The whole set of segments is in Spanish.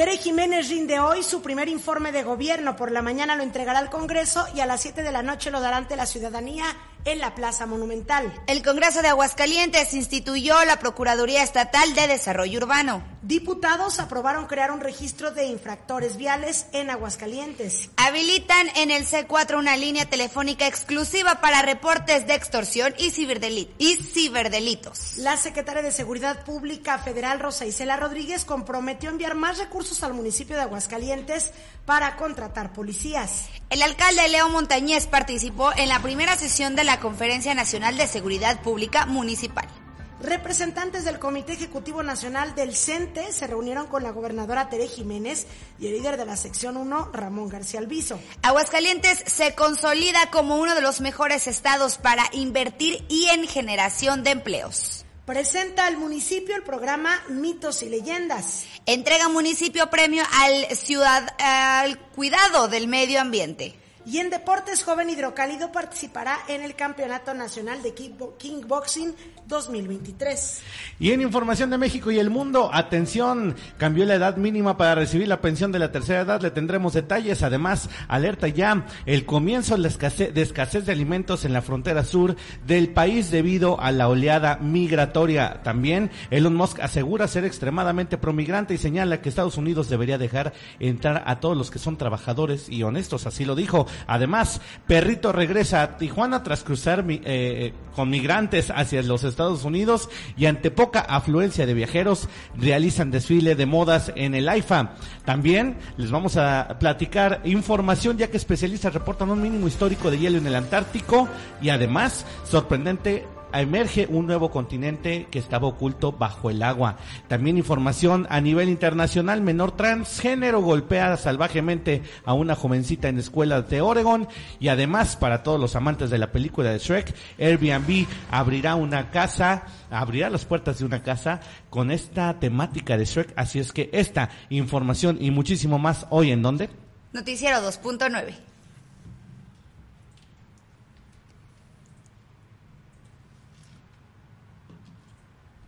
Tere Jiménez rinde hoy su primer informe de gobierno. Por la mañana lo entregará al Congreso y a las 7 de la noche lo dará ante la ciudadanía en la Plaza Monumental. El Congreso de Aguascalientes instituyó la Procuraduría Estatal de Desarrollo Urbano. Diputados aprobaron crear un registro de infractores viales en Aguascalientes. Habilitan en el C4 una línea telefónica exclusiva para reportes de extorsión y, y ciberdelitos. La secretaria de Seguridad Pública Federal Rosa Isela Rodríguez comprometió enviar más recursos al municipio de Aguascalientes para contratar policías. El alcalde Leo Montañez participó en la primera sesión de la Conferencia Nacional de Seguridad Pública Municipal. Representantes del Comité Ejecutivo Nacional del CENTE se reunieron con la gobernadora Tere Jiménez y el líder de la sección 1, Ramón García Alviso. Aguascalientes se consolida como uno de los mejores estados para invertir y en generación de empleos. Presenta al municipio el programa Mitos y Leyendas. Entrega municipio premio al ciudad al cuidado del medio ambiente. Y en deportes, joven hidrocálido participará en el Campeonato Nacional de Kickboxing 2023. Y en información de México y el mundo, atención, cambió la edad mínima para recibir la pensión de la tercera edad, le tendremos detalles, además, alerta ya el comienzo de escasez, de escasez de alimentos en la frontera sur del país debido a la oleada migratoria. También Elon Musk asegura ser extremadamente promigrante y señala que Estados Unidos debería dejar entrar a todos los que son trabajadores y honestos, así lo dijo. Además, Perrito regresa a Tijuana tras cruzar eh, con migrantes hacia los Estados Unidos y ante poca afluencia de viajeros realizan desfile de modas en el AIFA. También les vamos a platicar información ya que especialistas reportan un mínimo histórico de hielo en el Antártico y además sorprendente emerge un nuevo continente que estaba oculto bajo el agua. También información a nivel internacional, menor transgénero golpea salvajemente a una jovencita en escuela de Oregon y además para todos los amantes de la película de Shrek, Airbnb abrirá una casa, abrirá las puertas de una casa con esta temática de Shrek, así es que esta información y muchísimo más hoy en dónde? Noticiero 2.9.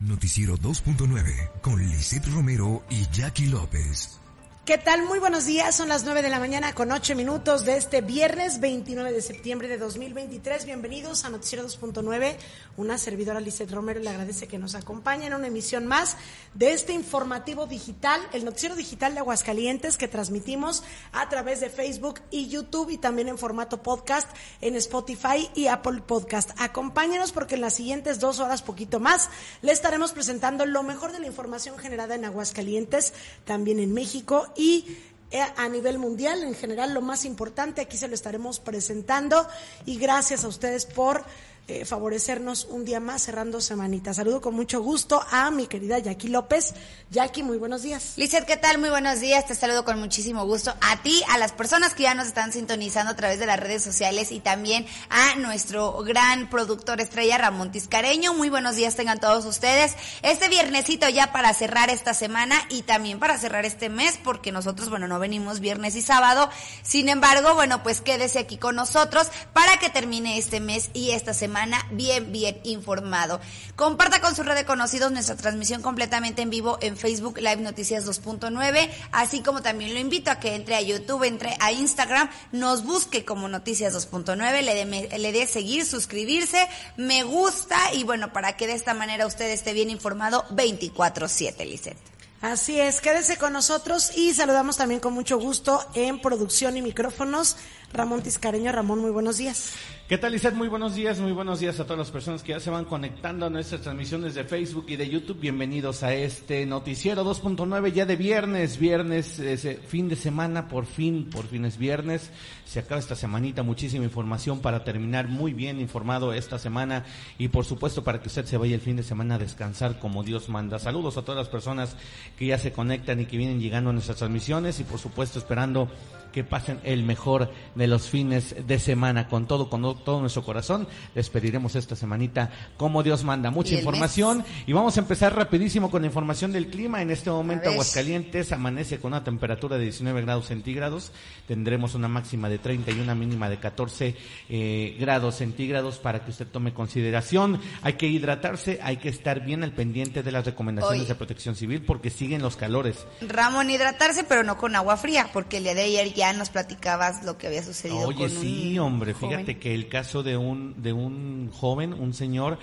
Noticiero 2.9 con Lisette Romero y Jackie López. ¿Qué tal? Muy buenos días. Son las 9 de la mañana con 8 minutos de este viernes 29 de septiembre de 2023. Bienvenidos a Noticiero 2.9. Una servidora Lizeth Romero le agradece que nos acompañe en una emisión más de este informativo digital, el Noticiero Digital de Aguascalientes que transmitimos a través de Facebook y YouTube y también en formato podcast en Spotify y Apple Podcast. Acompáñenos porque en las siguientes dos horas, poquito más, le estaremos presentando lo mejor de la información generada en Aguascalientes, también en México y eh, a nivel mundial, en general lo más importante, aquí se lo estaremos presentando. Y gracias a ustedes por eh, favorecernos un día más cerrando semanita. Saludo con mucho gusto a mi querida Jackie López. Jackie, muy buenos días. Lizeth, ¿qué tal? Muy buenos días. Te saludo con muchísimo gusto a ti, a las personas que ya nos están sintonizando a través de las redes sociales y también a nuestro gran productor estrella Ramón Tiscareño. Muy buenos días tengan todos ustedes. Este viernesito ya para cerrar esta semana y también para cerrar este mes porque nosotros, bueno, no venimos viernes y sábado. Sin embargo, bueno, pues quédese aquí con nosotros para que termine este mes y esta semana bien, bien informado. Comparta con su red de conocidos nuestra transmisión completamente en vivo en Facebook Live Noticias 2.9, así como también lo invito a que entre a YouTube, entre a Instagram, nos busque como Noticias 2.9, le dé le seguir, suscribirse, me gusta y bueno, para que de esta manera usted esté bien informado 24/7, Lisette. Así es, quédese con nosotros y saludamos también con mucho gusto en producción y micrófonos Ramón Tiscareño. Ramón, muy buenos días. ¿Qué tal, Lizeth? Muy buenos días, muy buenos días a todas las personas que ya se van conectando a nuestras transmisiones de Facebook y de YouTube. Bienvenidos a este noticiero 2.9 ya de viernes, viernes, ese fin de semana, por fin, por fin es viernes. Se acaba esta semanita, muchísima información para terminar muy bien informado esta semana y por supuesto para que usted se vaya el fin de semana a descansar como Dios manda. Saludos a todas las personas que ya se conectan y que vienen llegando a nuestras transmisiones y por supuesto esperando que pasen el mejor de los fines de semana con todo, con, todo nuestro corazón. Les pediremos esta semanita como Dios manda. Mucha información. Y vamos a empezar rapidísimo con la información del clima. En este momento. Aguascalientes amanece con una temperatura de 19 grados centígrados. Tendremos una máxima de 30 y una mínima de 14 eh, grados centígrados para que usted tome consideración. Hay que hidratarse, hay que estar bien al pendiente de las recomendaciones de protección civil porque siguen los calores. Ramón, hidratarse, pero no con agua fría, porque el día de ayer ya nos platicabas lo que había sucedido Oye, con sí, un hombre, joven. fíjate que el caso de un, de un joven, un señor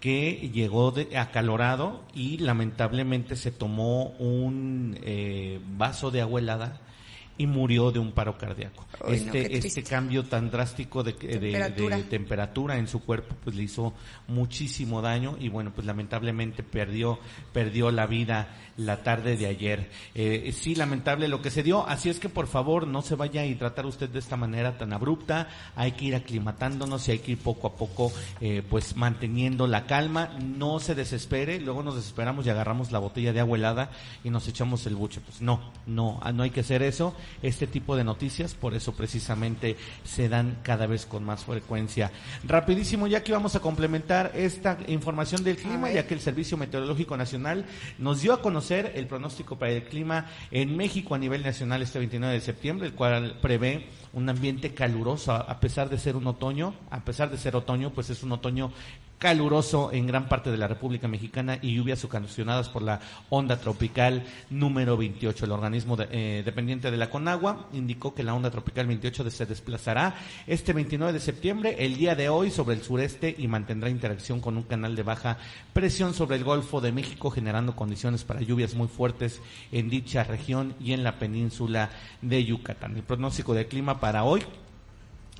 que llegó de, acalorado y lamentablemente se tomó un eh, vaso de agua helada y murió de un paro cardíaco. Este, este cambio tan drástico de, de- de- Temperatura. de temperatura en su cuerpo pues le hizo muchísimo daño y bueno pues lamentablemente perdió perdió la vida la tarde de ayer. Eh, sí lamentable lo que se dio así es que por favor no se vaya a hidratar usted de esta manera tan abrupta. Hay que ir aclimatándonos y hay que ir poco a poco eh, pues manteniendo la calma. No se desespere luego nos desesperamos y agarramos la botella de agua helada y nos echamos el buche. Pues no no ah, no hay que hacer eso. Este tipo de noticias por eso precisamente se dan cada vez con más frecuencia. Rapidísimo ya que vamos a complementar esta información del clima ya que el Servicio Meteorológico Nacional nos dio a conocer el pronóstico para el clima en México a nivel nacional este 29 de septiembre, el cual prevé un ambiente caluroso. A a pesar de ser un otoño, a pesar de ser otoño, pues es un otoño caluroso en gran parte de la República Mexicana y lluvias ocasionadas por la onda tropical número 28. El organismo eh, dependiente de la Conagua indicó que la onda tropical 28 de- se desplazará este 29 de septiembre, el día de hoy, sobre el sureste y mantendrá interacción con un canal de baja presión sobre el Golfo de México, generando condiciones para lluvias muy fuertes en dicha región y en la península de Yucatán. El pronóstico de clima para hoy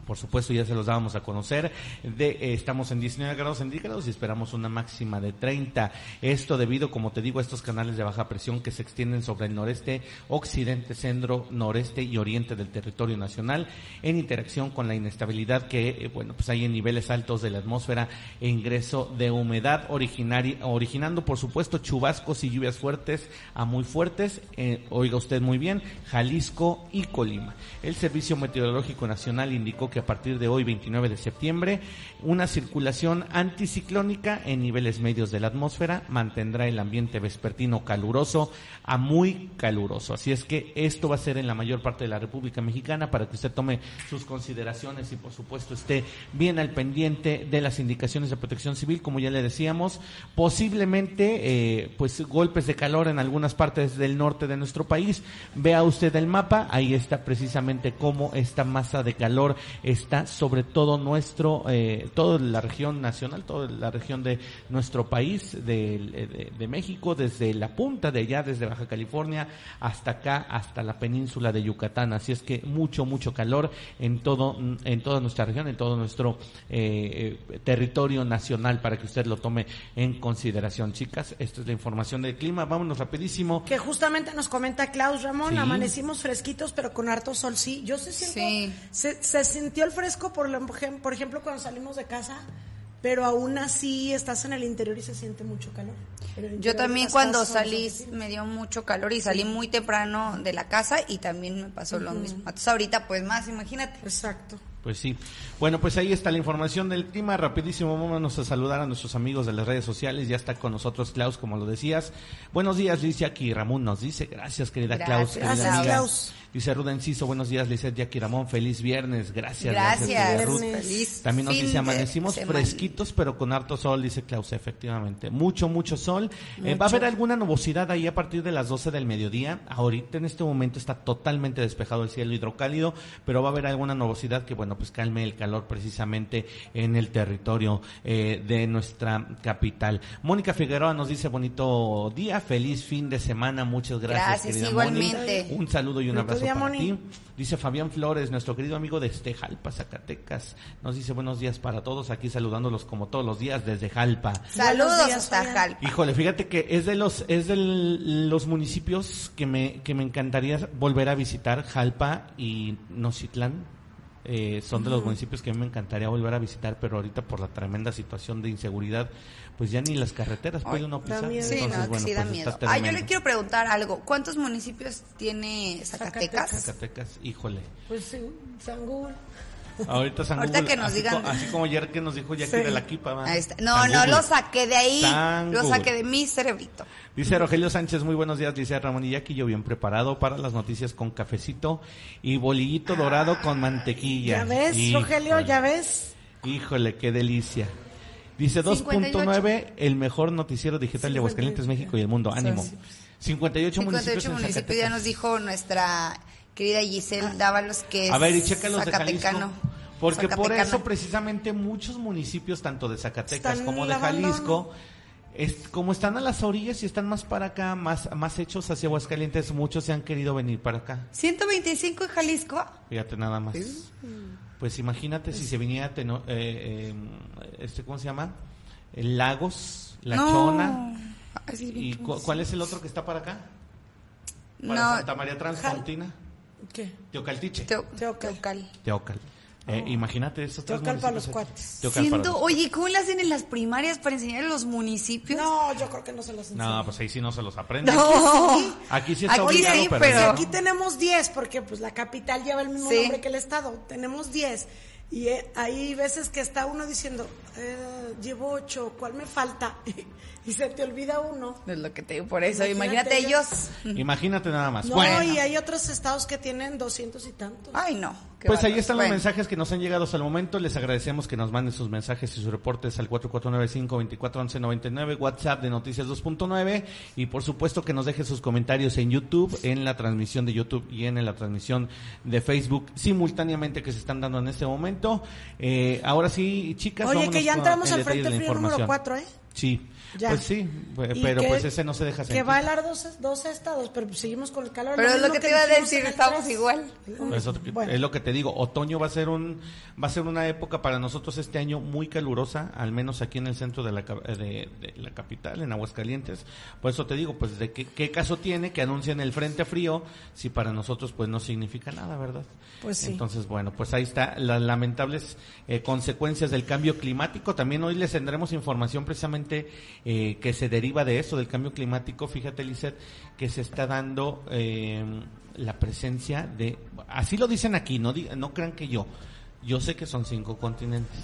por supuesto ya se los dábamos a conocer, de, eh, estamos en 19 grados centígrados y esperamos una máxima de 30. Esto debido, como te digo, a estos canales de baja presión que se extienden sobre el noreste, occidente, centro, noreste y oriente del territorio nacional, en interacción con la inestabilidad que, eh, bueno, pues hay en niveles altos de la atmósfera e ingreso de humedad originaria, originando, por supuesto, chubascos y lluvias fuertes a muy fuertes, eh, oiga usted muy bien, Jalisco y Colima. El Servicio Meteorológico Nacional indicó que a partir de hoy, 29 de septiembre, una circulación anticiclónica en niveles medios de la atmósfera mantendrá el ambiente vespertino caluroso a muy caluroso. Así es que esto va a ser en la mayor parte de la República Mexicana para que usted tome sus consideraciones y por supuesto esté bien al pendiente de las indicaciones de protección civil, como ya le decíamos, posiblemente eh, pues golpes de calor en algunas partes del norte de nuestro país. Vea usted el mapa, ahí está precisamente cómo esta masa de calor está sobre todo nuestro, eh, toda la región nacional, toda la región de nuestro país, de, de- de México, desde la punta de allá, desde Baja California hasta acá, hasta la península de Yucatán. Así es que mucho, mucho calor en todo, en toda nuestra región, en todo nuestro eh, eh, territorio nacional para que usted lo tome en consideración. Chicas, esta es la información del clima. Vámonos rapidísimo. Que justamente nos comenta Klaus Ramón, Sí. amanecimos fresquitos, pero con harto sol, sí. Yo se siento, Sí. se, se sintió el fresco, por, lo- por ejemplo, cuando salimos de casa, pero aún así estás en el interior y se siente mucho calor. Yo también cuando salí me dio mucho calor y salí muy temprano de la casa y también me pasó lo mismo. Entonces ahorita pues más, imagínate. Exacto. Pues sí. Bueno, pues ahí está la información del clima. Rapidísimo, vámonos a saludar a nuestros amigos de las redes sociales. Ya está con nosotros Klaus, como lo decías. Buenos días, Liz Jackie Ramón nos dice. Gracias, querida Gracias. Klaus. querida Gracias, amiga. Klaus. Dice Ruda Enciso, buenos días, Lizeth Jackie Ramón. Feliz viernes. Gracias. Gracias. Ruth. Feliz También nos dice, amanecimos semana. fresquitos, pero con harto sol, dice Klaus, efectivamente. Mucho, mucho sol. Eh, va a haber alguna nubosidad ahí a partir de las 12 del mediodía. Ahorita en este momento está totalmente despejado el cielo hidrocálido, pero va a haber alguna nubosidad que, bueno, pues calme el calor precisamente en el territorio eh, de nuestra capital. Mónica Figueroa nos dice, bonito día, feliz fin de semana, muchas gracias. Gracias, querida igualmente. Moni. Un saludo y un abrazo día, para Moni. ti. Dice Fabián Flores, nuestro querido amigo desde Jalpa, Zacatecas. Nos dice buenos días para todos, aquí saludándolos como todos los días desde Jalpa. Saludos días, hasta Fabián. Jalpa. Híjole, fíjate que es de los es de los municipios que me que me encantaría volver a visitar, Jalpa y Nocitlán. Eh, son de los municipios que a mí me encantaría volver a visitar, pero ahorita por la tremenda situación de inseguridad, pues ya ni las carreteras puede uno pisar. miedo. Sí, Entonces, no, que bueno, sí da pues miedo. Ah, yo le quiero preguntar algo. ¿Cuántos municipios tiene Zacatecas? Zacatecas. Zacatecas, híjole. Pues sí, Sangul. Ahorita San Ahorita Google, que nos así, digan. co- así como ayer que nos dijo Jackie Sí. de la Kipa. ¿va? Ahí está. No, San no, Google. lo saqué de ahí. San Lo Google. saqué de mi cerebrito. Dice Rogelio Sánchez, muy buenos días, dice Ramón y Jackie, yo bien preparado para las noticias con cafecito y bolillito dorado con mantequilla. ¿Ya ves, Híjole, Rogelio? ¿Ya ves? Híjole, qué delicia. Dice 2.9, el mejor noticiero digital de Aguascalientes, México y el mundo. Ánimo. Sí, 58 58 municipios en municipios ya nos dijo nuestra querida Giselle Dávalos que es A ver, y checa los de zacatecano. Jalisco. Porque por eso precisamente muchos municipios, tanto de Zacatecas Están como de. Jalisco, es- como están a las orillas y están más para acá, más, más hechos hacia Aguascalientes, muchos se han querido venir para acá. 125 en Jalisco. Fíjate nada más. Pues imagínate si se viniera Teno- eh, eh, este, ¿cómo se llama? El Lagos, La No. Chona. ¿Y cu- cuál es el otro que está para acá? Para No, Santa María Transpontina. ¿Qué? Teocaltiche. Teo- Teocal. Teocal. Teocal. Eh, imagínate esos tres Teocal para los cuates. Teocal para Siendo, los- oye, ¿cómo le hacen en las primarias para enseñar a los municipios? No, yo creo que no se los enseño. No, pues ahí sí no se los aprenden. No. Aquí sí está Aquí obligado, sí, pero, aquí tenemos 10, porque pues la capital lleva el mismo Sí. nombre que el estado. Tenemos 10. Y eh, hay veces que está uno diciendo, eh, llevo 8, ¿cuál me falta? y se te olvida uno. Es lo que te digo por eso. Imagínate Imagínate ellos. Imagínate nada más. No, bueno, y hay otros estados que tienen 200 y tantos. Ay, no. Pues ahí están Bueno. los mensajes que nos han llegado hasta el momento. Les agradecemos que nos manden sus mensajes y sus reportes al 4495-241199, WhatsApp de Noticias 2.9 y por supuesto que nos deje sus comentarios en YouTube, en la transmisión de YouTube y en la transmisión de Facebook simultáneamente que se están dando en este momento. Eh, ahora sí, chicas, Oye, que ya entramos al Frente Frío número información. 4, ¿eh? Sí, Ya. pues sí, Y pero que- pues ese no se deja Que sentir. va a hablar dos, dos estados, pero pues seguimos con el calor. Pero es lo que te iba a decir, estamos tres. igual. Eso Bueno. es lo que te digo, otoño va a ser un va a ser una época para nosotros este año muy calurosa, al menos aquí en el centro de la, ca- de, de la capital, en Aguascalientes. Por eso te digo, pues de qué, qué caso tiene que anuncien el frente frío si para nosotros pues no significa nada, ¿verdad? Pues sí. Entonces, bueno, pues ahí está las lamentables eh, consecuencias del cambio climático. También hoy les tendremos información precisamente eh, que se deriva de eso, del cambio climático. Fíjate, Lizeth, que se está dando eh, la presencia de, así lo dicen aquí, no, no crean que yo, yo sé que son cinco continentes.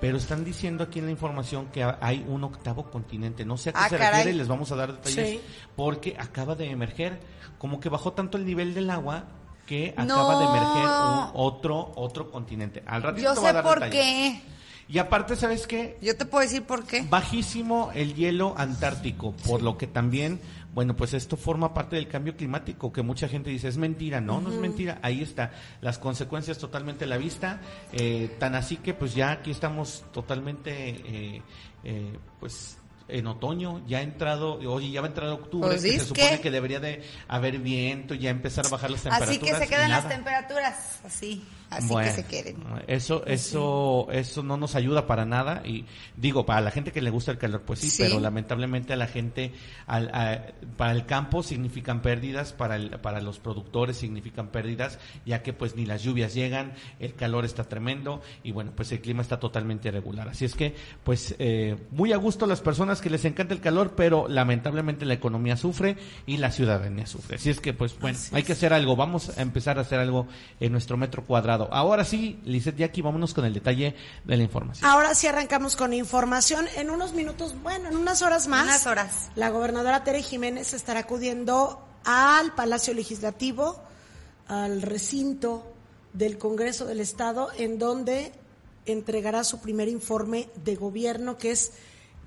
Pero están diciendo aquí en la información que ha- hay un octavo continente. No sé a qué Ah, se caray. refiere, les vamos a dar detalles. Sí. Porque acaba de emerger, como que bajó tanto el nivel del agua que No. acaba de emerger un otro otro continente. Al ratito Yo te voy a sé dar por detalles. qué. Y aparte, ¿sabes qué? Yo te puedo decir por qué. Bajísimo el hielo antártico, por lo que también, bueno, pues esto forma parte del cambio climático, que mucha gente dice, es mentira, no, no es mentira, ahí está, las consecuencias totalmente a la vista, eh, tan así que pues ya aquí estamos totalmente, eh, eh, pues en otoño, ya ha entrado, oye, ya va a entrar octubre, Pues que se supone que- que debería de haber viento, ya empezar a bajar las temperaturas. Así que se quedan las temperaturas así, así Bueno, que se queden. Eso, eso, eso no nos ayuda para nada y digo para la gente que le gusta el calor, pues sí, Sí. pero lamentablemente a la gente, al, a- para el campo significan pérdidas, para el, para los productores significan pérdidas, ya que pues ni las lluvias llegan, el calor está tremendo y bueno pues el clima está totalmente irregular. Así es que pues eh, muy a gusto las personas que les encanta el calor, pero lamentablemente la economía sufre y la ciudadanía sufre. Así es que pues bueno hay que hacer algo, vamos a empezar a hacer algo en nuestro metro cuadrado. Ahora sí, Lizeth Jackie, vámonos con el detalle de la información. Ahora sí arrancamos con información. En unos minutos, bueno, en unas horas más. Unas horas. La gobernadora Tere Jiménez estará acudiendo al Palacio Legislativo, al recinto del Congreso del Estado, en donde entregará su primer informe de gobierno, que es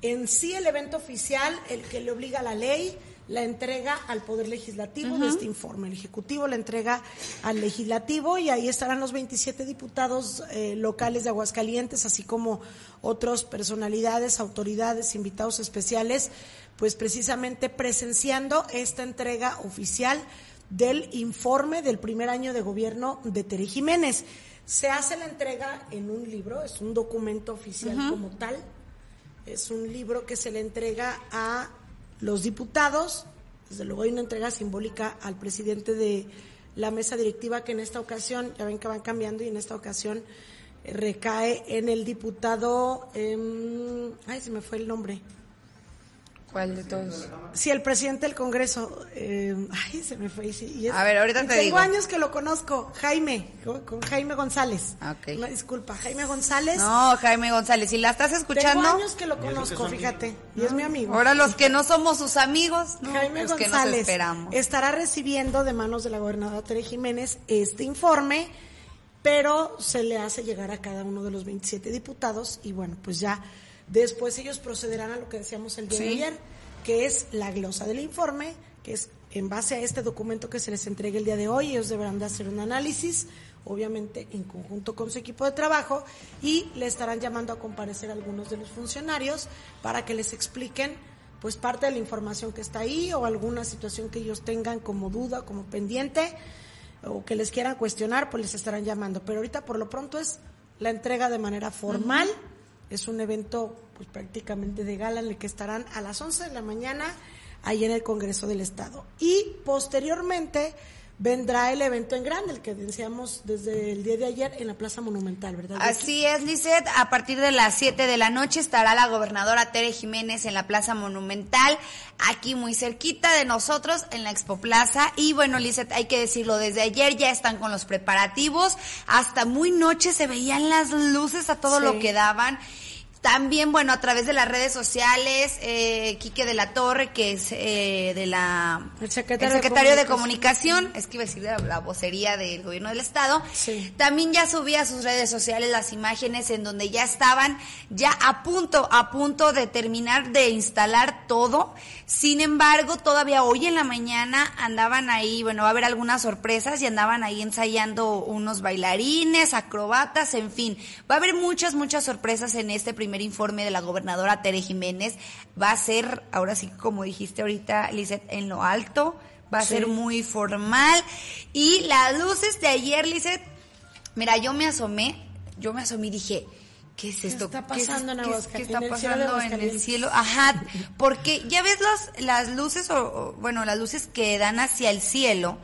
en sí el evento oficial, el que le obliga a la ley, la entrega al Poder Legislativo de este informe. El Ejecutivo la entrega al Legislativo y ahí estarán los 27 diputados eh, locales de Aguascalientes, así como otras personalidades, autoridades, invitados especiales, pues precisamente presenciando esta entrega oficial del informe del primer año de gobierno de Tere Jiménez. Se hace la entrega en un libro, es un documento oficial como tal, es un libro que se le entrega a los diputados, desde luego hay una entrega simbólica al presidente de la mesa directiva que en esta ocasión, ya ven que van cambiando y en esta ocasión eh, recae en el diputado, em, ay se me fue el nombre, ¿Cuál de todos? Si el presidente del Congreso, eh, ay, se me fue. y sí, y es- A ver, ahorita y te tengo digo. años que lo conozco, Jaime, con, Jaime González. Ah, ok. Una disculpa, Jaime González. No, Jaime González, si la estás tengo escuchando, años que lo conozco, fíjate, y es mi amigo. ahora los que no somos sus amigos, no, Jaime pues que nos González esperamos. estará recibiendo de manos de la gobernadora Tere Jiménez este informe, pero se le hace llegar a cada uno de los 27 diputados y bueno, pues ya después ellos procederán a lo que decíamos el día de ayer, que es la glosa del informe, que es en base a este documento que se les entregue el día de hoy, ellos deberán de hacer un análisis, obviamente en conjunto con su equipo de trabajo, y le estarán llamando a comparecer a algunos de los funcionarios para que les expliquen pues parte de la información que está ahí o alguna situación que ellos tengan como duda, como pendiente o que les quieran cuestionar, pues les estarán llamando. Pero ahorita por lo pronto es la entrega de manera formal. Es un evento pues prácticamente de gala en el que estarán a las 11 de la mañana ahí en el Congreso del Estado. Y posteriormente vendrá el evento en grande, el que decíamos desde el día de ayer en la Plaza Monumental, ¿verdad? Así es, Lizeth. A partir de las 7 de la noche estará la gobernadora Tere Jiménez en la Plaza Monumental, aquí muy cerquita de nosotros, en la Expo Plaza. Y bueno, Lizeth, hay que decirlo, desde ayer ya están con los preparativos. Hasta muy noche se veían las luces a todo Sí. lo que daban. También, bueno, a través de las redes sociales, eh, Quique de la Torre, que es eh, de la... El secretario de secretario de Comunicación. comunicación, es que iba a decir de la, la vocería del gobierno del estado, Sí. también ya subía a sus redes sociales las imágenes en donde ya estaban ya a punto, a punto de terminar de instalar todo. Sin embargo, todavía hoy en la mañana andaban ahí, bueno, va a haber algunas sorpresas y andaban ahí ensayando unos bailarines, acrobatas, en fin. Va a haber muchas, muchas sorpresas en este primer informe de la gobernadora Tere Jiménez. Va a ser, ahora sí, como dijiste ahorita, Lizeth, en lo alto. Va a Sí. ser muy formal. Y las luces de ayer, Lizeth, Mira, yo me asomé, yo me asomé y dije, ¿qué es esto? está ¿Qué es- pasando qué es- ¿Qué está pasando en el cielo? Ajá, porque ya ves las, las luces, o, o, bueno, las luces que dan hacia el cielo,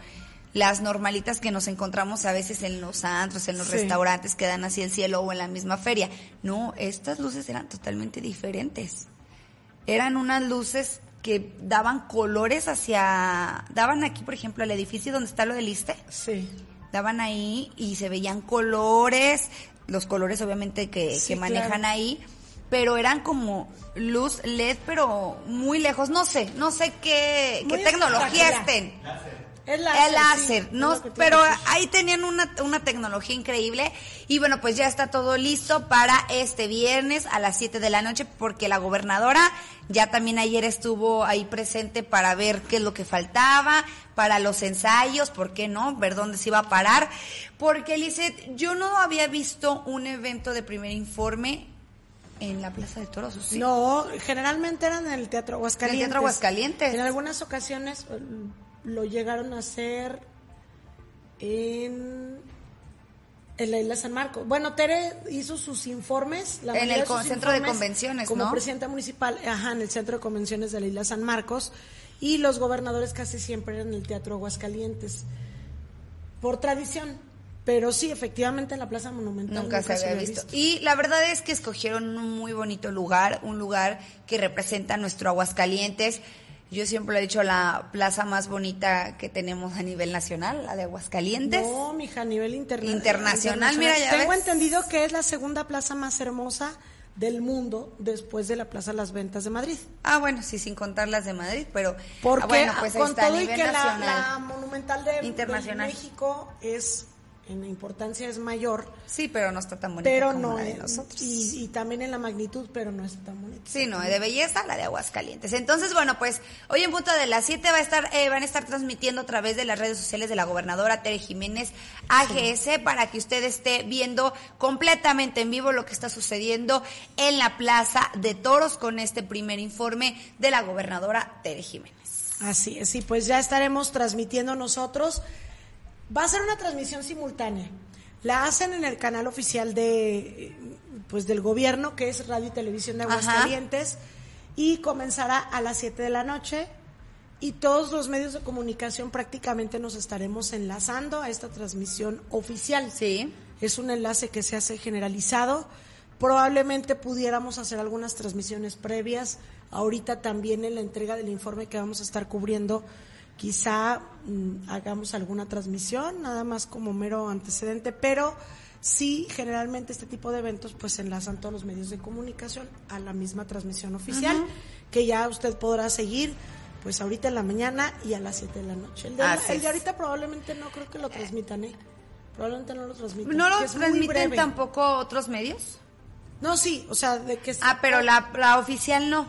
las normalitas que nos encontramos a veces en los antros, en los Sí. restaurantes que dan hacia el cielo o en la misma feria. No, estas luces eran totalmente diferentes. Eran unas luces que daban colores hacia, daban aquí, por ejemplo, el edificio donde está lo del ISTE Sí. daban ahí y se veían colores, los colores obviamente que, Sí, que manejan claro. ahí, pero eran como luz LED, pero muy lejos, no sé, no sé qué, qué tecnología estén. Es El láser, sí, no, pero ahí tenían una, una tecnología increíble. Y bueno, pues ya está todo listo para este viernes a las 7 de la noche porque la gobernadora ya también ayer estuvo ahí presente para ver qué es lo que faltaba, para los ensayos, ¿por qué no? Ver dónde se iba a parar. Porque, Lizeth, yo no había visto un evento de primer informe en la Plaza de Toros. No, generalmente eran en el Teatro Aguascalientes. En el Teatro Aguascalientes. En algunas ocasiones eh, lo llegaron a hacer en, en la isla San Marcos. Bueno, Tere hizo sus informes. La En el de centro de convenciones, Como ¿no? presidenta municipal, ajá, en el centro de convenciones de la isla San Marcos. Y los gobernadores casi siempre eran el Teatro Aguascalientes. Por tradición. Pero sí, efectivamente en la Plaza Monumental. Nunca, se había visto. Y la verdad es que escogieron un muy bonito lugar, un lugar que representa nuestro Aguascalientes. Yo siempre le he dicho la plaza más bonita que tenemos a nivel nacional, la de Aguascalientes. No, mija, a nivel interna- Internacional, mira, ya Tengo ves. entendido que es la segunda plaza más hermosa del mundo después de la Plaza Las Ventas de Madrid. Ah, bueno, sí, sin contar las de Madrid, pero Porque ah, bueno, pues con está a todo y que la, nacional. la monumental de, Internacional. de México es en importancia es mayor, Sí, pero no está tan bonita pero como no la de nosotros. y, y también en la magnitud, pero no es tan bonita. Sí, no, de belleza, la de Aguascalientes. Entonces, bueno, pues hoy en punto de las 7 va a estar, eh, van a estar transmitiendo a través de las redes sociales de la gobernadora Tere Jiménez AGS para que usted esté viendo completamente en vivo lo que está sucediendo en la Plaza de Toros con este primer informe de la gobernadora Tere Jiménez. Así es, y pues ya estaremos transmitiendo nosotros. Va a ser una transmisión simultánea. La hacen en el canal oficial de eh, pues del gobierno, que es Radio y Televisión de Ajá. Aguascalientes, y comenzará a las 7 de la noche. Y todos los medios de comunicación prácticamente nos estaremos enlazando a esta transmisión oficial. Sí. Es un enlace que se hace generalizado Probablemente pudiéramos hacer algunas transmisiones previas. Ahorita también en la entrega del informe que vamos a estar cubriendo, quizá mm, hagamos alguna transmisión, nada más como mero antecedente, pero sí, generalmente este tipo de eventos pues enlazan todos los medios de comunicación a la misma transmisión oficial, que ya usted podrá seguir pues ahorita en la mañana y a las 7 de la noche. El de, Así el de ahorita probablemente no creo que lo transmitan, ¿eh? Probablemente no lo transmitan. ¿No lo transmiten tampoco otros medios? No, sí, o sea, de que... Ah, pero la, la oficial no.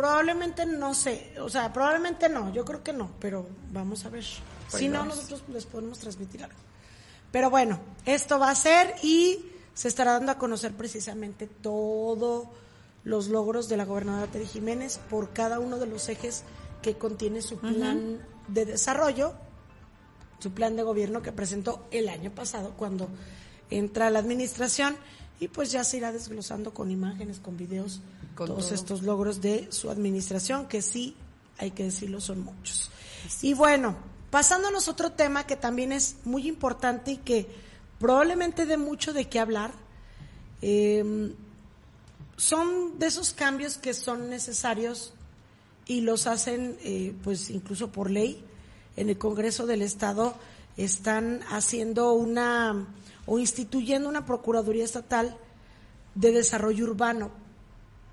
Probablemente no sé, o sea, probablemente no, yo creo que no, pero vamos a ver. Pues si no, nosotros les podemos transmitir algo. Pero bueno, esto va a ser y se estará dando a conocer precisamente todos los logros de la gobernadora Tere Jiménez por cada uno de los ejes que contiene su plan de desarrollo, su plan de gobierno que presentó el año pasado cuando entra a la administración y pues ya se irá desglosando con imágenes, con videos, Con todos todo. estos logros de su administración que sí, hay que decirlo, son muchos. Y bueno, pasándonos a otro tema que también es muy importante y que probablemente dé mucho de qué hablar, eh, son de esos cambios que son necesarios y los hacen, eh, pues incluso por ley, en el Congreso del Estado están haciendo una o instituyendo una Procuraduría Estatal de Desarrollo Urbano.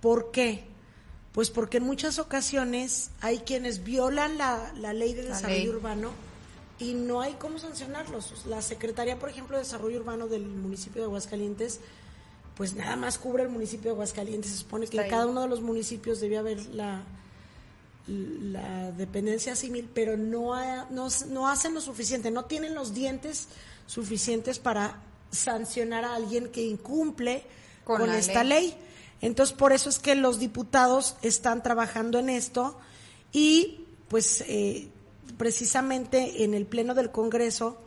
¿Por qué? Pues porque en muchas ocasiones hay quienes violan la, la ley de desarrollo ley. urbano y no hay cómo sancionarlos. La Secretaría, por ejemplo, de Desarrollo Urbano del municipio de Aguascalientes, pues nada más cubre el municipio de Aguascalientes. Se supone que en cada uno de los municipios debía haber la, la dependencia civil, pero no, ha- no, no hacen lo suficiente, no tienen los dientes suficientes para sancionar a alguien que incumple Con esta ley. ley. Entonces, por eso es que los diputados están trabajando en esto y, pues, eh, precisamente en el Pleno del Congreso,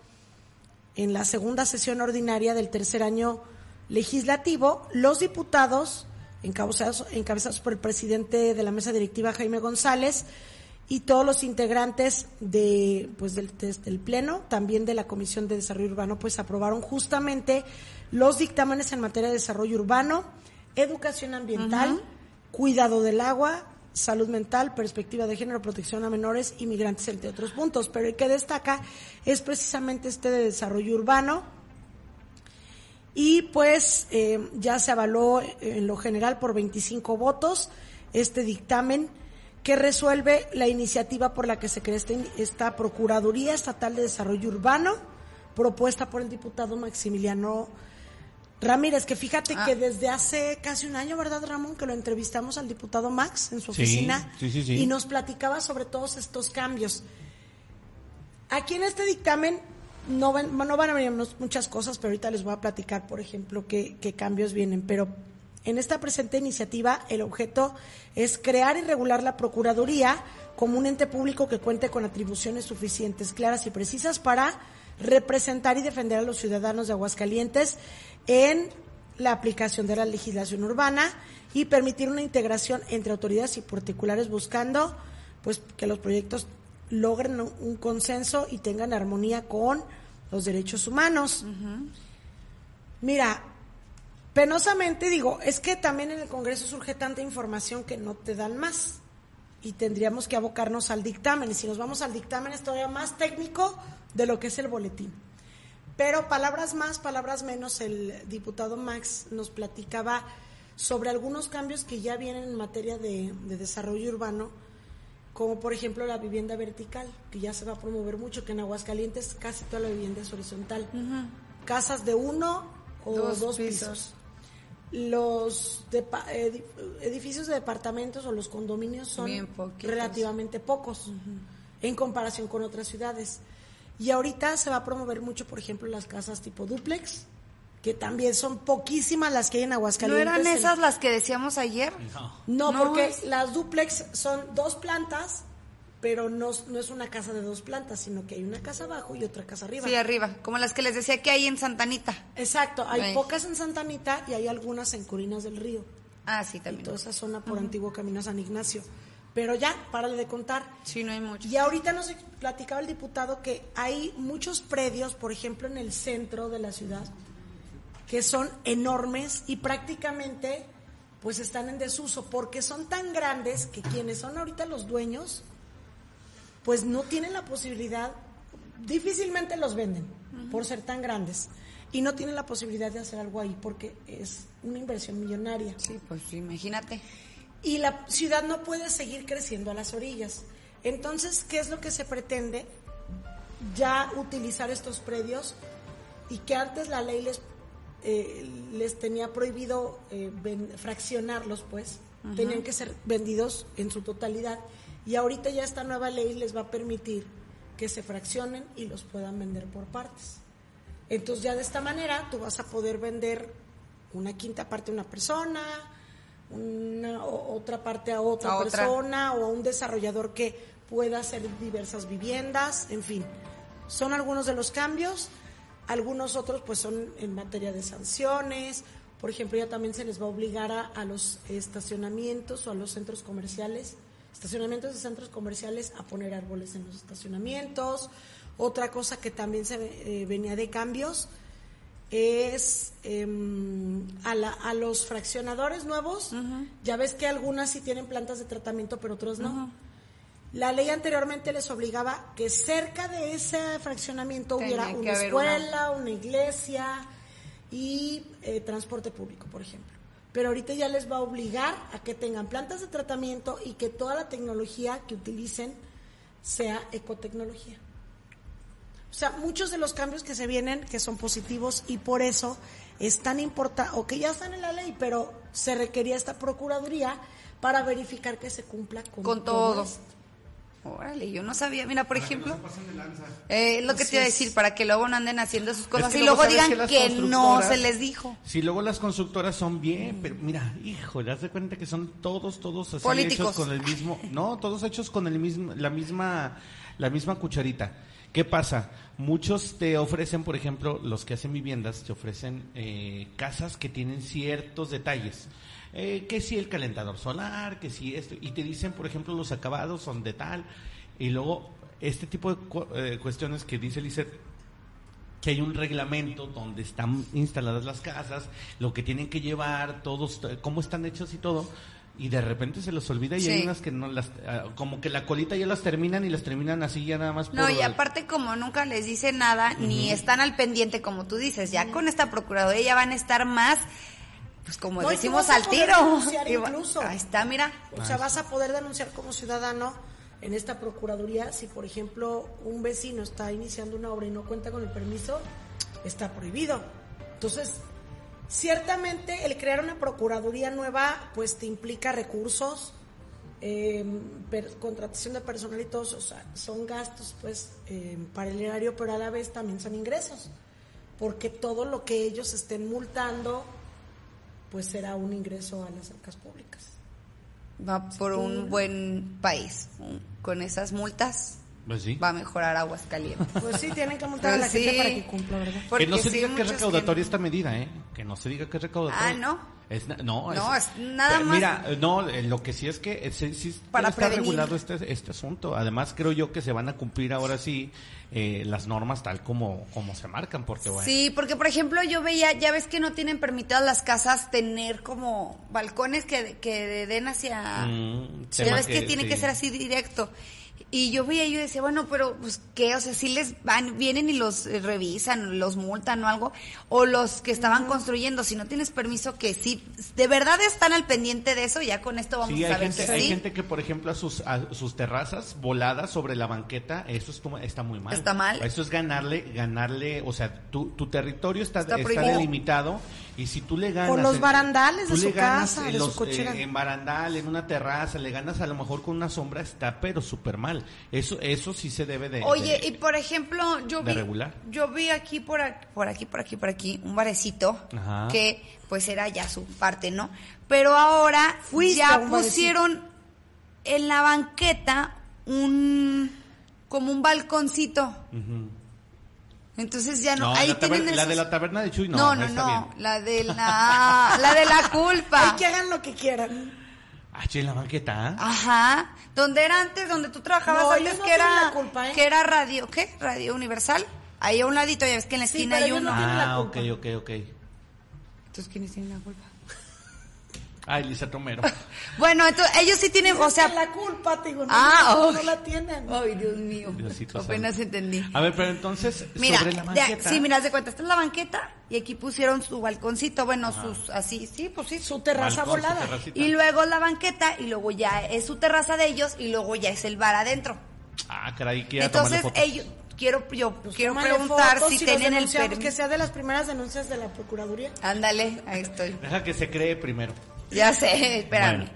en la segunda sesión ordinaria del tercer año legislativo, los diputados, encabezados, encabezados por el presidente de la mesa directiva, Jaime González, y todos los integrantes de, pues, del, del Pleno, también de la Comisión de Desarrollo Urbano, pues aprobaron justamente los dictámenes en materia de desarrollo urbano, educación ambiental, cuidado del agua, salud mental, perspectiva de género, protección a menores, inmigrantes, entre otros puntos. Pero el que destaca es precisamente este de desarrollo urbano. Y pues eh, ya se avaló eh, en lo general por 25 votos este dictamen que resuelve la iniciativa por la que se crea esta, in- esta Procuraduría Estatal de Desarrollo Urbano, propuesta por el diputado Maximiliano Ramírez, que fíjate Ah. que desde hace casi un año, ¿verdad, Ramón? Que lo entrevistamos al diputado Max en su Sí, oficina sí, sí, sí. y nos platicaba sobre todos estos cambios. Aquí en este dictamen no van, no van a venir muchas cosas, pero ahorita les voy a platicar, por ejemplo, qué, qué cambios vienen. Pero en esta presente iniciativa, el objeto es crear y regular la Procuraduría como un ente público que cuente con atribuciones suficientes, claras y precisas para representar y defender a los ciudadanos de Aguascalientes en la aplicación de la legislación urbana y permitir una integración entre autoridades y particulares buscando pues que los proyectos logren un- consenso y tengan armonía con los derechos humanos. Mira, penosamente digo, es que también en el Congreso surge tanta información que no te dan más y tendríamos que abocarnos al dictamen y si nos vamos al dictamen es todavía más técnico de lo que es el boletín. Pero palabras más, palabras menos, el diputado Max nos platicaba sobre algunos cambios que ya vienen en materia de, de desarrollo urbano, como por ejemplo la vivienda vertical, que ya se va a promover mucho, que en Aguascalientes casi toda la vivienda es horizontal. Casas de uno o Dos dos, pisos. pisos. Los edi- edificios de departamentos o los condominios son relativamente pocos en comparación con otras ciudades. Y ahorita se va a promover mucho, por ejemplo, las casas tipo duplex, que también son poquísimas las que hay en ¿No Aguascalientes. eran En- esas las que decíamos ayer? no, No, porque es- las duplex son dos plantas, pero no, no es una casa de dos plantas, sino que hay una casa abajo y otra casa arriba. Sí, arriba, como las que les decía que hay en Santanita. Exacto, hay Ahí. pocas en Santa Anita y hay algunas en Corinas del Río. Ah, sí, Y también. toda esa zona por antiguo camino a San Ignacio. Pero ya, párale de contar. Sí, no hay muchos. Y ahorita nos platicaba el diputado que hay muchos predios, por ejemplo, en el centro de la ciudad, que son enormes y prácticamente pues están en desuso porque son tan grandes que quienes son ahorita los dueños pues no tienen la posibilidad, difícilmente los venden por ser tan grandes y no tienen la posibilidad de hacer algo ahí porque es una inversión millonaria. Sí, pues imagínate. Y la ciudad no puede seguir creciendo a las orillas. Entonces, ¿qué es lo que se pretende? Ya utilizar estos predios y que antes la ley les, eh, les tenía prohibido eh, ven- fraccionarlos, pues, tenían que ser vendidos en su totalidad. Y ahorita ya esta nueva ley les va a permitir que se fraccionen y los puedan vender por partes. Entonces ya de esta manera tú vas a poder vender una quinta parte a una persona, una otra parte a otra A otra. persona o a un desarrollador que pueda hacer diversas viviendas, en fin. Son algunos de los cambios, algunos otros pues son en materia de sanciones, por ejemplo ya también se les va a obligar a, a los estacionamientos o a los centros comerciales, estacionamientos de centros comerciales a poner árboles en los estacionamientos. Otra cosa que también se eh, venía de cambios es em, a, la- a los fraccionadores nuevos. Ya ves que algunas sí tienen plantas de tratamiento, pero otros no. La ley anteriormente les obligaba que cerca de ese fraccionamiento Tenía hubiera una- escuela, una iglesia y eh, transporte público, por ejemplo. Pero ahorita ya les va a obligar a que tengan plantas de tratamiento y que toda la tecnología que utilicen sea ecotecnología. O sea, muchos de los cambios que se vienen, que son positivos, y por eso es tan importante, o que ya están en la ley, pero se requería esta Procuraduría para verificar que se cumpla con, Con todo. Órale, yo no sabía. Mira, por ejemplo, eh, lo que te iba a es. decir, para que luego no anden haciendo sus cosas que y luego digan que no se les dijo. Si luego las constructoras son bien, pero mira, hijo, das de cuenta que son todos, todos así Políticos. hechos con el mismo, no, todos hechos con el mismo, la misma, la misma cucharita. ¿Qué pasa? Muchos te ofrecen, por ejemplo, los que hacen viviendas, te ofrecen eh, casas que tienen ciertos detalles. Eh, que si el calentador solar, que si esto, y te dicen, por ejemplo, los acabados son de tal, y luego este tipo de cu- eh, cuestiones que dice Lizeth, que hay un reglamento donde están instaladas las casas, lo que tienen que llevar, todos, cómo están hechos y todo, y de repente se los olvida y Sí. hay unas que no las, ah, como que la colita ya las terminan y las terminan así ya nada más No, y aparte como nunca les dice nada, ni están al pendiente como tú dices, ya con esta procuraduría ya van a estar más, pues como No, decimos al tiro. incluso. Ahí está, mira. O sea, vas a poder denunciar como ciudadano en esta Procuraduría si, por ejemplo, un vecino está iniciando una obra y no cuenta con el permiso, está prohibido. Entonces, ciertamente el crear una Procuraduría nueva, pues te implica recursos, eh, per- contratación de personal y todo, eso, o sea, son gastos, pues, eh, para el erario, pero a la vez también son ingresos, porque todo lo que ellos estén multando, pues será un ingreso a las arcas públicas. Va por un buen país. Con esas multas Pues sí. va a mejorar Aguascalientes. Pues sí, tienen que multar a la Pues gente sí. para que cumpla, ¿verdad? Porque que no se sí, diga que es recaudatoria esta medida, ¿eh? Que no se diga que es recaudatoria. Ah, ¿no? Es no, No, es nada Pero más- Mira, no, eh, lo que sí es que eh, sí, Para está prevenir. regulado este, este asunto. Además, creo yo que se van a cumplir ahora sí eh, las normas tal como, como se marcan, porque bueno. Sí, porque por ejemplo yo veía, ya ves que no tienen permitidas las casas tener como balcones que, que den hacia... Mm, ya ves que, que- tiene sí. que ser así directo. Y yo veía, yo decía, bueno, pero pues qué, o sea, si les van, vienen y los eh, revisan, los multan o algo, o los que estaban construyendo, si no tienes permiso, que sí, de verdad están al pendiente de eso, ya con esto vamos Sí, a gente, que hay sí. gente que, por ejemplo, a sus, a sus terrazas voladas sobre la banqueta, eso estu- está muy mal. Está mal. Eso es ganarle, ganarle, o sea, tu, tu territorio está, Está está, delimitado y si tú le ganas... Por los en- barandales de tú su le ganas casa, en de su los, eh, en barandal, en una terraza, le ganas a lo mejor con una sombra, está pero súper mal. Eso, eso sí se debe de... Oye, de- y por ejemplo, yo vi, regular. yo vi aquí por, aquí, por aquí, por aquí, por aquí, un barecito Ajá. que pues era ya su parte, ¿no? Pero ahora ya barecito. pusieron en la banqueta un como un balconcito. Ujú. Entonces ya no, No, ahí la, tienen taber- la esos- de la taberna de Chuy no, no, no, no, está no, bien. la de la la de la culpa. Hay que hagan lo que quieran. Ah, che, en la banqueta, ¿ah? Ajá, donde era antes, donde tú trabajabas No, antes que tienen era la culpa, ¿eh? que era radio, ¿qué? Radio Universal. Ahí a un ladito, ya ves que en la Sí, esquina pero hay uno. no tienen la Ah, ok, culpa. ok, ok. Entonces, ¿quiénes tienen la culpa? Ay, Lizeth Romero. Bueno, entonces, ellos sí tienen, o sea... la culpa, te digo, no, Ah, no, oh. no la tienen. Ay, Dios mío. Diosito Apenas entendí. A ver, pero entonces, Mira, sobre la de- banqueta. sí, mira, de cuenta, esta es la banqueta y aquí pusieron su balconcito, bueno, sus, así, sí, pues sí, Su terraza Balcón, volada. Y luego la banqueta y luego ya es su terraza de ellos y luego ya es el bar adentro. Ah, caray, que Entonces, fotos. ellos, quiero, yo quiero Tómale preguntar fotos si tienen el permiso. Que sea de las primeras denuncias de la Procuraduría. Ándale, ahí estoy. Deja que se cree primero. Ya sé, espérame. Bueno,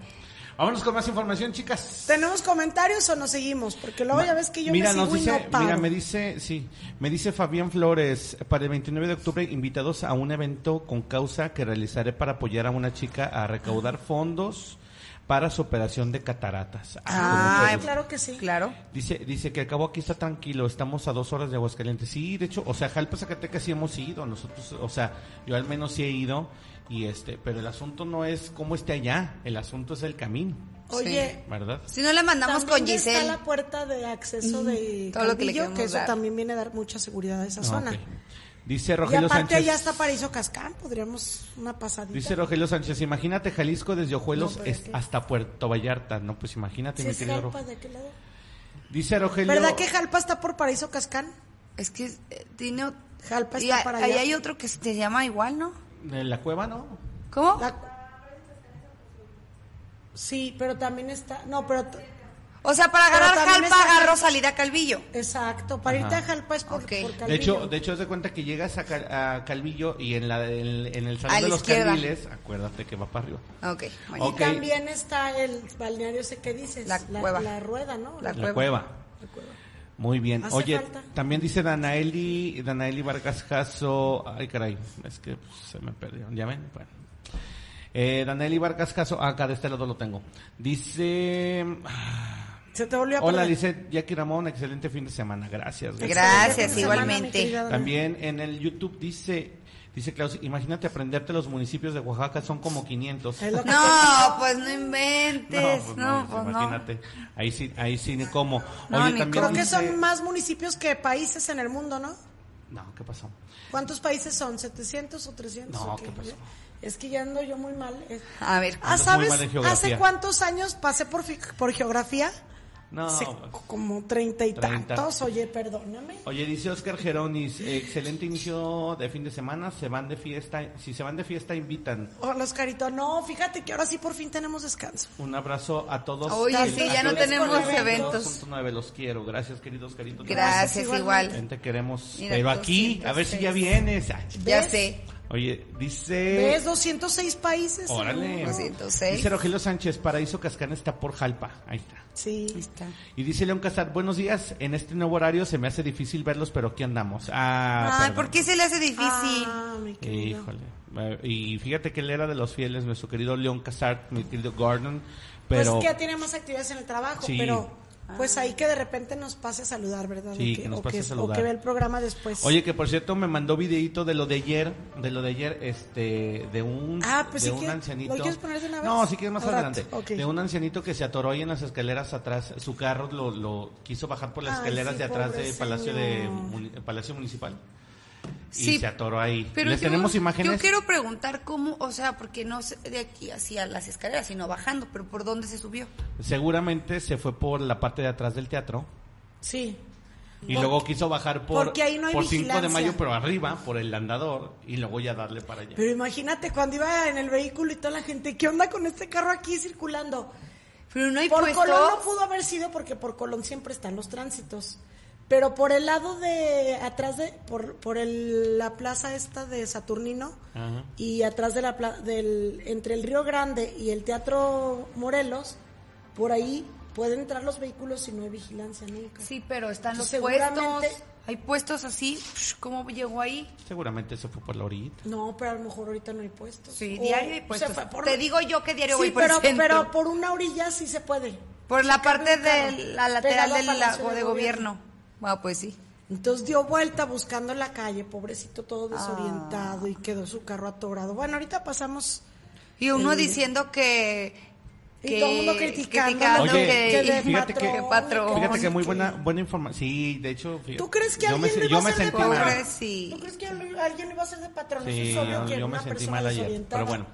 vámonos con más información, chicas. ¿Tenemos comentarios o nos seguimos? Porque luego ya ves que yo mira, me sigo nos y dice, no paro. mira, me dice, sí, me dice Fabián Flores, para el 29 de octubre invitados a un evento con causa que realizaré para apoyar a una chica a recaudar fondos para su operación de cataratas. Ah, Ah, claro que sí. Claro. Dice, dice que al cabo aquí está tranquilo, estamos a dos horas de Aguascalientes. Sí, de hecho, o sea, Jalpa, Zacatecas sí hemos ido, nosotros, o sea, yo al menos sí he ido, y este, pero el asunto no es cómo esté allá, el asunto es el camino, Oye, ¿verdad? Si no le mandamos con ya está Giselle. la puerta de acceso de todo lo que le que eso dar. también viene a dar mucha seguridad a esa Ah, zona. ok. Dice Y Rogelio aparte Sánchez. allá está Paraíso Cascán, podríamos una pasadita. Dice Rogelio Sánchez, imagínate Jalisco desde Ojuelos No, es- hasta Puerto Vallarta. No, pues imagínate, ¿Sí mi querido Jalpa de qué lado? Dice Rogelio. ¿Verdad que Jalpa está por Paraíso Cascán? Es que eh, tiene. Jalpa y está a- para ahí allá. hay otro que se llama igual, ¿no? De la cueva, ¿no? ¿Cómo? La- Sí, pero también está... No, pero... O sea, para agarrar Jalpa está- agarro salida a Calvillo. Exacto, para irte a. Jalpa es por, Ok. por Calvillo. De hecho, de hecho, haz de cuenta que llegas a, Cal- a Calvillo y en, la, en, en el salón A la de los izquierda. Carriles, acuérdate que va para arriba. Ok, bueno. Y también está el balneario ese que dices. La cueva. La rueda, ¿no? La La cueva. cueva. Muy bien. Hace Oye, falta. también dice Danaeli, Danaeli Vargas Caso. Ay, caray, es que pues, se me perdió. ¿Ya ven? Bueno. Eh, Danaeli Vargas Caso, ah, acá de este lado lo tengo. Dice. ah, Se te volvió a Hola, dice Jackie Ramón, excelente fin de semana. Gracias. Gracias, semana, igualmente. También en el YouTube dice, dice Klaus, imagínate aprenderte los municipios de Oaxaca, son como 500. Es lo que- No, pues no inventes. pues No, pues no. imagínate. Ahí sí, ahí sí. No, Oye, Creo que dice- son más municipios que países en el mundo, ¿no? No, ¿qué pasó? ¿Cuántos países son? ¿700 o 300? No, o ¿qué pasó? Es que ya ando yo muy mal. eh. A ver. Ah, ¿sabes? mal en geografía. ¿Hace cuántos años pasé por, fi- por geografía? No, Hace pues. como treinta y Treinta. tantos. Oye, perdóname. Oye, dice Oscar Geronis, excelente inicio de fin de semana, se van de fiesta, si se van de fiesta invitan. Hola, Oscarito. No, fíjate que ahora sí por fin tenemos descanso. Un abrazo a todos. Oye, sí, ya no tenemos eventos. eventos. 2.9, los quiero. Gracias, querido Oscarito. Gracias, igualmente. igual. Te queremos. Mira, Pero aquí, a ver si ya vienes. Ay, Ya ¿Ves? sé. Oye, dice... ¿Ves? 206 países. Órale. mundo. 206. Dice Rogelio Sánchez, Paraíso Cascán está por Jalpa. Ahí está. Sí. Ahí está. Y dice León Casar, buenos días. En este nuevo horario se me hace difícil verlos, pero aquí andamos. Ah, Ay, perdón. ¿por qué se le hace difícil? Ah, mi querido. Híjole. Eh, Y fíjate que él era de los fieles, nuestro querido León Casar, mi querido Gordon. Pero Pues que ya tiene más actividades en el trabajo, Sí. pero pues ahí que de repente nos pase a saludar, ¿verdad? Sí, o que nos o pase a o saludar. que vea el programa después. Oye, que por cierto me mandó videito de lo de ayer, de lo de ayer, este, de un, Ah, pues de un ancianito. ¿lo quieres poner de una vez? No, si quieres más adelante. De un ancianito que se atoró ahí en las escaleras atrás, su carro lo, lo quiso bajar por las Ay, escaleras sí, de atrás del Palacio de señor. Palacio Municipal. Sí, y se atoró ahí. Pero ¿Les yo- tenemos imágenes? Yo quiero preguntar cómo, o sea, porque no sé de aquí hacia las escaleras, sino bajando, pero ¿por dónde se subió? Seguramente se fue por la parte de atrás del teatro. Sí. Y luego quiso bajar por, porque ahí no hay por 5 de mayo, pero arriba, por el andador, y luego ya darle para allá. Pero imagínate cuando iba en el vehículo y toda la gente, ¿qué onda con este carro aquí circulando? Pero no hay por. Colón no pudo haber sido porque por Colón siempre están los tránsitos. Pero por el lado de atrás de por por el, la plaza esta de Saturnino Ajá. y atrás de la pla- del entre el Río Grande y el Teatro Morelos, por ahí pueden entrar los vehículos y no hay vigilancia nunca. Sí, pero están los Seguramente- puestos. Hay puestos así. ¿Cómo llegó ahí? Seguramente se fue por la orillita. No, pero a lo mejor ahorita no hay puestos. Sí, O diario hay puestos. por- Te digo yo que diario Sí, voy por pero, el pero por una orilla sí se puede. Por la parte de la lateral del lago de de gobierno. Ah, pues sí. Entonces dio vuelta buscando la calle, pobrecito Ah. todo desorientado y quedó su carro atorado. Bueno, ahorita pasamos. Y uno diciendo que Y que- todo el mundo criticando. criticando Oye, que- que de fíjate que- patrón. Fíjate que muy buena buena información. Sí, de hecho, fíjate, ¿Tú crees que yo me, alguien yo iba me a hacer de sentí patrón? mal. Pobre, sí. ¿Tú crees que alguien iba a ser de patrón? Sí, Eso es obvio yo, que yo me sentí mal ayer, pero bueno.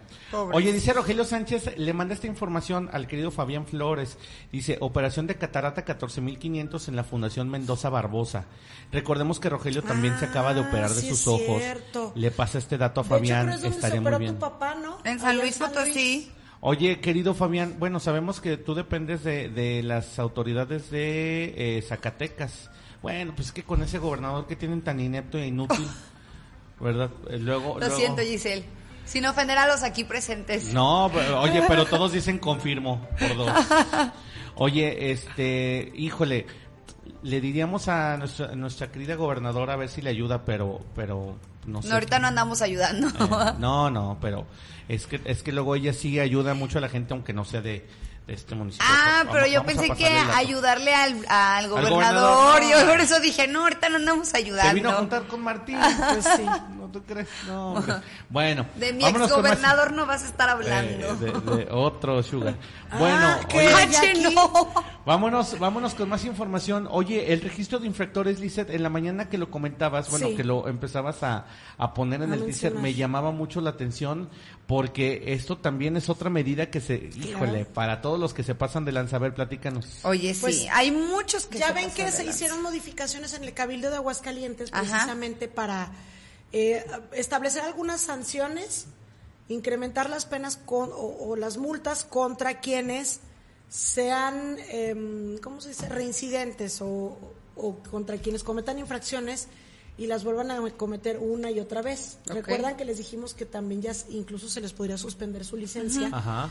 Oye, dice Rogelio Sánchez, le manda esta información al querido Fabián Flores. Dice, operación de catarata 14.500 en la Fundación Mendoza Barbosa. Recordemos que Rogelio también se acaba de Ah, operar de sí sus es ojos. cierto. Le pasa este dato a De hecho, Fabián, creo es donde se estaría muy bien. tu papá, ¿no? En San Luis Potosí. Oye, querido Fabián, bueno, sabemos que tú dependes de, de las autoridades de eh, Zacatecas. Bueno, pues es que con ese gobernador que tienen tan inepto e inútil, ¿verdad? Eh, Luego, Lo luego- siento, Giselle. Sin ofender a los aquí presentes. No, pero- oye, pero todos dicen confirmo por dos. Oye, este, híjole, le diríamos a nuestra, nuestra querida gobernadora a ver si le ayuda, pero, pero no sé. No, ahorita no andamos ayudando. Eh, no, no, pero es que es que luego ella sí ayuda mucho a la gente aunque no sea de este municipio. Ah, Vamos- pero yo pensé que ayudarle al, al gobernador. gobernador. Yo por eso dije, no, ahorita no andamos ayudando. Se vino a juntar con Martín, pues sí, ¿no tú crees? No, hombre. Bueno, De mi más- exgobernador no vas a estar Eh, hablando. de, de otro Sugar. Bueno, Ah, ¿qué? oye, no. vámonos, vámonos con más información. Oye, el registro de infractores, Lizeth, en la mañana que lo comentabas, bueno, Sí. que lo empezabas a, a poner en A el teaser, me llamaba mucho la atención porque esto también es otra medida que se, híjole, para todos los que se pasan de lanza, a ver, platícanos. Oye, sí, Pues, hay muchos que ya se ven pasan que de se lanza. hicieron modificaciones en el Cabildo de Aguascalientes Ajá. precisamente para eh, establecer algunas sanciones, incrementar las penas con, o, o las multas contra quienes sean, em, ¿cómo se dice?, reincidentes o, o contra quienes cometan infracciones y las vuelvan a cometer una y otra vez. Recuerdan que les dijimos que también ya incluso se les podría suspender su licencia. Ajá.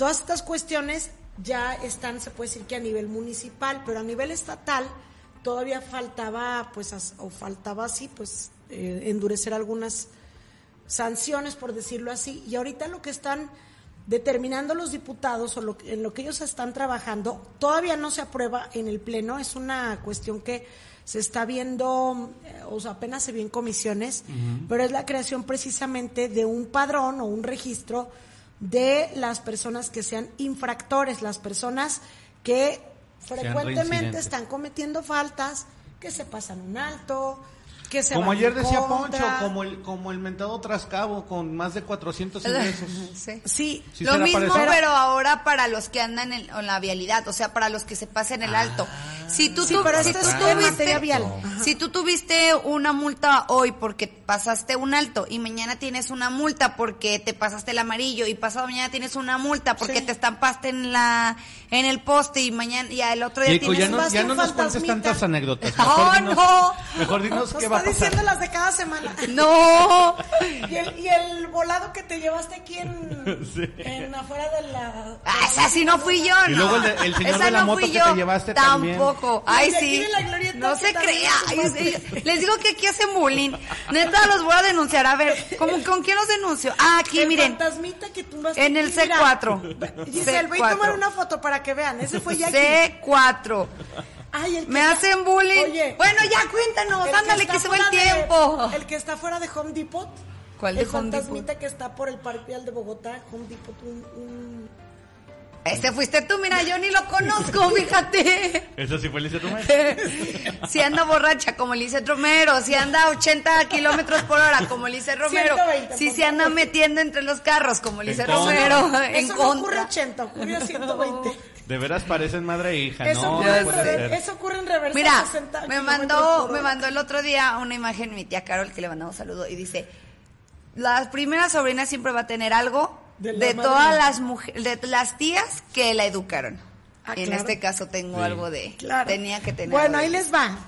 Todas estas cuestiones ya están, se puede decir que a nivel municipal, pero a nivel estatal todavía faltaba, pues, o faltaba así, pues, eh, endurecer algunas sanciones, por decirlo así. Y ahorita lo que están determinando los diputados o lo en lo que ellos están trabajando todavía no se aprueba en el pleno. Es una cuestión que se está viendo, eh, o sea, apenas se vio en comisiones, pero es la creación precisamente de un padrón o un registro de las personas que sean infractores, las personas que frecuentemente están cometiendo faltas, que se pasan un alto, que se Como van ayer decía contra. Poncho, como el, como el mentado Trascabo con más de 400 ingresos. Sí. Sí, ¿Sí Lo mismo, parecido? pero ahora para los que andan en, en la vialidad, o sea, para los que se pasen el alto. Si tú, Sí, si tuviste- materia vial. Ajá. si tú tuviste una multa hoy porque pasaste un alto y mañana tienes una multa porque te pasaste el amarillo y pasado mañana tienes una multa porque Sí. te estampaste en la en el poste y mañana y el otro día Keiko, ya tienes no, más ya no nos cuentes tantas anécdotas. ¡Oh, Mejor dinos, no! Mejor dinos Nos qué va a diciendo las de cada semana. no. Y el, y el volado que te llevaste aquí en, en afuera de la... Ah, esa sí no fui yo, Y no. luego el de- el señor Esa de la no moto fui que yo, te llevaste también. Tampoco. Ay, Y sí. No se crea. Ay, sí. Les digo que aquí hacen bullying. Neta, los voy a denunciar. A ver, ¿cómo, ¿con quién los denuncio? Ah, aquí, el miren. fantasmita que tumbaste En el aquí, mira. C4. Giselle, voy a C4. tomar una foto para que vean. Ese fue Jackie. C4. Ay, el que Me está- hacen bullying. Oye, bueno, ya cuéntanos. Ándale, está que se va el de- tiempo. el que está fuera de Home Depot. ¿Cuál de el Home fantasmita que está por el Parque Vial de Bogotá, Home Depot, un, un- Este fuiste tú, mira, yo ni lo conozco, fíjate. Eso sí fue Lizeth Romero. Si anda borracha como Lice Romero, si anda a 80 kilómetros por hora como Lice Romero, 120, si se anda meten entre los carros como Lice contra. Romero, en Eso no ocurre contra. a 80, ocurre a 120. De veras parecen madre e hija, Eso, no, ocurre en no puede rever- ser. eso ocurre en reversa. Mira, a 60 me mandó, me mandó el otro día una imagen mi tía Carol que le mandamos saludo y dice, la primera sobrina siempre va a tener algo De todas las mujeres, de las tías que la educaron. Ah, y en este caso tengo Sí. algo de, Claro. tenía que tener. Bueno, ahí les va.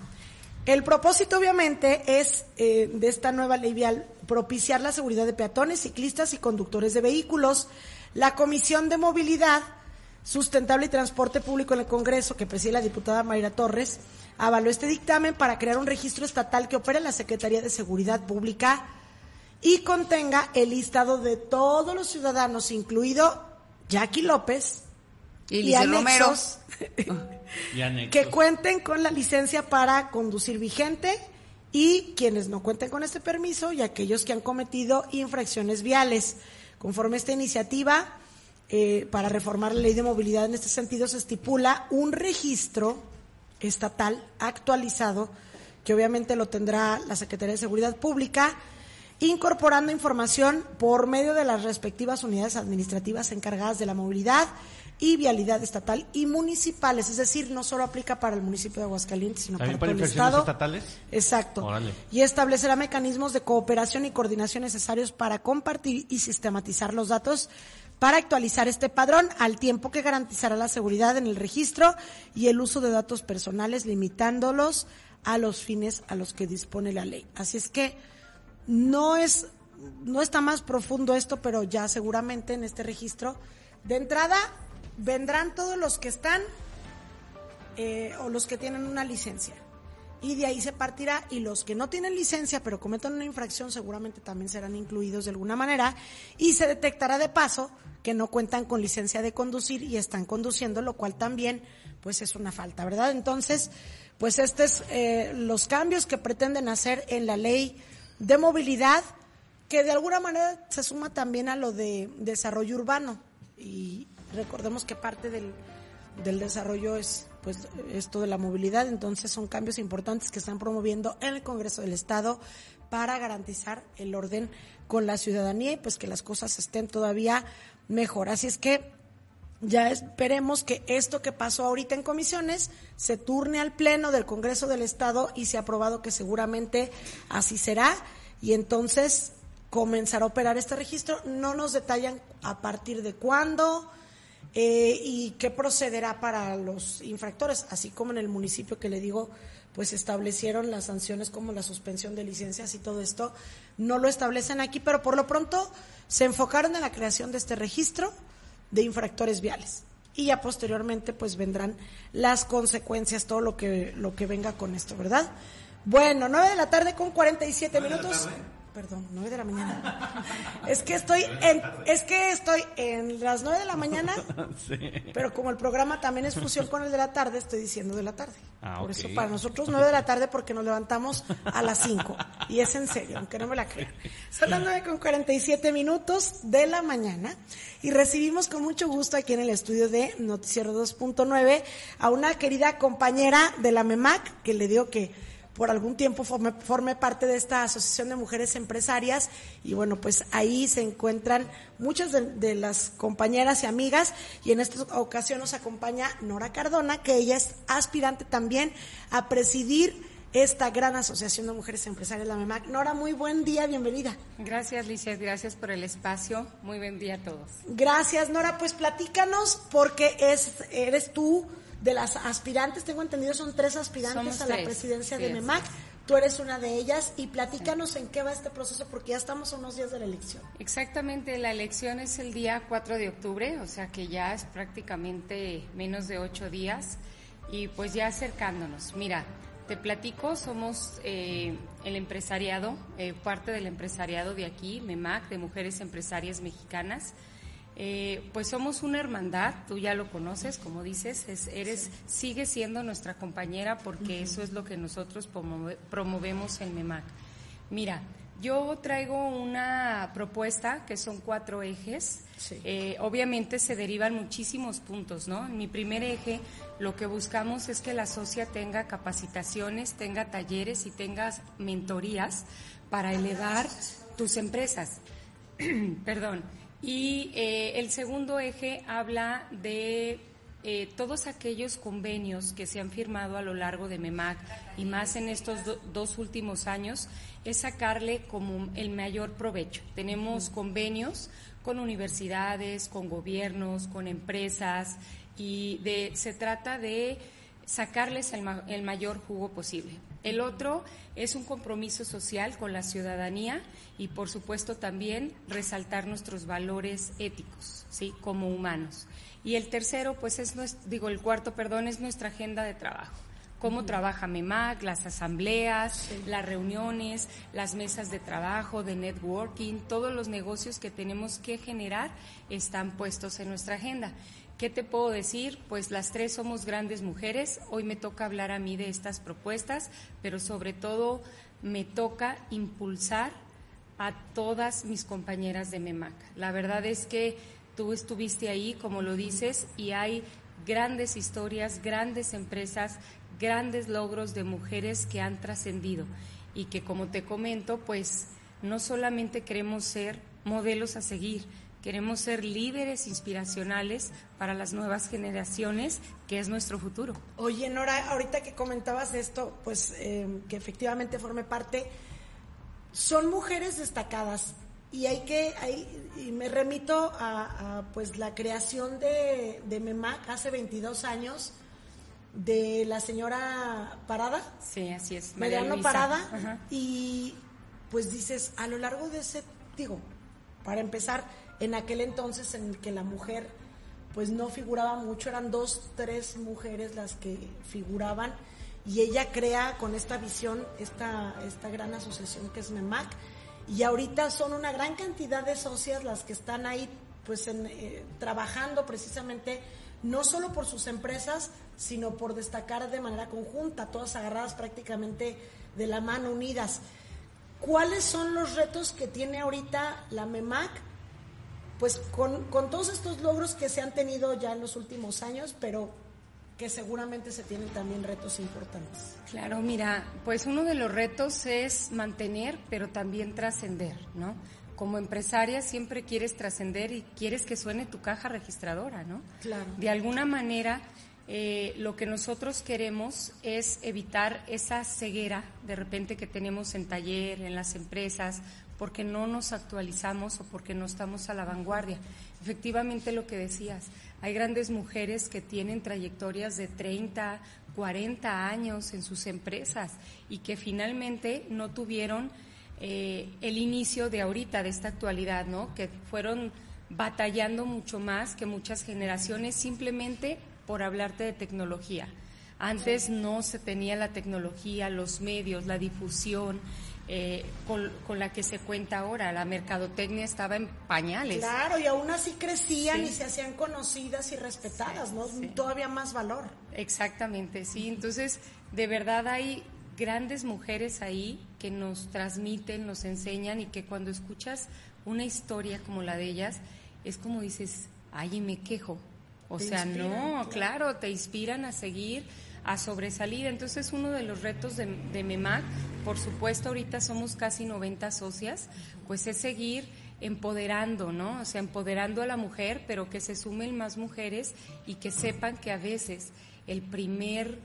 El propósito, obviamente, es eh, de esta nueva ley vial propiciar la seguridad de peatones, ciclistas y conductores de vehículos. La Comisión de Movilidad Sustentable y Transporte Público en el Congreso, que preside la diputada Mayra Torres, avaló este dictamen para crear un registro estatal que opere la Secretaría de Seguridad Pública y contenga el listado de todos los ciudadanos, incluido Jackie López Y anexos Y anexos. que cuenten con la licencia para conducir vigente y quienes no cuenten con este permiso y aquellos que han cometido infracciones viales. Conforme a esta iniciativa, eh, para reformar la ley de movilidad en este sentido se estipula un registro estatal actualizado que obviamente lo tendrá la Secretaría de Seguridad Pública, incorporando información por medio de las respectivas unidades administrativas encargadas de la movilidad y vialidad estatal y municipales, es decir, no solo aplica para el municipio de Aguascalientes, sino para todo el estado. estatales? Exacto. Y establecerá mecanismos de cooperación y coordinación necesarios para compartir y sistematizar los datos para actualizar este padrón al tiempo que garantizará la seguridad en el registro y el uso de datos personales limitándolos a los fines a los que dispone la ley. Así es que no es no está más profundo esto, pero ya seguramente en este registro de entrada vendrán todos los que están eh, o los que tienen una licencia. Y de ahí se partirá y los que no tienen licencia pero cometen una infracción seguramente también serán incluidos de alguna manera y se detectará de paso que no cuentan con licencia de conducir y están conduciendo, lo cual también pues es una falta, ¿verdad? Entonces, pues estos eh, los cambios que pretenden hacer en la ley de movilidad que de alguna manera se suma también a lo de desarrollo urbano y, recordemos que parte del, del desarrollo es pues esto de la movilidad, entonces son cambios importantes que están promoviendo en el Congreso del Estado para garantizar el orden con la ciudadanía y pues que las cosas estén todavía mejor. Así es que ya esperemos que esto que pasó ahorita en comisiones se turne al Pleno del Congreso del Estado y se ha aprobado que seguramente así será y entonces comenzará a operar este registro. No nos detallan a partir de cuándo, eh, y qué procederá para los infractores, así como en el municipio que le digo, pues establecieron las sanciones como la suspensión de licencias y todo esto, no lo establecen aquí, pero por lo pronto se enfocaron en la creación de este registro de infractores viales y ya posteriormente pues vendrán las consecuencias, todo lo que lo que venga con esto, ¿verdad? Bueno, nueve de la tarde con 47 minutos perdón, nueve de la mañana. Es que estoy en, es que estoy en las nueve de la mañana, pero como el programa también es fusión con el de la tarde, estoy diciendo de la tarde. Ah, Por eso para nosotros nueve de la tarde porque nos levantamos a las cinco. Y es en serio, aunque no me la crean. Son las nueve con cuarenta y siete minutos de la mañana y recibimos con mucho gusto aquí en el estudio de Noticiero 2.9 a una querida compañera de la MEMAC que le digo que por algún tiempo formé, parte de esta Asociación de Mujeres Empresarias y bueno, pues ahí se encuentran muchas de, las compañeras y amigas y en esta ocasión nos acompaña Nora Cardona, que ella es aspirante también a presidir esta gran asociación de mujeres empresarias, la MEMAC. Nora, muy buen día, bienvenida. Gracias, Licia, gracias por el espacio. Muy buen día a todos. Gracias, Nora. Pues platícanos, porque es, eres tú de las aspirantes, tengo entendido, son tres aspirantes a la presidencia de MEMAC. Tú eres una de ellas y platícanos en qué va este proceso porque ya estamos a unos días de la elección. Exactamente, la elección es el día 4 de octubre, o sea que ya es prácticamente menos de ocho días y pues ya acercándonos. Mira, te platico, somos eh, el empresariado, eh, parte del empresariado de aquí, MEMAC, de Mujeres Empresarias Mexicanas. Eh, pues somos una hermandad, tú ya lo conoces, como dices, eres, sigue siendo nuestra compañera porque eso es lo que nosotros promovemos en MEMAC. Mira, yo traigo una propuesta que son cuatro ejes. Eh, obviamente se derivan muchísimos puntos, ¿no? En mi primer eje, lo que buscamos es que la socia tenga capacitaciones, tenga talleres y tenga mentorías para elevar tus empresas. Perdón. Y eh, el segundo eje habla de eh, todos aquellos convenios que se han firmado a lo largo de MEMAC y más en estos dos últimos años, es sacarle como el mayor provecho. Tenemos convenios con universidades, con gobiernos, con empresas y de, se trata de sacarles el mayor jugo posible. El otro es un compromiso social con la ciudadanía y, por supuesto, también resaltar nuestros valores éticos, ¿sí? Como humanos. Y el tercero, pues es, digo, el cuarto, perdón, es nuestra agenda de trabajo. Cómo trabaja MEMAC, las asambleas, las reuniones, las mesas de trabajo, de networking, todos los negocios que tenemos que generar están puestos en nuestra agenda. ¿Qué te puedo decir? Pues las tres somos grandes mujeres. Hoy me toca hablar a mí de estas propuestas, pero sobre todo me toca impulsar a todas mis compañeras de MEMAC. La verdad es que tú estuviste ahí, como lo dices, y hay grandes historias, grandes empresas, grandes logros de mujeres que han trascendido y que, como te comento, pues no solamente queremos ser modelos a seguir, queremos ser líderes inspiracionales para las nuevas generaciones, que es nuestro futuro. Oye, Nora, ahorita que comentabas esto, pues eh, que efectivamente forme parte, son mujeres destacadas y hay que, hay, y me remito a, pues la creación de, de MEMAC hace 22 años, de la señora Parada. Sí, así es. Mariano Parada. Y pues dices, a lo largo de ese, digo, para empezar, en aquel entonces en que la mujer pues no figuraba mucho, eran dos, tres mujeres las que figuraban y ella crea con esta visión esta, esta gran asociación que es MEMAC y ahorita son una gran cantidad de socias las que están ahí pues eh, trabajando precisamente no solo por sus empresas, sino por destacar de manera conjunta, todas agarradas prácticamente de la mano, unidas. ¿Cuáles son los retos que tiene ahorita la MEMAC? Pues con, con todos estos logros que se han tenido ya en los últimos años, pero que seguramente se tienen también retos importantes. Claro, mira, pues uno de los retos es mantener, pero también trascender, ¿no? como empresaria siempre quieres trascender y quieres que suene tu caja registradora, ¿no? Claro. De alguna manera, eh, lo que nosotros queremos es evitar esa ceguera de repente que tenemos en taller, en las empresas, porque no nos actualizamos o porque no estamos a la vanguardia. Efectivamente lo que decías, hay grandes mujeres que tienen trayectorias de 30, 40 años en sus empresas y que finalmente no tuvieron eh, el inicio de ahorita, de esta actualidad, ¿no? Que fueron batallando mucho más que muchas generaciones simplemente por hablarte de tecnología. Antes no se tenía la tecnología, los medios, la difusión eh, con, la que se cuenta ahora. La mercadotecnia estaba en pañales. Claro, y aún así crecían y se hacían conocidas y respetadas, ¿no? Todavía más valor. Exactamente, sí. Entonces, de verdad hay grandes mujeres ahí que nos transmiten, nos enseñan y que cuando escuchas una historia como la de ellas, es como dices, ay, me quejo. O sea, no, claro. te inspiran a seguir, a sobresalir. Entonces, uno de los retos de, MEMAC, por supuesto, ahorita somos casi 90 socias, pues es seguir empoderando, ¿no? O sea, empoderando a la mujer, pero que se sumen más mujeres y que sepan que a veces el primer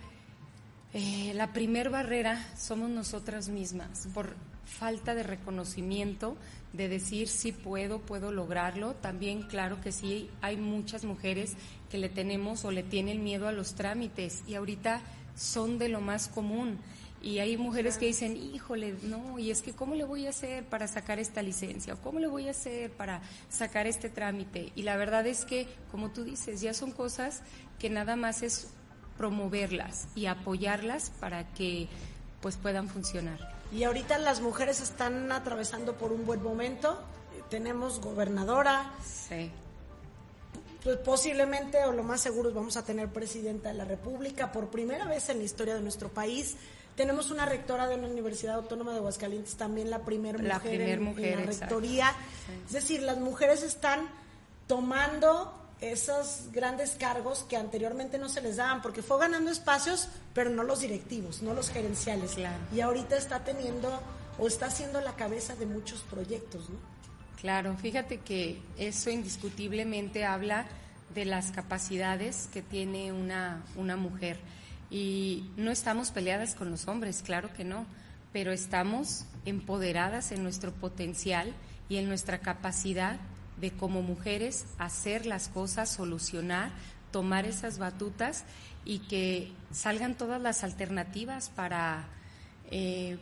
eh, la primer barrera somos nosotras mismas, por falta de reconocimiento, de decir sí puedo, puedo lograrlo. También, claro que sí, hay muchas mujeres que le tenemos o le tienen miedo a los trámites y ahorita son de lo más común. Y hay mujeres que dicen, híjole, no, y es que ¿cómo le voy a hacer para sacar esta licencia? ¿O cómo le voy a hacer para sacar este trámite? Y la verdad es que, como tú dices, ya son cosas que nada más es promoverlas y apoyarlas para que pues puedan funcionar. Y ahorita las mujeres están atravesando por un buen momento. Tenemos gobernadora. Sí. Pues posiblemente o lo más seguro vamos a tener presidenta de la República por primera vez en la historia de nuestro país. Tenemos una rectora de una Universidad Autónoma de Aguascalientes, también la primera mujer, la primer mujer en, la rectoría. Es decir, las mujeres están tomando esos grandes cargos que anteriormente no se les daban, porque fue ganando espacios, pero no los directivos, no los gerenciales. Y ahorita está teniendo o está siendo la cabeza de muchos proyectos, ¿no? Claro, fíjate que eso indiscutiblemente habla de las capacidades que tiene una, una mujer. Y no estamos peleadas con los hombres, claro que no, pero estamos empoderadas en nuestro potencial y en nuestra capacidad de como mujeres hacer las cosas, solucionar, tomar esas batutas y que salgan todas las alternativas para eh,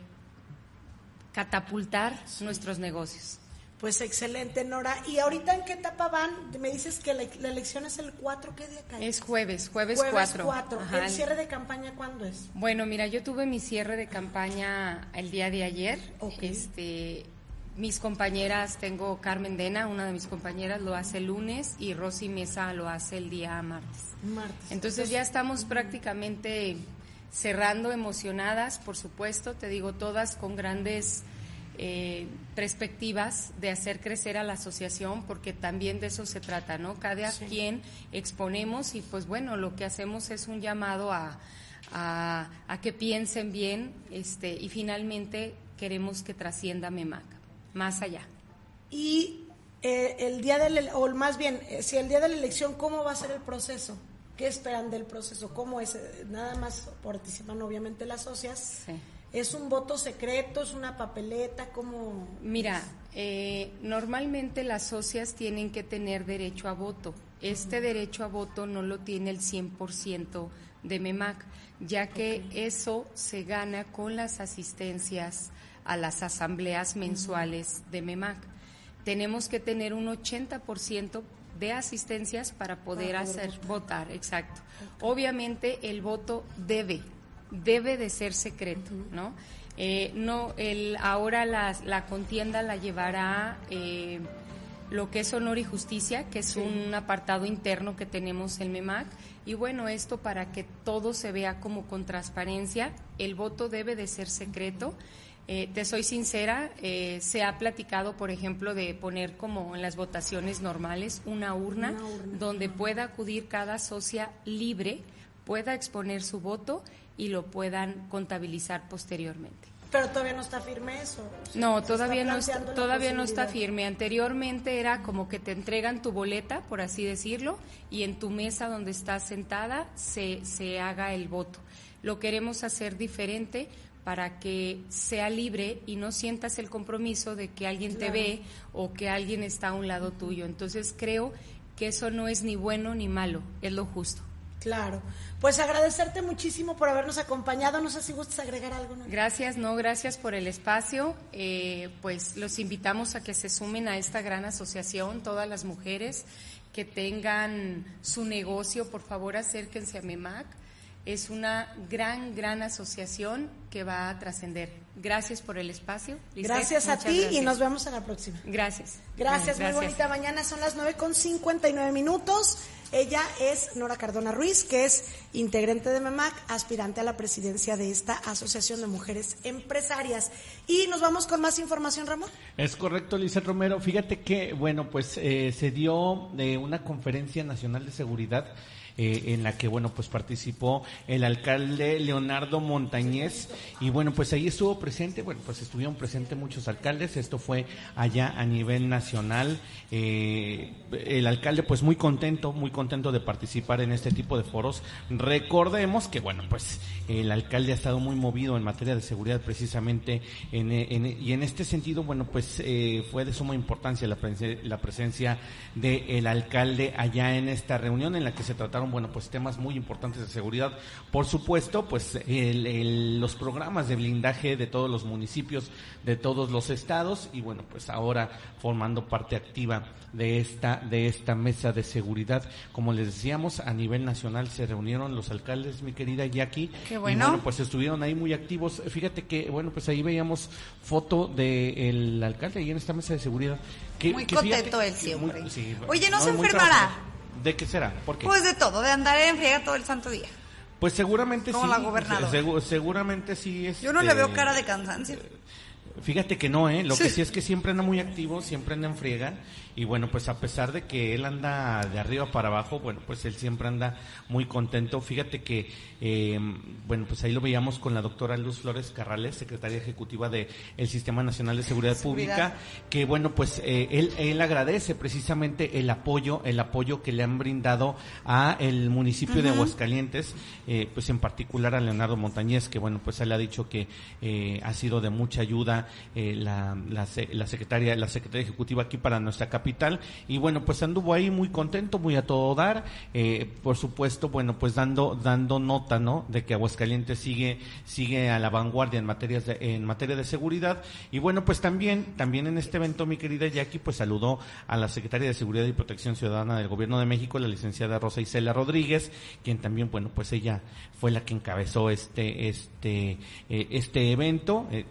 catapultar nuestros negocios. Pues excelente, Nora. ¿Y ahorita en qué etapa van? Me dices que la, elección es el 4, ¿qué día cae? Es jueves, jueves, jueves 4. ¿El cierre de campaña cuándo es? Bueno, mira, yo tuve mi cierre de campaña el día de ayer. Este, mis compañeras, tengo Carmen Dena, una de mis compañeras lo hace el lunes y Rosy Mesa lo hace el día martes. Martes. Entonces ya estamos prácticamente cerrando, emocionadas, por supuesto, te digo, todas con grandes eh, perspectivas de hacer crecer a la asociación, porque también de eso se trata, ¿no? Cada quien exponemos y pues bueno, lo que hacemos es un llamado a, a, que piensen bien este, y finalmente queremos que trascienda MEMAC, más allá. Y eh, el día del, o más bien, eh, si el día de la elección, ¿cómo va a ser el proceso? ¿Qué esperan del proceso? ¿Cómo es? Nada más participan obviamente las socias. Sí ¿Es un voto secreto? ¿Es una papeleta? ¿Cómo? Mira, eh, normalmente las socias tienen que tener derecho a voto. Este derecho a voto no lo tiene el 100% de MEMAC, ya que eso se gana con las asistencias a las asambleas mensuales de MEMAC. Tenemos que tener un 80% de asistencias para poder, hacer votar. exacto. Obviamente el voto debe debe de ser secreto, ¿no? Eh, no, el, ahora la, la contienda la llevará eh, lo que es honor y justicia, que es un apartado interno que tenemos en MEMAC. Y bueno, esto para que todo se vea como con transparencia, el voto debe de ser secreto. Eh, te soy sincera, se ha platicado, por ejemplo, de poner como en las votaciones normales una urna, una urna. donde pueda acudir cada socia libre, pueda exponer su voto y lo puedan contabilizar posteriormente. Pero todavía no está firme eso. no, todavía no está, todavía no está firme. Anteriormente era como que te entregan tu boleta, por así decirlo, y en tu mesa donde estás sentada se, se haga el voto. Lo queremos hacer diferente para que sea libre y no sientas el compromiso de que alguien te ve o que alguien está a un lado tuyo. Entonces creo que eso no es ni bueno ni malo, es lo justo. Claro. Pues agradecerte muchísimo por habernos acompañado. No sé si gustas agregar algo. Gracias, no, gracias por el espacio. Eh, pues los invitamos a que se sumen a esta gran asociación, todas las mujeres que tengan su negocio, por favor acérquense a MEMAC. Es una gran, gran asociación que va a trascender. Gracias por el espacio. gracias a ti y nos vemos en la próxima. Gracias. Gracias, muy bonita mañana. Son las 9 con 59 minutos. Ella es Nora Cardona Ruiz, que es integrante de MEMAC, aspirante a la presidencia de esta Asociación de Mujeres Empresarias. Y nos vamos con más información, Ramón. Es correcto, Lisa Romero. Fíjate que, bueno, pues eh, se dio de una conferencia nacional de seguridad eh, en la que, bueno, pues participó el alcalde Leonardo Montañez. Y, bueno, pues ahí estuvo presente, bueno, pues estuvieron presentes muchos alcaldes, esto fue allá a nivel nacional, eh, el alcalde pues muy contento, muy contento de participar en este tipo de foros. Recordemos que, bueno, pues el alcalde ha estado muy movido en materia de seguridad precisamente en, y en este sentido, bueno, pues eh, fue de suma importancia la, la presencia del alcalde allá en esta reunión en la que se trataron bueno, pues temas muy importantes de seguridad. Por supuesto, pues los programas de blindaje de todos los municipios, de todos los estados y bueno, pues ahora formando parte activa de esta, de esta mesa de seguridad. Como les decíamos, a nivel nacional se reunieron los alcaldes, mi querida Jackie. Qué bueno. Y bueno, pues estuvieron ahí muy activos. Fíjate que, bueno, pues ahí veíamos foto del alcalde ahí en esta mesa de seguridad. Que, muy contento él siempre. Oye, ¿no se enfermará? ¿De qué será? ¿Por Pues de todo, de andar en friega todo el santo día. Pues seguramente Como sí. la gobernadora. seguramente sí es. Yo no le veo este, cara de cansancio. Fíjate que no, ¿eh? Lo que sí es que siempre anda muy activo, siempre anda en friega. Y bueno, pues a pesar de que él anda de arriba para abajo, bueno, pues él siempre anda muy contento. Fíjate que, eh, bueno, pues ahí lo veíamos con la doctora Luz Flores Carrales, secretaria ejecutiva del el Sistema Nacional de Seguridad, Pública, que bueno, pues eh, él, él agradece precisamente el apoyo, el apoyo que le han brindado a el municipio de Aguascalientes, eh, pues en particular a Leonardo Montañez, que bueno, pues él ha dicho que ha sido de mucha ayuda la, la, la secretaria, la secretaria ejecutiva aquí para nuestra capital y bueno, pues anduvo ahí muy contento, muy a todo dar, eh, por supuesto, bueno, pues dando dando nota, ¿no? De que Aguascalientes sigue sigue a la vanguardia en materia de, en materia de seguridad y bueno, pues también también en este evento mi querida Jackie pues saludó a la secretaria de Seguridad y Protección Ciudadana del Gobierno de México, la licenciada Rosa Isela Rodríguez, quien también bueno, pues ella fue la que encabezó este este eh, este evento. Eh,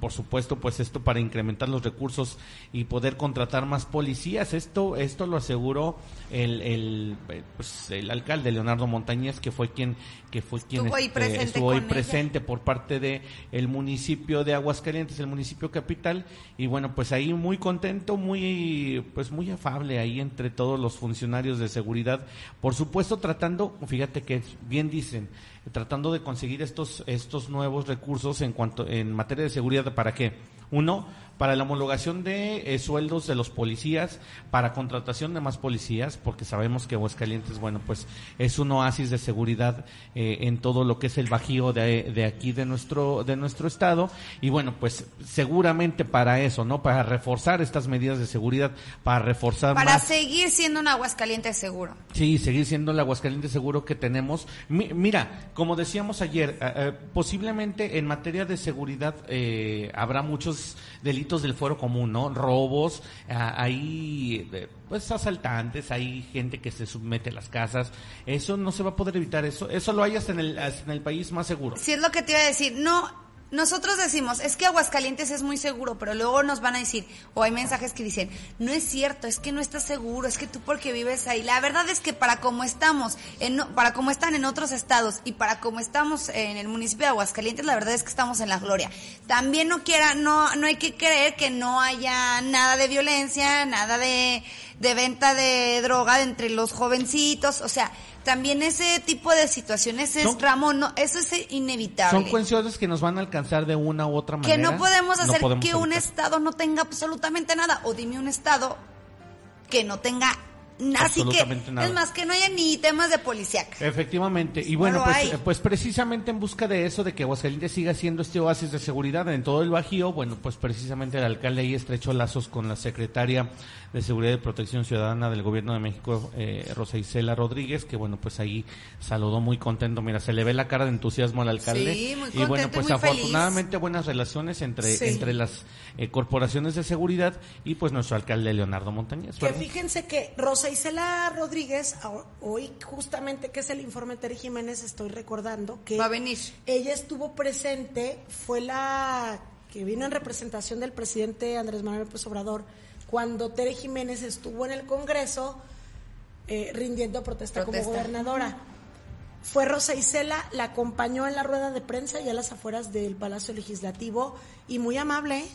por supuesto, pues esto para incrementar los recursos y poder contratar más policías. Esto, esto lo aseguró el, el, pues, el alcalde Leonardo Montañez, que fue quien, que fue quien estuvo ahí este, presente, estuvo con presente por parte de el municipio de Aguascalientes, el municipio capital, y bueno, pues ahí muy contento, muy, pues muy afable ahí entre todos los funcionarios de seguridad, por supuesto tratando, fíjate que bien dicen, tratando de conseguir estos estos nuevos recursos en cuanto en materia de seguridad para qué uno para la homologación de eh, sueldos de los policías, para contratación de más policías, porque sabemos que Aguascalientes, bueno, pues es un oasis de seguridad eh, en todo lo que es el bajío de, de, aquí de nuestro de nuestro estado y bueno, pues seguramente para eso, ¿no? Para reforzar estas medidas de seguridad, para reforzar para más seguir siendo un Aguascalientes seguro. Sí, seguir siendo el Aguascalientes seguro que tenemos. Mi- mira, como decíamos ayer, eh, eh, posiblemente en materia de seguridad eh, habrá muchos delitos del fuero común, ¿no? Robos, hay eh, pues asaltantes, hay gente que se somete a las casas. Eso no se va a poder evitar. Eso eso lo hay hasta en el, en el país más seguro. Si es lo que te iba a decir, no, nosotros decimos, es que Aguascalientes es muy seguro, pero luego nos van a decir, o hay mensajes que dicen, no es cierto, es que no estás seguro, es que tú porque vives ahí. La verdad es que para como estamos, en, para como están en otros estados y para como estamos en el municipio de Aguascalientes, la verdad es que estamos en la gloria. También no quiera, no, no hay que creer que no haya nada de violencia, nada de, de venta de droga entre los jovencitos, o sea, también ese tipo de situaciones es, Son- Ramón, no, eso es inevitable. Son cuestiones que nos van a alcanzar de una u otra manera. que no podemos No hacer podemos que un estado no tenga absolutamente nada. O dime un estado que no tenga. Así que, nada. es más, que no haya ni temas de policíaca. Efectivamente, y No bueno, pues, pues precisamente en busca de eso, de que Aguascalientes siga siendo este oasis de seguridad en todo el Bajío, bueno, pues precisamente el alcalde ahí estrechó lazos con la secretaria de Seguridad y Protección Ciudadana del Gobierno de México, eh, Rosa Isela Rodríguez, que bueno, pues ahí saludó muy contento, mira, se le ve la cara de entusiasmo al alcalde. Sí, muy y bueno, contento y pues muy feliz. afortunadamente buenas relaciones entre, Sí. entre las eh, corporaciones de seguridad y pues nuestro alcalde Leonardo Montañez. Que fíjense que Rosa Isela Rodríguez, hoy justamente que es el informe de Terry Jiménez, estoy recordando que Va a venir. ella estuvo presente, fue la que vino en representación del presidente Andrés Manuel López Obrador cuando Tere Jiménez estuvo en el Congreso eh, rindiendo protesta, Protesta. como gobernadora. Fue Rosa Isela, la acompañó en la rueda de prensa y a las afueras del Palacio Legislativo y muy amable, ¿eh?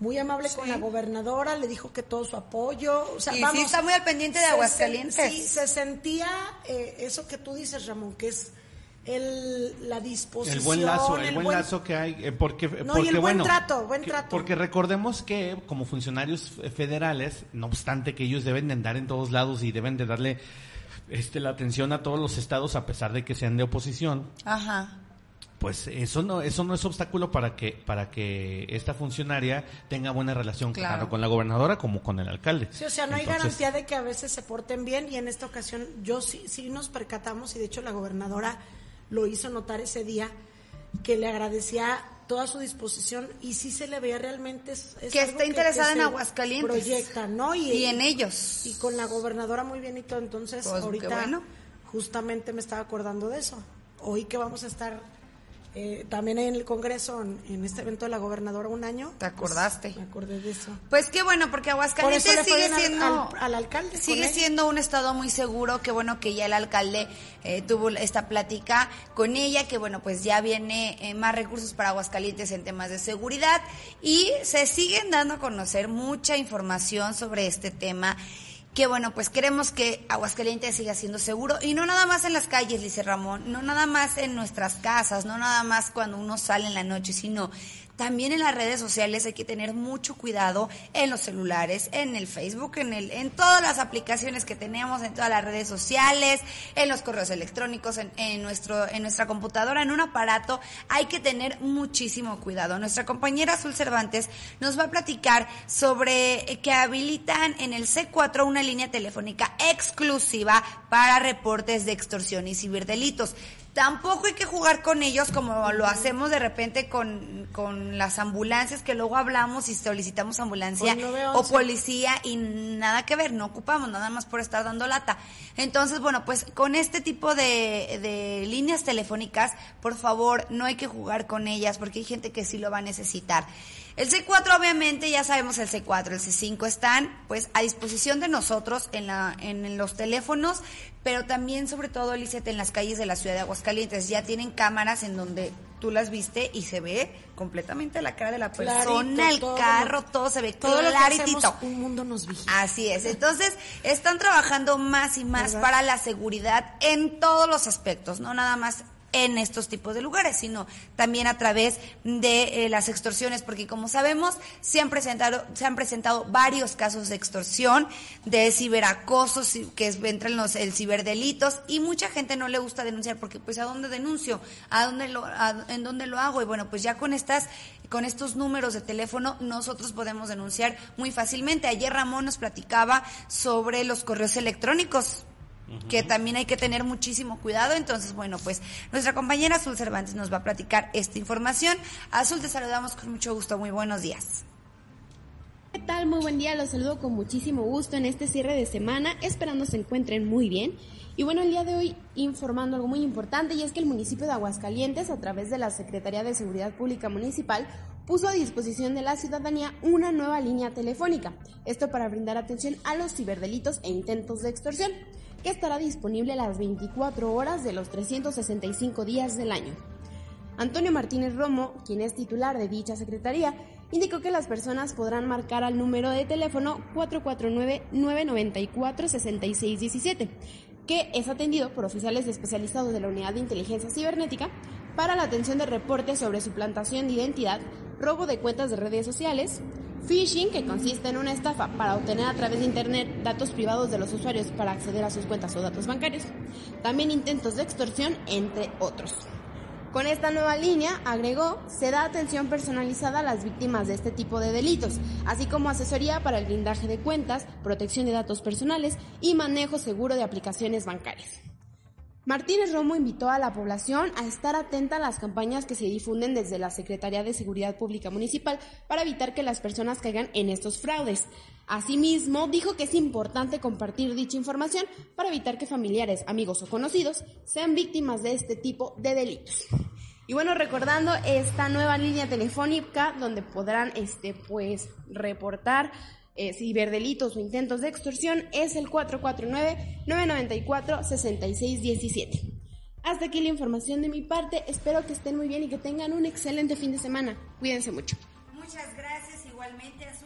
Muy amable con la gobernadora, le dijo que todo su apoyo, o sea, Y sí vamos, está muy al pendiente de se Aguascalientes. sen- Sí, se sentía eh, eso que tú dices, Ramón, que es el, la disposición. El buen lazo, el, buen, lazo que hay, eh, porque, No, y porque el buen bueno, trato, buen que- trato. Porque recordemos que como funcionarios federales, no obstante que ellos deben de andar en todos lados y deben de darle este la atención a todos los estados a pesar de que sean de oposición, Ajá. Pues eso no eso no es obstáculo para que para que esta funcionaria tenga buena relación Claro. con la gobernadora como con el alcalde. Sí, o sea, no hay garantía de que a veces se porten bien y en esta ocasión yo sí, sí nos percatamos y de hecho la gobernadora lo hizo notar ese día que le agradecía toda su disposición y sí se le veía realmente es, es Que está interesada en Aguascalientes. proyecta, ¿no? Y, Y en ellos. y con la gobernadora muy bien y todo, entonces Pues, ahorita bueno. justamente me estaba acordando de eso. Hoy que vamos a estar eh, también en el Congreso, en, este evento de la gobernadora un año. ¿Te acordaste? pues, me acordé de eso. Pues qué bueno, porque Por Aguascalientes sigue al- siendo al- al alcalde sigue siendo un estado muy seguro. Qué bueno que ya el alcalde eh, tuvo esta plática con ella, que bueno pues ya viene eh, más recursos para Aguascalientes en temas de seguridad y se siguen dando a conocer mucha información sobre este tema. Que bueno, pues queremos que Aguascalientes siga siendo seguro. Y no nada más en las calles, dice Ramón, no nada más en nuestras casas, no nada más cuando uno sale en la noche, sino también en las redes sociales hay que tener mucho cuidado en los celulares, en el Facebook, en el, en todas las aplicaciones que tenemos, en todas las redes sociales, en los correos electrónicos, en, en nuestro, en nuestra computadora, en un aparato. Hay que tener muchísimo cuidado. Nuestra compañera Azul Cervantes nos va a platicar sobre que habilitan en el C4 una línea telefónica exclusiva para reportes de extorsión y ciberdelitos. Tampoco hay que jugar con ellos como lo hacemos de repente con, con las ambulancias que luego hablamos y solicitamos ambulancia 911. o policía y nada que ver, no ocupamos nada más por estar dando lata. Entonces, bueno, pues con este tipo de, de líneas telefónicas, por favor, no hay que jugar con ellas porque hay gente que sí lo va a necesitar. El C4 obviamente ya sabemos el C4, el C5 están pues a disposición de nosotros en la en los teléfonos, pero también sobre todo Lisette en las calles de la ciudad de Aguascalientes ya tienen cámaras en donde tú las viste y se ve completamente la cara de la persona, Clarito, el todo carro, todo se ve Todo lo que claritito. hacemos, un mundo nos vigila. Así es. Entonces, están trabajando más y más ¿Verdad? para la seguridad en todos los aspectos, no nada más en estos tipos de lugares, sino también a través de eh, las extorsiones, porque como sabemos, se han presentado, se han presentado varios casos de extorsión, de ciberacoso, ci- que es, entran los el ciberdelitos, y mucha gente no le gusta denunciar, porque pues ¿a dónde denuncio? ¿A dónde lo, a- en dónde lo hago? Y bueno, pues ya con estas, con estos números de teléfono, nosotros podemos denunciar muy fácilmente. Ayer Ramón nos platicaba sobre los correos electrónicos que también hay que tener muchísimo cuidado. Entonces, bueno, pues nuestra compañera Azul Cervantes nos va a platicar esta información. Azul, te saludamos con mucho gusto. Muy buenos días. ¿Qué tal? Muy buen día, los saludo con muchísimo gusto en este cierre de semana, esperando se encuentren muy bien. Y bueno, el día de hoy informando algo muy importante y es que el municipio de Aguascalientes, a través de la Secretaría de Seguridad Pública Municipal, puso a disposición de la ciudadanía una nueva línea telefónica. Esto para brindar atención a los ciberdelitos e intentos de extorsión, que estará disponible las 24 horas de los 365 días del año. Antonio Martínez Romo, quien es titular de dicha secretaría, indicó que las personas podrán marcar al número de teléfono 449-994-6617, que es atendido por oficiales especializados de la Unidad de Inteligencia Cibernética para la atención de reportes sobre suplantación de identidad, robo de cuentas de redes sociales, phishing, que consiste en una estafa para obtener a través de Internet datos privados de los usuarios para acceder a sus cuentas o datos bancarios, también intentos de extorsión, entre otros. Con esta nueva línea, agregó, se da atención personalizada a las víctimas de este tipo de delitos, así como asesoría para el blindaje de cuentas, protección de datos personales y manejo seguro de aplicaciones bancarias. Martínez Romo invitó a la población a estar atenta a las campañas que se difunden desde la Secretaría de Seguridad Pública Municipal para evitar que las personas caigan en estos fraudes. Asimismo, dijo que es importante compartir dicha información para evitar que familiares, amigos o conocidos sean víctimas de este tipo de delitos. Y bueno, recordando esta nueva línea telefónica donde podrán este pues reportar eh, ciberdelitos o intentos de extorsión es el 449-994-6617. Hasta aquí la información de mi parte, espero que estén muy bien y que tengan un excelente fin de semana. Cuídense mucho. Muchas gracias, igualmente Azul, cuídate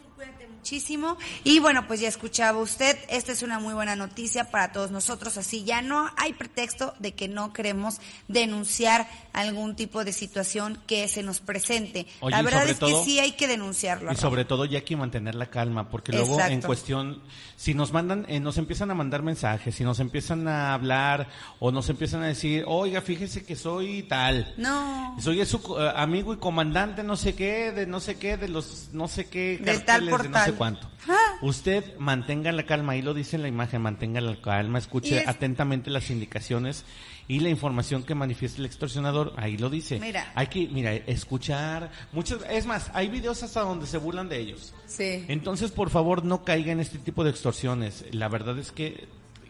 muchísimo. Y bueno, pues ya escuchaba usted, esta es una muy buena noticia para todos nosotros, así ya no hay pretexto de que no queremos denunciar algún tipo de situación que se nos presente. Oye, La verdad es que sí hay que denunciarlo. Y sobre todo ya hay que mantener la calma, porque luego Exacto. en cuestión, si nos mandan, eh, nos empiezan a mandar mensajes, si nos empiezan a hablar o nos empiezan a decir, oiga, fíjese que soy tal, No. soy su eh, amigo y comandante no sé qué, de no sé qué, de los no sé qué, Del tal carteles por de no sé cuánto. Ah. Usted mantenga la calma, ahí lo dice en la imagen, mantenga la calma, escuche es- atentamente las indicaciones y la información que manifiesta el extorsionador, ahí lo dice. Mira. Hay que, mira, escuchar, muchas, es más, hay videos hasta donde se burlan de ellos. Sí. Entonces, por favor, no caiga en este tipo de extorsiones. La verdad es que,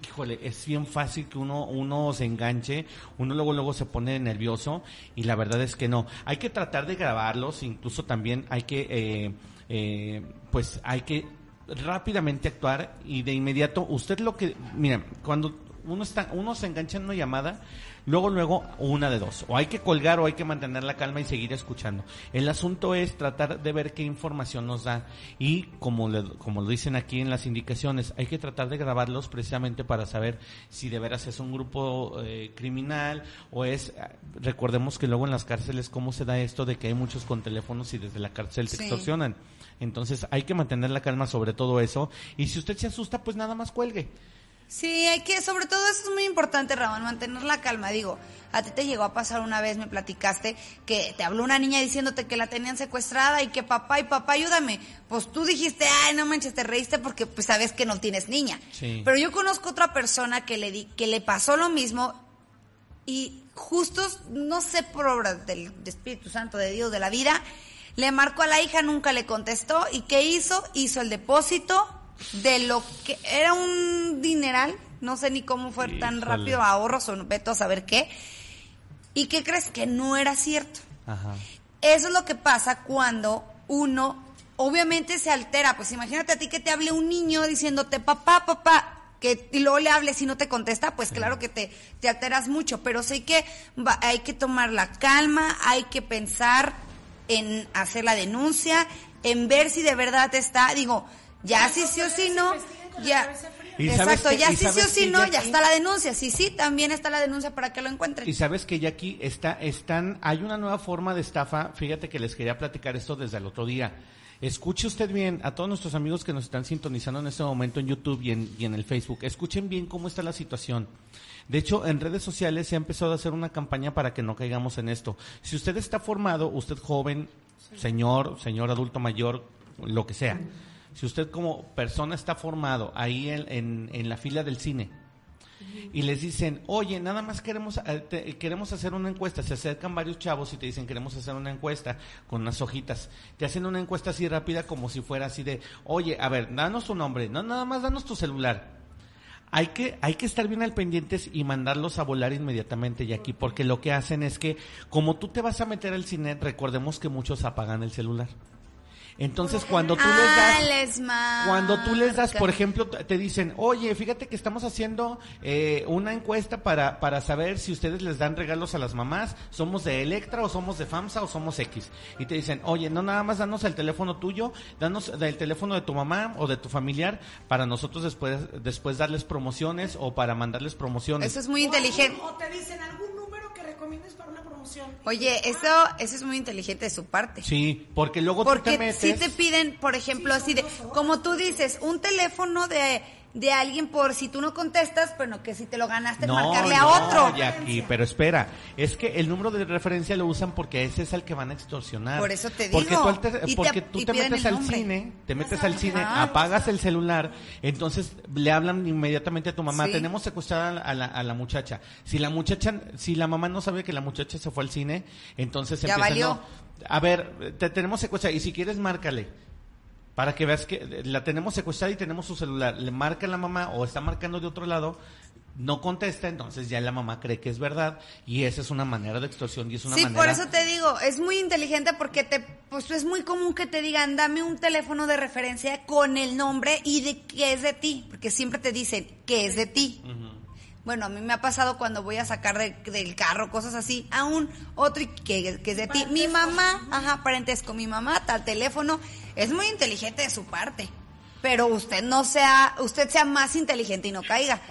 híjole, es bien fácil que uno, uno se enganche, uno luego, luego se pone nervioso y la verdad es que no. Hay que tratar de grabarlos, incluso también hay que, eh, eh, pues hay que rápidamente actuar y de inmediato, usted lo que, mira, cuando uno está, uno se engancha en una llamada, luego, luego, una de dos. O hay que colgar o hay que mantener la calma y seguir escuchando. El asunto es tratar de ver qué información nos da. Y como, le- como lo dicen aquí en las indicaciones, hay que tratar de grabarlos precisamente para saber si de veras es un grupo eh, criminal o es, recordemos que luego en las cárceles, cómo se da esto de que hay muchos con teléfonos y desde la cárcel te Sí. extorsionan. Entonces hay que mantener la calma sobre todo eso. Y si usted se asusta, pues nada más cuelgue. Sí, hay que, sobre todo eso es muy importante, Ramón, mantener la calma. Digo, a ti te llegó a pasar una vez, me platicaste, que te habló una niña diciéndote que la tenían secuestrada y que papá y papá, ayúdame. Pues tú dijiste, ay, no manches, te reíste porque pues sabes que no tienes niña. Sí. Pero yo conozco otra persona que le di, que le pasó lo mismo y justo, no sé por obra del Espíritu Santo de Dios de la vida, le marcó a la hija, nunca le contestó y ¿qué hizo? Hizo el depósito de lo que era un dineral, no sé ni cómo fue tan rápido, ahorros o veto a saber qué. ¿Y qué crees? Que no era cierto. Ajá. Eso es lo que pasa cuando uno obviamente se altera. Pues imagínate a ti que te hable un niño diciéndote papá, papá, que y luego le hables y no te contesta, pues claro que te, te alteras mucho. Pero sí que va- hay que tomar la calma, hay que pensar en hacer la denuncia, en ver si de verdad está, digo, ya si sí o si no, ya. Exacto, que- ya sí sí o sí no, ya está la denuncia. Sí, sí, también está la denuncia para que lo encuentren. Y sabes que ya aquí está, están, hay una nueva forma de estafa. Fíjate que les quería platicar esto desde el otro día. Escuche usted bien a todos nuestros amigos que nos están sintonizando en este momento en YouTube y en, y en el Facebook. Escuchen bien cómo está la situación. De hecho, en redes sociales se ha empezado a hacer una campaña para que no caigamos en esto. Si usted está formado, usted joven, señor, señor adulto mayor, lo que sea. Si usted como persona está formado ahí en, en- en la fila del cine, y les dicen, oye, nada más queremos, eh, te- queremos hacer una encuesta. Se acercan varios chavos y te dicen, queremos hacer una encuesta con unas hojitas. Te hacen una encuesta así rápida como si fuera así de, oye, a ver, danos tu nombre, no, nada más danos tu celular. Hay que, hay que estar bien al pendientes y mandarlos a volar inmediatamente, Jackie, porque lo que hacen es que, como tú te vas a meter al cine, recordemos que muchos apagan el celular. Entonces, cuando tú les Ah, das... les marca. Cuando tú les das, por ejemplo, te dicen, oye, fíjate que estamos haciendo eh, una encuesta para, para saber si ustedes les dan regalos a las mamás, somos de Electra o somos de FAMSA o somos X. Y te dicen, oye, no nada más danos el teléfono tuyo, danos el teléfono de tu mamá o de tu familiar para nosotros después, después darles promociones o para mandarles promociones. Eso es muy inteligente. O te dicen algún número recomiendes para una promoción. Oye, eso, eso es muy inteligente de su parte. Sí, porque luego tú te Porque metes... si te piden, por ejemplo, así de, como tú dices, un teléfono de, de alguien por si tú no contestas, bueno, que si te lo ganaste, marcarle a no, otro. Jackie, pero espera, es que el número de referencia lo usan porque ese es el que van a extorsionar. Por eso te Porque digo. tú, al te- Y te- porque tú y te metes al cine, te metes al cine, Ajá. apagas el celular, entonces le hablan inmediatamente a tu mamá, Sí. tenemos secuestrada a la, a la- a la muchacha. Si la muchacha, si la mamá no sabe que la muchacha se fue al cine, entonces Ya empieza, valió. no, a ver, te tenemos secuestrada y si quieres márcale. Para que veas que la tenemos secuestrada y tenemos su celular. Le marca la mamá o está marcando de otro lado, no contesta, entonces ya la mamá cree que es verdad y esa es una manera de extorsión y es una Sí, manera... por eso te digo, es muy inteligente porque te, pues es muy común que te digan, dame un teléfono de referencia con el nombre y de que es de ti, porque siempre te dicen que es de ti. Bueno, a mí me ha pasado cuando voy a sacar de- del carro cosas así, a un otro y que, que es de ti. Mi mamá, ajá, parentesco, mi mamá, tal teléfono, es muy inteligente de su parte. Pero usted no sea, usted sea más inteligente y no caiga.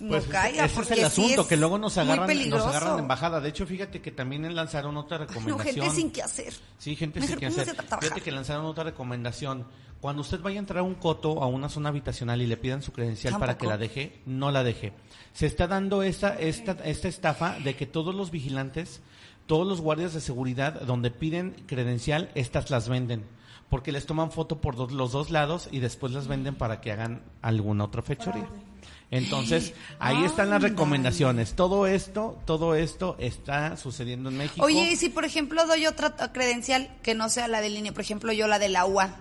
No Pues caiga, ese es porque el sí asunto, es que luego nos agarran, nos agarran de embajada. De hecho, fíjate que también lanzaron otra No, recomendación. gente sin qué hacer. Sí, gente Mejor sin póngase hacer. Fíjate que lanzaron otra recomendación. Cuando usted vaya a entrar a un coto, a una zona habitacional y le pidan su credencial para que la deje, no la deje. Se está dando esta, esta, esta estafa de que todos los vigilantes, todos los guardias de seguridad, donde piden credencial, estas las venden. Porque les toman foto por dos- los dos lados y después las venden para que hagan alguna otra fechoría. Entonces, ahí están las recomendaciones. Todo esto, todo esto está sucediendo en México. Oye, y si por ejemplo doy otra credencial que no sea la de línea, por ejemplo yo la de la UA,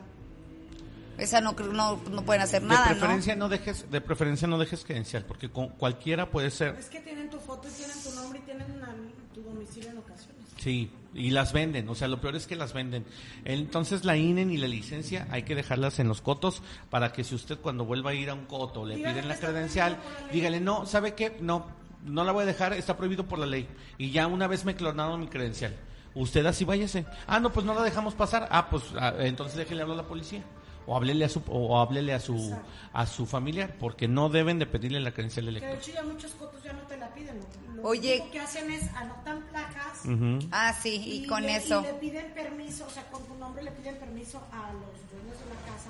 esa no creo- no, no pueden hacer de nada, preferencia ¿no? dejes, de preferencia no dejes credencial, porque con cualquiera puede ser, Es que tienen tu foto y tienen tu nombre y tienen una- tu domicilio en ocasiones. Sí, y las venden, o sea, lo peor es que las venden. Entonces la INE y la licencia hay que dejarlas en los cotos para que si usted cuando vuelva a ir a un coto le Dígale piden la credencial, dígale, no, ¿sabe qué? No, no la voy a dejar, está prohibido por la ley. Y ya una vez me clonaron mi credencial. Usted así váyase. Ah, no, pues no la dejamos pasar. Ah, pues ah, entonces déjele hablar a la policía. O háblele a su, o háblele a su, a su familiar, porque no deben de pedirle la credencial Que de electoral. hecho ya muchos cotos ya no te la piden. Lo, lo Oye. único que hacen es anotan placas. Ujú. Ah, sí, y, con le, eso. Y le piden permiso, o sea, con tu nombre le piden permiso a los dueños de la casa.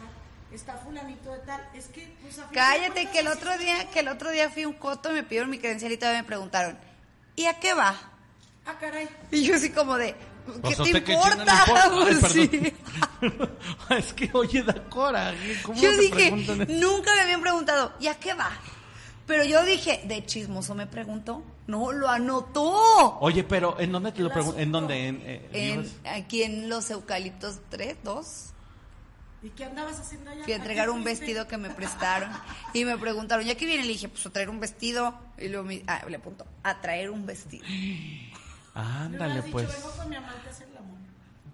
Está fulanito de tal. Es que, pues, Cállate que el otro día, que el otro día fui a un coto y me pidieron mi credencial y todavía me preguntaron, ¿y a qué va? Ah, caray. Y yo así como de, ¿qué Pues te que importa? Ay, Pues, sí. es que, oye, da coraje. ¿Cómo Yo te dije, nunca me habían preguntado, ¿y a qué va? Pero yo dije, de chismoso me preguntó. No, lo anotó. Oye, pero ¿en dónde te lo pregunto? ¿En dónde? ¿En, eh, En, aquí en los eucaliptos 3, 2. ¿Y qué andabas haciendo allá? Fui a entregar ¿A un vestido que me prestaron. Y me preguntaron, ¿ya qué viene? Le dije, pues a traer un vestido. Y luego me, ah, le apuntó, a traer un vestido. Ándale, hubieras pues. Dicho, vengo con mi amante a hacer el amor.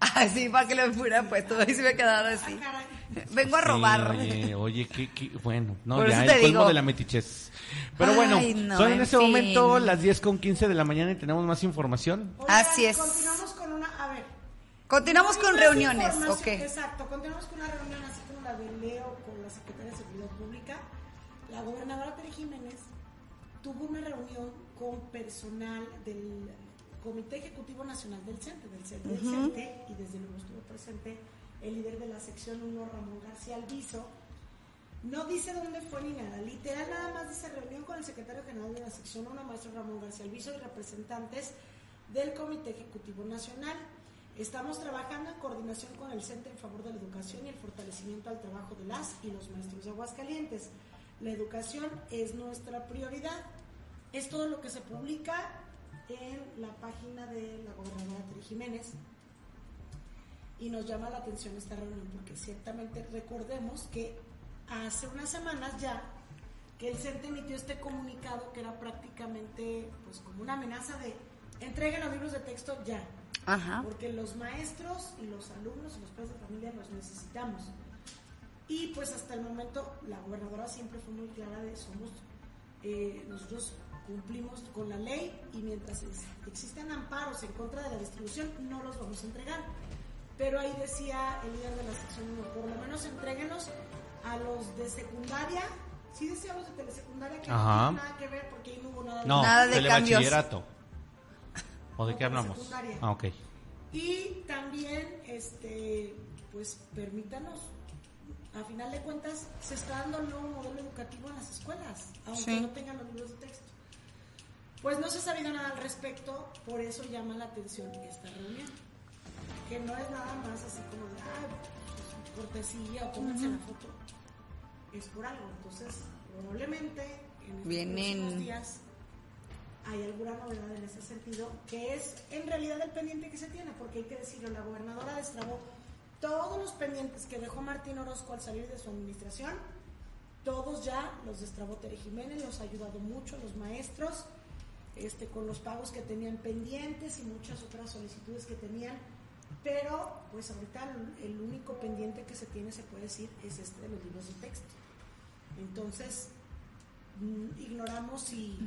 Ah, sí, para que lo fuera puesto. Ahí se me quedaron así. Ah, caray. Vengo a Sí, robar. oye, oye, qué, qué- bueno, no, Por ya eso el te colmo digo. de la metichez. Pero Ay, bueno, no, son en en fin. momento las 10 con 15 de la mañana y tenemos más información. Oigan, Así es. Continuamos con una. A ver. Continuamos con reuniones, ¿ok? Exacto, continuamos con una reunión así como la de Leo con la Secretaria de Seguridad Pública. La gobernadora Tere Jiménez tuvo una reunión con personal del Comité Ejecutivo Nacional del CENTE, del CENTE, del CENTE, y desde luego estuvo presente el líder de la sección 1, Ramón García Alviso. No dice dónde fue ni nada, literal nada más dice reunión con el secretario general de la sección 1, maestro Ramón García Alviso, y representantes del Comité Ejecutivo Nacional. Estamos trabajando en coordinación con el Centro en favor de la educación y el fortalecimiento al trabajo de las y los maestros de Aguascalientes. La educación es nuestra prioridad. Es todo lo que se publica en la página de la gobernadora Tere Jiménez. Y nos llama la atención esta reunión porque ciertamente recordemos que hace unas semanas ya que el CENTE emitió este comunicado que era prácticamente pues como una amenaza de entreguen los libros de texto ya. Ajá. Porque los maestros y los alumnos y los padres de familia los necesitamos. Y pues hasta el momento la gobernadora siempre fue muy clara de somos, eh, nosotros cumplimos con la ley y mientras existan amparos en contra de la distribución no los vamos a entregar. Pero ahí decía el líder de la sección 1, por lo menos entréguenos a los de secundaria. Sí decía a los de telesecundaria que Ajá. no tiene nada que ver porque ahí no hubo nada. No, Nada de cambios. telebachillerato. ¿O de No, qué hablamos? secundaria. Ah, ok. Y también, este, pues permítanos, a final de cuentas, se está dando el nuevo modelo educativo en las escuelas, aunque Sí. no tengan los libros de texto. Pues no se ha sabido nada al respecto, por eso llama la atención esta reunión. Que no es nada más así como de, ah, pues, cortesía o pónganse la foto. Es por algo. Entonces, probablemente en estos Vienen- días hay alguna novedad en ese sentido, que es en realidad el pendiente que se tiene, porque hay que decirlo, la gobernadora destrabó todos los pendientes que dejó Martín Orozco al salir de su administración, todos ya los destrabó Tere Jiménez, los ha ayudado mucho los maestros, este, con los pagos que tenían pendientes y muchas otras solicitudes que tenían, pero pues ahorita el, único pendiente que se tiene, se puede decir, es este de los libros de texto. Entonces, mm, ignoramos si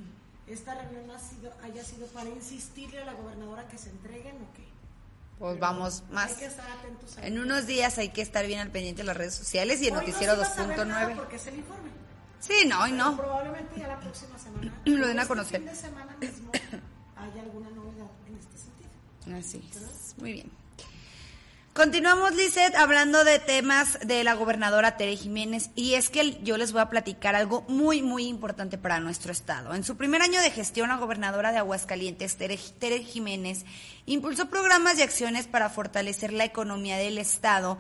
esta reunión ha sido, haya sido para insistirle a la gobernadora que se entreguen o qué. Pues Pero vamos más. Hay que estar atentos a En unos días hay que estar bien al pendiente de las redes sociales y el Hoy no noticiero nada 2.9. Porque es el informe. Sí, no, Pero no. Probablemente ya la próxima semana. Lo den a este conocer. fin de semana mismo haya alguna novedad en este sentido. Así es. Muy bien. Continuamos, Lizeth, hablando de temas de la gobernadora Tere Jiménez. Y es que yo les voy a platicar algo muy, muy importante para nuestro estado. En su primer año de gestión, la gobernadora de Aguascalientes, Tere, Tere Jiménez, impulsó programas y acciones para fortalecer la economía del estado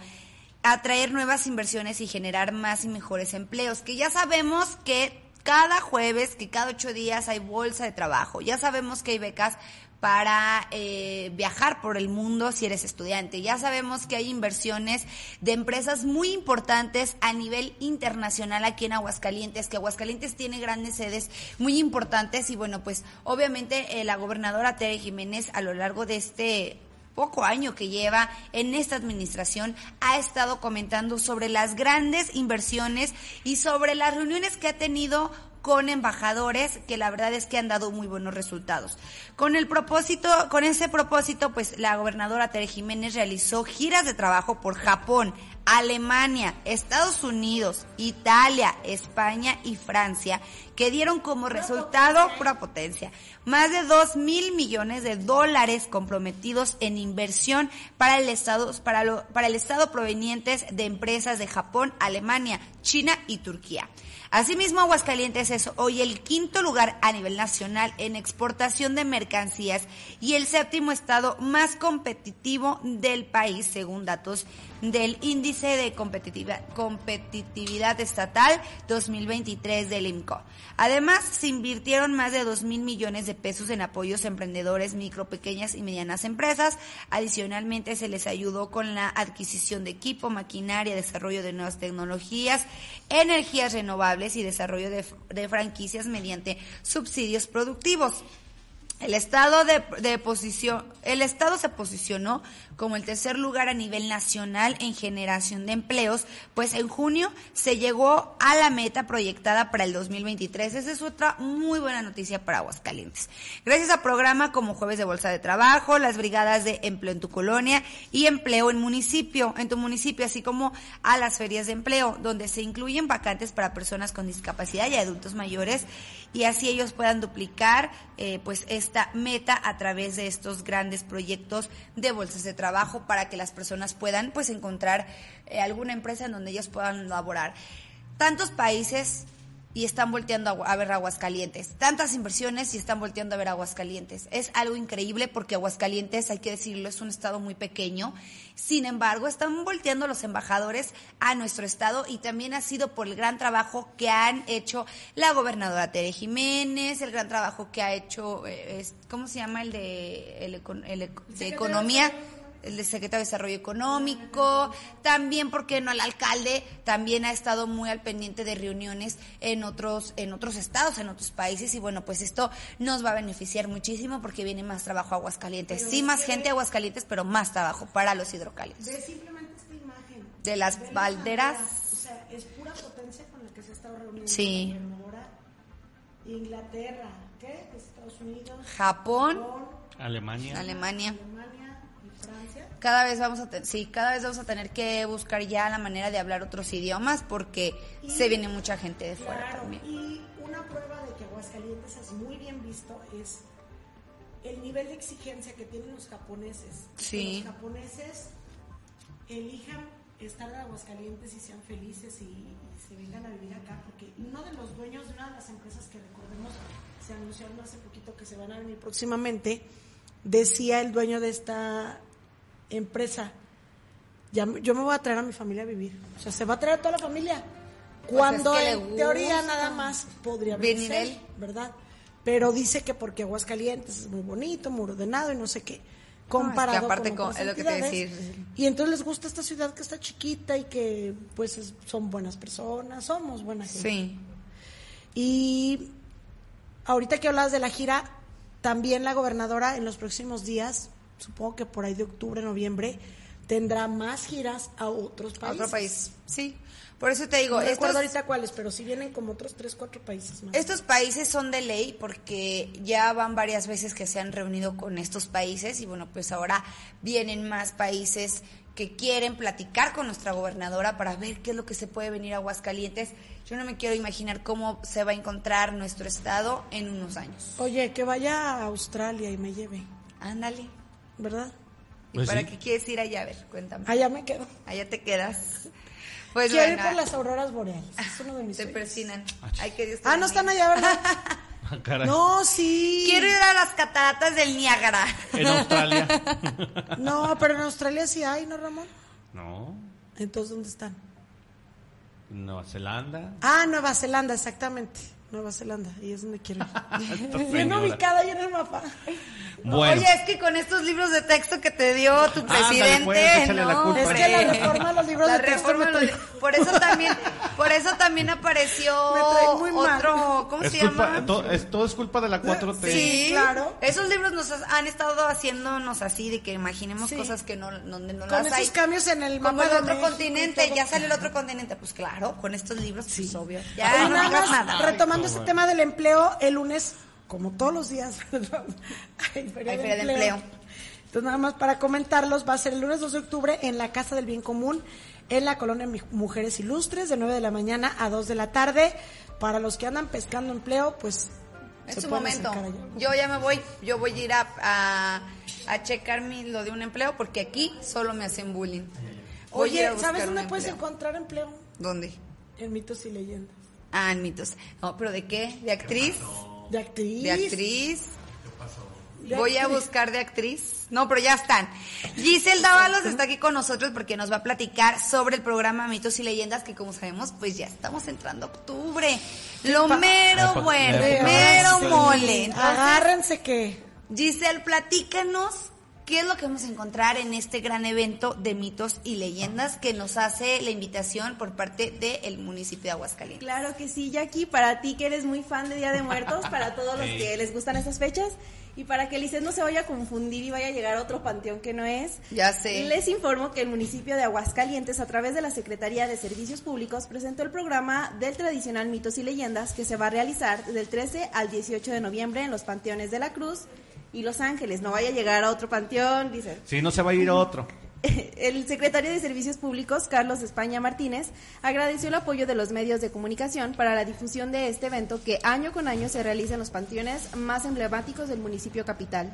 atraer nuevas inversiones y generar más y mejores empleos, que ya sabemos que cada jueves, que cada ocho días hay bolsa de trabajo, ya sabemos que hay becas para eh, viajar por el mundo si eres estudiante. Ya sabemos que hay inversiones de empresas muy importantes a nivel internacional aquí en Aguascalientes, que Aguascalientes tiene grandes sedes muy importantes y bueno, pues obviamente eh, la gobernadora Tere Jiménez a lo largo de este poco año que lleva en esta administración ha estado comentando sobre las grandes inversiones y sobre las reuniones que ha tenido con embajadores que la verdad es que han dado muy buenos resultados. Con el propósito, con ese propósito, pues la gobernadora Tere Jiménez realizó giras de trabajo por Japón, Alemania, Estados Unidos, Italia, España y Francia, que dieron como resultado pura potencia más de 2 mil millones de dólares comprometidos en inversión para el estado para, lo, para el estado provenientes de empresas de Japón, Alemania, China y Turquía. Asimismo, Aguascalientes es hoy el quinto lugar a nivel nacional en exportación de mercancías y el séptimo estado más competitivo del país, según datos del Índice de Competitividad, Competitividad Estatal 2023 del IMCO. Además, se invirtieron más de 2 mil millones de pesos en apoyos a emprendedores, micro, pequeñas y medianas empresas. Adicionalmente, se les ayudó con la adquisición de equipo, maquinaria, desarrollo de nuevas tecnologías, energías renovables y desarrollo de, franquicias mediante subsidios productivos. El estado de posición, el estado se posicionó como el tercer lugar a nivel nacional en generación de empleos, pues en junio se llegó a la meta proyectada para el 2023. Esa es otra muy buena noticia para Aguascalientes. Gracias a programas como Jueves de Bolsa de Trabajo, las brigadas de empleo en tu colonia y empleo en municipio, en tu municipio, así como a las ferias de empleo, donde se incluyen vacantes para personas con discapacidad y adultos mayores y así ellos puedan duplicar eh, pues esta meta a través de estos grandes proyectos de bolsas de trabajo para que las personas puedan pues encontrar eh, alguna empresa en donde ellos puedan laborar. Tantos países y están volteando a, ver Aguascalientes. Tantas inversiones y están volteando a ver Aguascalientes. Es algo increíble porque Aguascalientes, hay que decirlo, es un estado muy pequeño. Sin embargo, están volteando los embajadores a nuestro estado y también ha sido por el gran trabajo que han hecho la gobernadora Tere Jiménez, el gran trabajo que ha hecho, eh, ¿cómo se llama? El de, el, el de Economía el de secretario de Desarrollo Económico, también, porque no? El alcalde también ha estado muy al pendiente de reuniones en otros, en otros estados, en otros países, y bueno, pues esto nos va a beneficiar muchísimo porque viene más trabajo a Aguascalientes. Sí, más gente a Aguascalientes, pero más trabajo para los hidrocálidos. Ve simplemente esta imagen. De las balderas. O sea, es pura potencia con la que se ha estado reuniendo. Sí. Inglaterra, ¿qué? Estados Unidos. Japón, Japón, Alemania. Alemania. Alemania y Francia. Cada vez vamos a sí, cada vez vamos a tener que buscar ya la manera de hablar otros idiomas porque se viene mucha gente de fuera Claro, también. y una prueba de que Aguascalientes es muy bien visto es el nivel de exigencia que tienen los japoneses. Sí. Que los japoneses elijan estar en Aguascalientes y sean felices y, y se vengan a vivir acá, porque uno de los dueños de una de las empresas que recordemos se anunciaron hace poquito que se van a venir próximamente, decía el dueño de esta empresa, ya, yo me voy a traer a mi familia a vivir. O sea, se va a traer a toda la familia. Cuando Pues que en teoría nada más podría Venir él. ¿verdad? Pero dice que porque Aguascalientes es muy bonito, muy ordenado y no sé qué. Comparado aparte con con- otras es lo que te decir. Y entonces les gusta esta ciudad que está chiquita y que pues es- son buenas personas, somos buena gente. Sí. Y ahorita que hablabas de la gira, también la gobernadora en los próximos días, supongo que por ahí de octubre, noviembre, tendrá más giras a otros A países. otro país. Sí. Por eso te digo, No estos, recuerdo ahorita cuáles, pero sí vienen como otros tres, cuatro países más. estos países son de ley porque ya van varias veces que se han reunido con estos países y bueno, pues ahora vienen más países que quieren platicar con nuestra gobernadora para ver qué es lo que se puede venir a Aguascalientes. Yo no me quiero imaginar cómo se va a encontrar nuestro estado en unos años. Oye, que vaya a Australia y me lleve, Ándale. ¿Verdad? ¿Y Pues para sí. qué quieres ir allá? A ver, cuéntame. Allá me quedo. Allá te quedas. Pues Quiero bueno, ir por las auroras boreales. Es uno de mis te sueños. persinan. Ay, que Dios te Ah, no están allá, ¿verdad? Ah, caray. No, sí. Quiero ir a las cataratas del Niágara. En Australia. No, pero en Australia sí hay, ¿no, Ramón? no. Entonces, ¿dónde están? Nueva Zelanda. Ah, Nueva Zelanda, exactamente. Nueva Zelanda, y es donde quiero ir. Bien ubicada ahí en el mapa. Bueno. Oye, es que con estos libros de texto que te dio tu presidente, pues, échale la no. Es que la reforma a los libros La de texto reforma me a los trae- por eso también, por eso también apareció Me trae muy mal. otro, ¿cómo Es se culpa, llama? to- es, todo es culpa de la 4T. Sí, claro. Esos libros nos han estado haciéndonos así de que imaginemos Sí. cosas que no, donde no Con las esos hay. cambios en el Como mapa el otro continente, todo. ya sale el otro continente. Pues claro, con estos libros, pues obvio. Oye, Ya, no nada. retomando este tema del empleo, el lunes, como todos los días, hay feria, Hay de, feria de empleo. empleo. Entonces, nada más para comentarlos, va a ser el lunes 2 de octubre en la Casa del Bien Común, en la colonia Mujeres Ilustres, de 9 de la mañana a 2 de la tarde. Para los que andan pescando empleo, pues... Es su momento. Yo ya me voy, yo voy a ir a, a, a checar mi, lo de un empleo porque aquí solo me hacen bullying. Voy Oye, ¿sabes dónde puedes empleo. encontrar empleo? ¿Dónde? En mitos y leyendas. Ah, en mitos. No, pero ¿de qué? ¿De actriz? De actriz. ¿De actriz? Voy a buscar de actriz. No, pero ya están. Giselle Dávalos está aquí con nosotros porque nos va a platicar sobre el programa Mitos y Leyendas, que como sabemos, pues ya estamos entrando a octubre. Lo mero bueno, mero mole. Entonces, Agárrense que. Giselle, platícanos qué es lo que vamos a encontrar en este gran evento de mitos y leyendas que nos hace la invitación por parte del municipio de Aguascalientes. Claro que sí, Jackie, para ti que eres muy fan de Día de Muertos, para todos los que les gustan estas fechas y para que Lisset no se vaya a confundir y vaya a llegar a otro panteón que no es. Ya sé. Les informo que el municipio de Aguascalientes, a través de la Secretaría de Servicios Públicos, presentó el programa del tradicional Mitos y Leyendas que se va a realizar del 13 al 18 de noviembre en los panteones de la Cruz y Los Ángeles. No vaya a llegar a otro panteón, dice. Si no se va a ir a otro. El secretario de Servicios Públicos, Carlos España Martínez, agradeció el apoyo de los medios de comunicación para la difusión de este evento que año con año se realiza en los panteones más emblemáticos del municipio capital.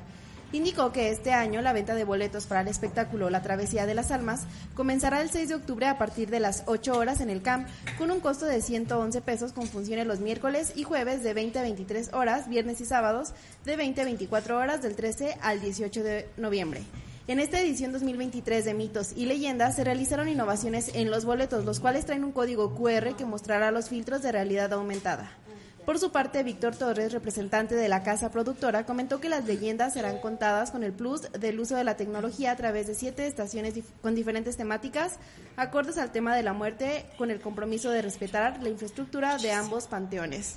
Indicó que este año la venta de boletos para el espectáculo La Travesía de las Almas comenzará el 6 de octubre a partir de las 8 horas en el CAMP, con un costo de 111 pesos con funciones los miércoles y jueves de 20 a 23 horas, viernes y sábados de 20 a 24 horas del 13 al 18 de noviembre. En esta edición 2023 de Mitos y Leyendas se realizaron innovaciones en los boletos, los cuales traen un código QR que mostrará los filtros de realidad aumentada. Por su parte, Víctor Torres, representante de la casa productora, comentó que las leyendas serán contadas con el plus del uso de la tecnología a través de siete estaciones dif- con diferentes temáticas, acordes al tema de la muerte, con el compromiso de respetar la infraestructura de ambos panteones.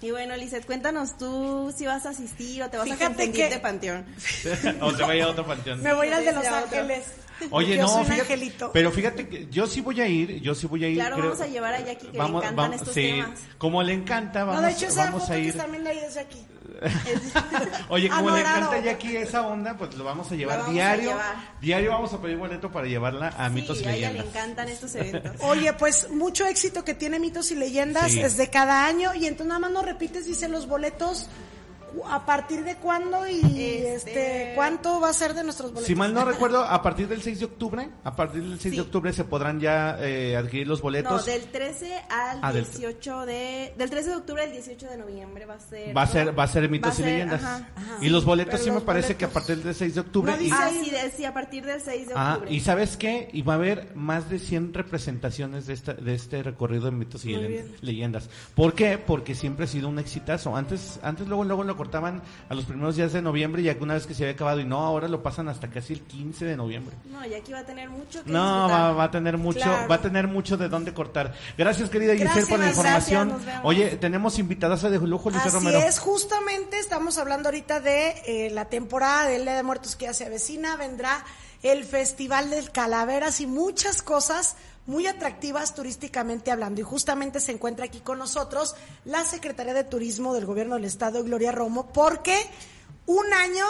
Y bueno, Lizeth, cuéntanos tú si vas a asistir o te vas Fíjate a confundir que- de panteón. o se va a ir a otro panteón. Me voy a ir al de Los. Ángeles. Oye, Yo no, soy un fíjate, angelito. pero fíjate que yo sí voy a ir, yo sí voy a ir. Claro, creo- vamos a llevar a Jackie, que le encantan estos sí, temas. Como le encanta, vamos, no, de hecho, esa vamos foto a que ir. está viendo ahí es de aquí. Oye, como le encanta ya aquí esa onda, pues lo vamos a llevar vamos a diario. llevar. Diario vamos a pedir boleto para llevarla a Mitos y a ella le Leyendas. encantan estos eventos. Oye, pues mucho éxito que tiene Mitos y Leyendas Sí. es de cada año y entonces nada más nos repites, dice los boletos a partir de cuándo y Este- este, cuánto va a ser de nuestros boletos. Si mal no recuerdo, a partir del 6 de octubre, a partir del 6 Sí. de octubre se podrán ya eh, adquirir los No, boletos. del 13 al Ah, del- 18 de... Del 13 de octubre al 18 de noviembre va a ser... Va a ¿no? ser, va a ser mitos a y ser, leyendas. ajá. Y los boletos Pero sí me parece boletos- que a partir del 6 de octubre. No y- Ah, sí, de- sí, a partir del 6 de Ah, octubre. y sabes qué, y va a haber más de 100 representaciones de, esta, de este recorrido de mitos y leyendas. ¿Por qué? Porque siempre ha sido un exitazo. Antes, antes luego, luego lo cortaban a los primeros días de noviembre y alguna vez que se había acabado y no, ahora lo pasan hasta casi el 15 de noviembre. No, Jackie va a tener mucho que No, va, va a tener mucho, Claro. va a tener mucho de dónde cortar. Gracias, querida Giselle, Gracias, por la gracias, información. vemos. Oye, tenemos invitadas de lujo, Luis Así Romero. es, justamente estamos hablando ahorita de eh, la temporada del Día de Muertos que ya se avecina, vendrá el Festival del Calaveras y muchas cosas muy atractivas turísticamente hablando. Y justamente se encuentra aquí con nosotros la Secretaría de Turismo del Gobierno del Estado, Gloria Romo, porque un año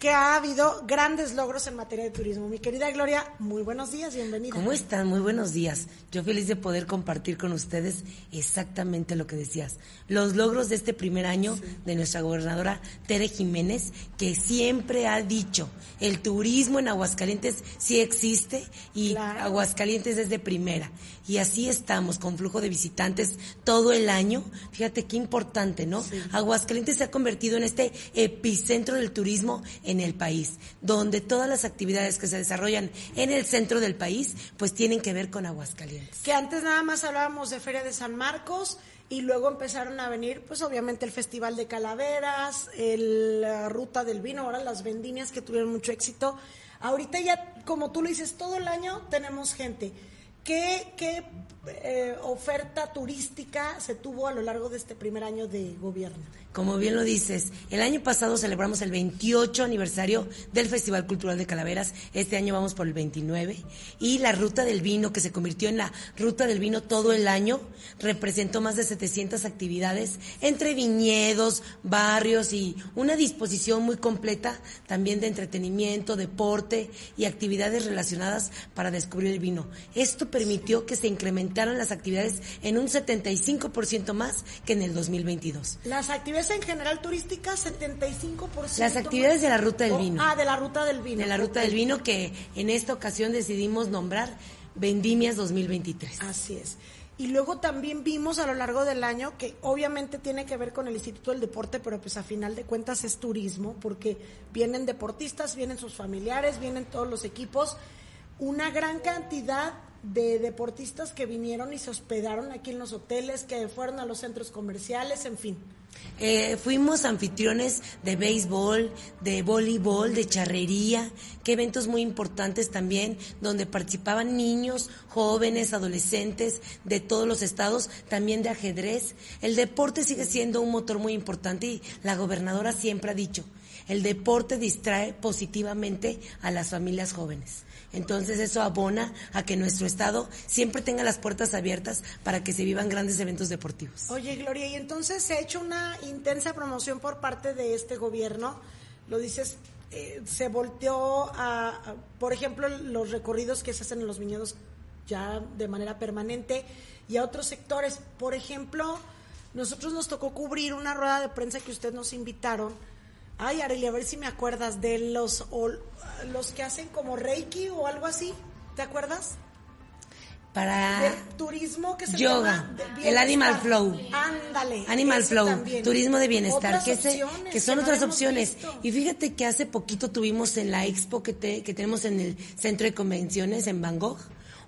que ha habido grandes logros en materia de turismo. Mi querida Gloria, muy buenos días, bienvenida. ¿Cómo están? Muy buenos días. Yo feliz de poder compartir con ustedes exactamente lo que decías. Los logros de este primer año de nuestra gobernadora Tere Jiménez, que siempre ha dicho, el turismo en Aguascalientes sí existe y Claro. Aguascalientes es de primera. Y así estamos, con flujo de visitantes todo el año. Fíjate qué importante, ¿no? Aguascalientes se ha convertido en este epicentro del turismo en el país, donde todas las actividades que se desarrollan en el centro del país, pues tienen que ver con Aguascalientes. que antes nada más hablábamos de Feria de San Marcos y luego empezaron a venir, pues obviamente el Festival de Calaveras, la Ruta del Vino, ahora las vendimias que tuvieron mucho éxito. Ahorita ya, como tú lo dices, todo el año tenemos gente. ¿Qué, qué eh, oferta turística se tuvo a lo largo de este primer año de gobierno? Como bien lo dices, el año pasado celebramos el 28 aniversario del Festival Cultural de Calaveras, este año vamos por el 29, y la Ruta del Vino, que se convirtió en la Ruta del Vino todo el año, representó más de 700 actividades entre viñedos, barrios y una disposición muy completa también de entretenimiento, deporte y actividades relacionadas para descubrir el vino. Esto permitió que se las actividades en un 75% más que en el 2022. Las actividades en general turísticas, 75%. Las actividades de la Ruta del Vino. Ah, de la Ruta del Vino. de la Ruta del Vino que en esta ocasión decidimos nombrar Vendimias 2023. Así es. Y luego también vimos a lo largo del año que obviamente tiene que ver con el Instituto del Deporte, pero pues a final de cuentas es turismo, porque vienen deportistas, vienen sus familiares, vienen todos los equipos, una gran cantidad de deportistas que vinieron y se hospedaron aquí en los hoteles, que fueron a los centros comerciales, en fin. Eh, fuimos anfitriones de béisbol, de voleibol, de charrería, que eventos muy importantes también, donde participaban niños, jóvenes, adolescentes de todos los estados, también de ajedrez. El deporte sigue siendo un motor muy importante y la gobernadora siempre ha dicho, el deporte distrae positivamente a las familias jóvenes. Entonces eso abona a que nuestro Estado siempre tenga las puertas abiertas para que se vivan grandes eventos deportivos. Oye, Gloria, y entonces se ha hecho una intensa promoción por parte de este gobierno, lo dices, eh, se volteó a, por ejemplo, los recorridos que se hacen en los viñedos ya de manera permanente y a otros sectores. Por ejemplo, nosotros nos tocó cubrir una rueda de prensa que ustedes nos invitaron Ay, Arely, a ver si me acuerdas de los, los que hacen como Reiki o algo así. ¿Te acuerdas? Para turismo que se yoga, el Animal Flow. Ándale. Animal Flow, turismo de bienestar, que, que son otras opciones. Y fíjate que hace poquito tuvimos en la expo que, que tenemos en el centro de convenciones en Bangkok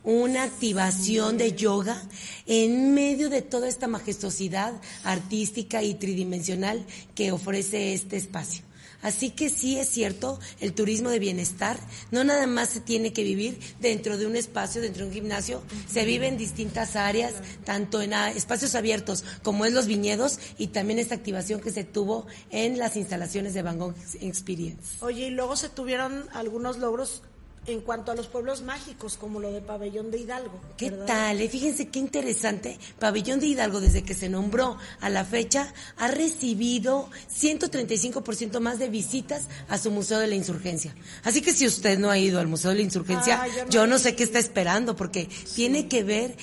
una activación de yoga en medio de toda esta majestuosidad artística y tridimensional que ofrece este espacio. Así que sí es cierto, el turismo de bienestar no nada más se tiene que vivir dentro de un espacio, dentro de un gimnasio, se vive en distintas áreas, tanto en espacios abiertos como en los viñedos y también esta activación que se tuvo en las instalaciones de Van Gogh Experience. Oye, y luego se tuvieron algunos logros en cuanto a los pueblos mágicos, como lo de Pabellón de Hidalgo. ¿Qué tal? Eh? Fíjense qué interesante. Pabellón de Hidalgo, desde que se nombró a la fecha, ha recibido 135% más de visitas a su Museo de la Insurgencia. Así que si usted no ha ido al Museo de la Insurgencia, yo no, sé qué está esperando, porque tiene que ver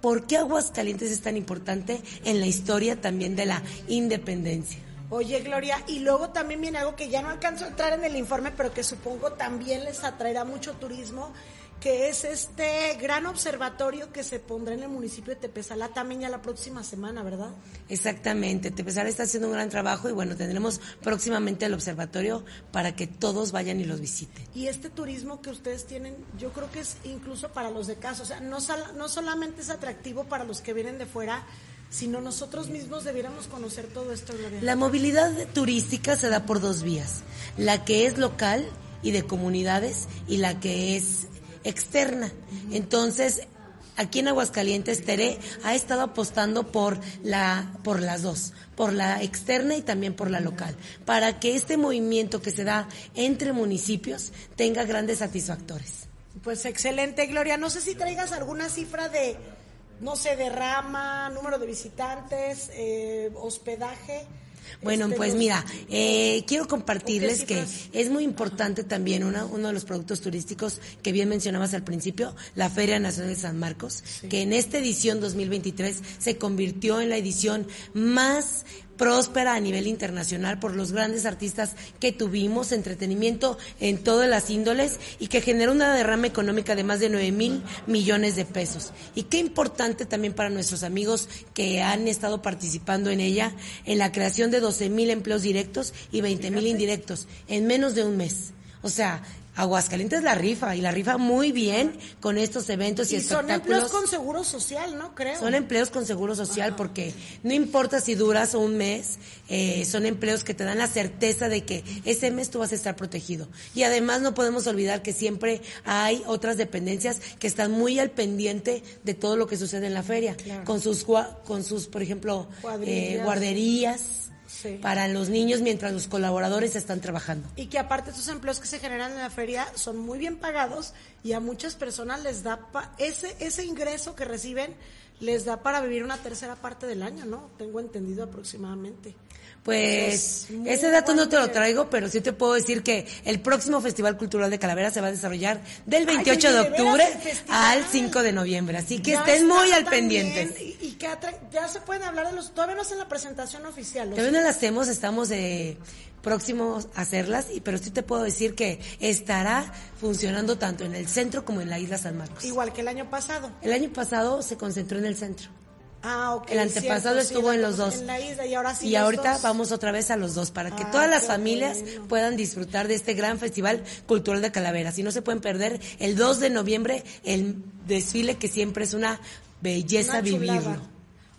por qué Aguascalientes es tan importante en la historia también de la independencia. Oye, Gloria, y luego también viene algo que ya no alcanzo a entrar en el informe, pero que supongo también les atraerá mucho turismo, que es este gran observatorio que se pondrá en el municipio de Tepezalá también ya la próxima semana, ¿verdad? Exactamente, Tepezalá está haciendo un gran trabajo y bueno, tendremos próximamente el observatorio para que todos vayan y los visiten. Y este turismo que ustedes tienen, yo creo que es incluso para los de casa, o sea, no, no solamente es atractivo para los que vienen de fuera, sino nosotros mismos debiéramos conocer todo esto, Gloria. La movilidad turística se da por dos vías, la que es local y de comunidades y la que es externa. Entonces, aquí en Aguascalientes, Tere ha estado apostando por, la, por las dos, por la externa y también por la local, para que este movimiento que se da entre municipios tenga grandes satisfactores. Pues excelente, Gloria. No sé si traigas alguna cifra de no se derrama, número de visitantes, eh, hospedaje. Bueno, este, pues mira, eh, quiero compartirles que es muy importante también uno de los productos turísticos que bien mencionabas al principio, la Feria Nacional de San Marcos, que en esta edición 2023 se convirtió en la edición más próspera a nivel internacional por los grandes artistas que tuvimos, entretenimiento en todas las índoles y que generó una derrama económica de más de 9 mil millones de pesos. Y qué importante también para nuestros amigos que han estado participando en ella, en la creación de 12 mil empleos directos y 20 mil indirectos en menos de un mes. O sea, Aguascalientes la rifa y la rifa muy bien con estos eventos y, y espectáculos. Son empleos con seguro social, ¿no? Creo. Son empleos con seguro social porque no importa si duras un mes, eh, son empleos que te dan la certeza de que ese mes tú vas a estar protegido. Y además no podemos olvidar que siempre hay otras dependencias que están muy al pendiente de todo lo que sucede en la feria, con sus con sus, por ejemplo, eh, guarderías para los niños mientras los colaboradores están trabajando. Y que aparte estos empleos que se generan en la feria son muy bien pagados y a muchas personas les da ese ese ingreso que reciben les da para vivir una tercera parte del año, ¿no? Tengo entendido aproximadamente. Pues ese dato no te lo traigo, pero sí te puedo decir que el próximo Festival Cultural de Calavera se va a desarrollar del 28 de, octubre al 5 de noviembre. Así que estén muy al pendiente. Y, que ya se pueden hablar de los... Todavía no hacen la presentación oficial. Todavía no la hacemos, estamos... Eh, próximos a hacerlas, y, pero sí te puedo decir que estará funcionando tanto en el centro como en la isla San Marcos. Igual que el año pasado. El año pasado se concentró en el centro. Ah, ok. El antepasado cierto, sí, estuvo en los dos. En la isla y ahora sí. y ahorita dos. vamos otra vez a los dos para que Ah, todas las familias bueno. puedan disfrutar de este gran festival cultural de Calaveras. Y no se pueden perder el 2 de noviembre el desfile que siempre es una belleza Una vivirlo.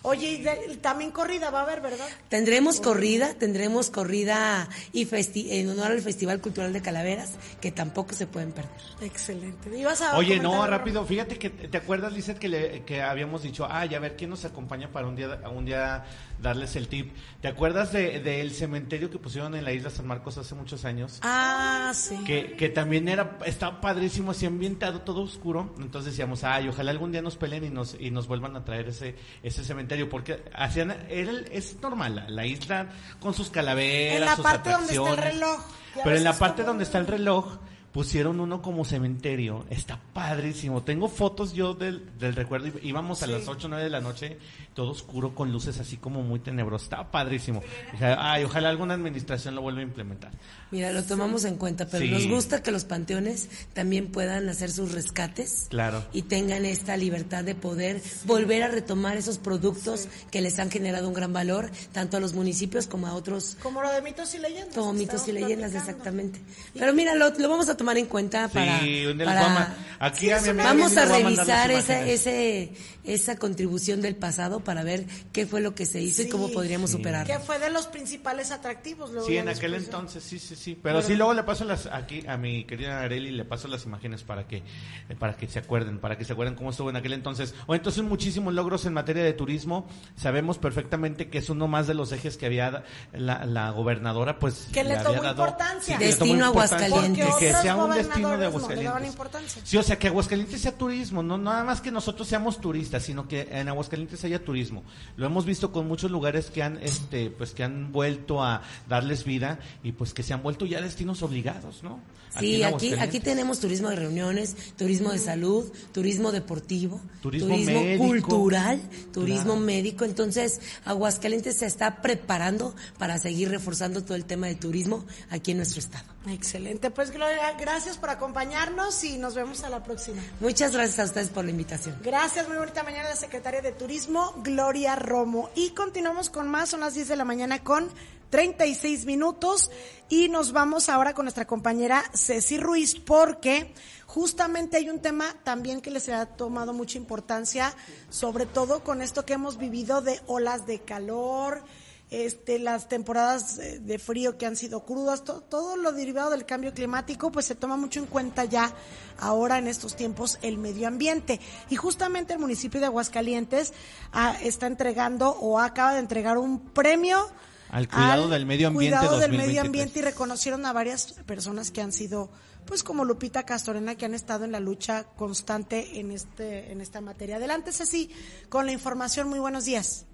Oye, y de- también corrida va a haber, ¿verdad? Tendremos corrida, tendremos corrida y festi- en honor al Festival Cultural de Calaveras, que tampoco se pueden perder. Excelente. ¿Ibas a Oye, no, algo? rápido, fíjate que te acuerdas, Lizeth, que, le- que habíamos dicho, ah, ya ver quién nos acompaña para un día, un día darles el tip. ¿Te acuerdas de- del cementerio que pusieron en la isla San Marcos hace muchos años? Ah, sí. Que, que también era, estaba padrísimo, así ambientado, todo oscuro. Entonces decíamos, ay, ojalá algún día nos peleen y nos, y nos vuelvan a traer ese, ese cementerio. Porque hacían, era el- es normal, la, la isla con sus calaveras, En la sus parte donde está el reloj. Pero en la parte donde está el reloj, pusieron uno como cementerio. Está padrísimo. Tengo fotos yo del, del recuerdo. Íbamos a las 8 o 9 de la noche, todo oscuro, con luces así como muy tenebroso. Estaba padrísimo. Dije, ay, ojalá alguna administración lo vuelva a implementar. Mira, lo tomamos en cuenta, pero Sí. nos gusta que los panteones también puedan hacer sus rescates Claro. y tengan esta libertad de poder volver a retomar esos productos que les han generado un gran valor, tanto a los municipios como a otros Como lo de mitos y leyendas. como mitos y leyendas, platicando. exactamente. Pero mira, lo, lo vamos a tomar en cuenta para... Sí, para- aquí a mi amiga Vamos a revisar esa, ese, esa contribución del pasado para ver qué fue lo que se hizo y cómo podríamos Sí. superarlo. Que fue de los principales atractivos. luego Sí, en aquel entonces, sí, sí, sí. Pero sí, luego le paso las, aquí a mi querida Areli, le paso las imágenes para que, eh, para que se acuerden, para que se acuerden cómo estuvo en aquel entonces. O entonces muchísimos logros en materia de turismo. Sabemos perfectamente que es uno más de los ejes que había la, la gobernadora, pues. Que le había tomó importancia. que le tomó Destino importancia, Aguascalientes. Que sea un destino de no le Aguascalientes. Sí, o sea, que Aguascalientes sea turismo, no nada más que nosotros seamos turistas, sino que en Aguascalientes haya turismo. Lo hemos visto con muchos lugares que han, este, pues que han vuelto a darles vida y pues que se han vuelto ya destinos obligados, ¿no? Sí, aquí, aquí tenemos turismo de reuniones, turismo de salud, turismo deportivo, Turismo médico. cultural, turismo Claro. médico. Entonces, Aguascalientes se está preparando para seguir reforzando todo el tema de turismo aquí en nuestro estado. Excelente. Pues Gloria, gracias por acompañarnos y nos vemos a la próxima. Muchas gracias a ustedes por la invitación. Gracias, muy bonita mañana la secretaria de Turismo, Gloria Romo. Y continuamos con más, son las 10 de la mañana con 36 minutos y nos vamos ahora con nuestra compañera Ceci Ruiz porque justamente hay un tema también que les ha tomado mucha importancia, sobre todo con esto que hemos vivido de olas de calor, este, las temporadas eh, de frío que han sido crudas, to- todo lo derivado del cambio climático, pues se toma mucho en cuenta ya ahora en estos tiempos el medio ambiente. Y justamente el municipio de Aguascalientes ah, está entregando o acaba de entregar un premio Al cuidado del medio ambiente cuidado del 2023. medio ambiente y reconocieron a varias personas que han sido pues como Lupita Castorena que han estado en la lucha constante en este en esta materia. Adelante Ceci con la información. Muy buenos días.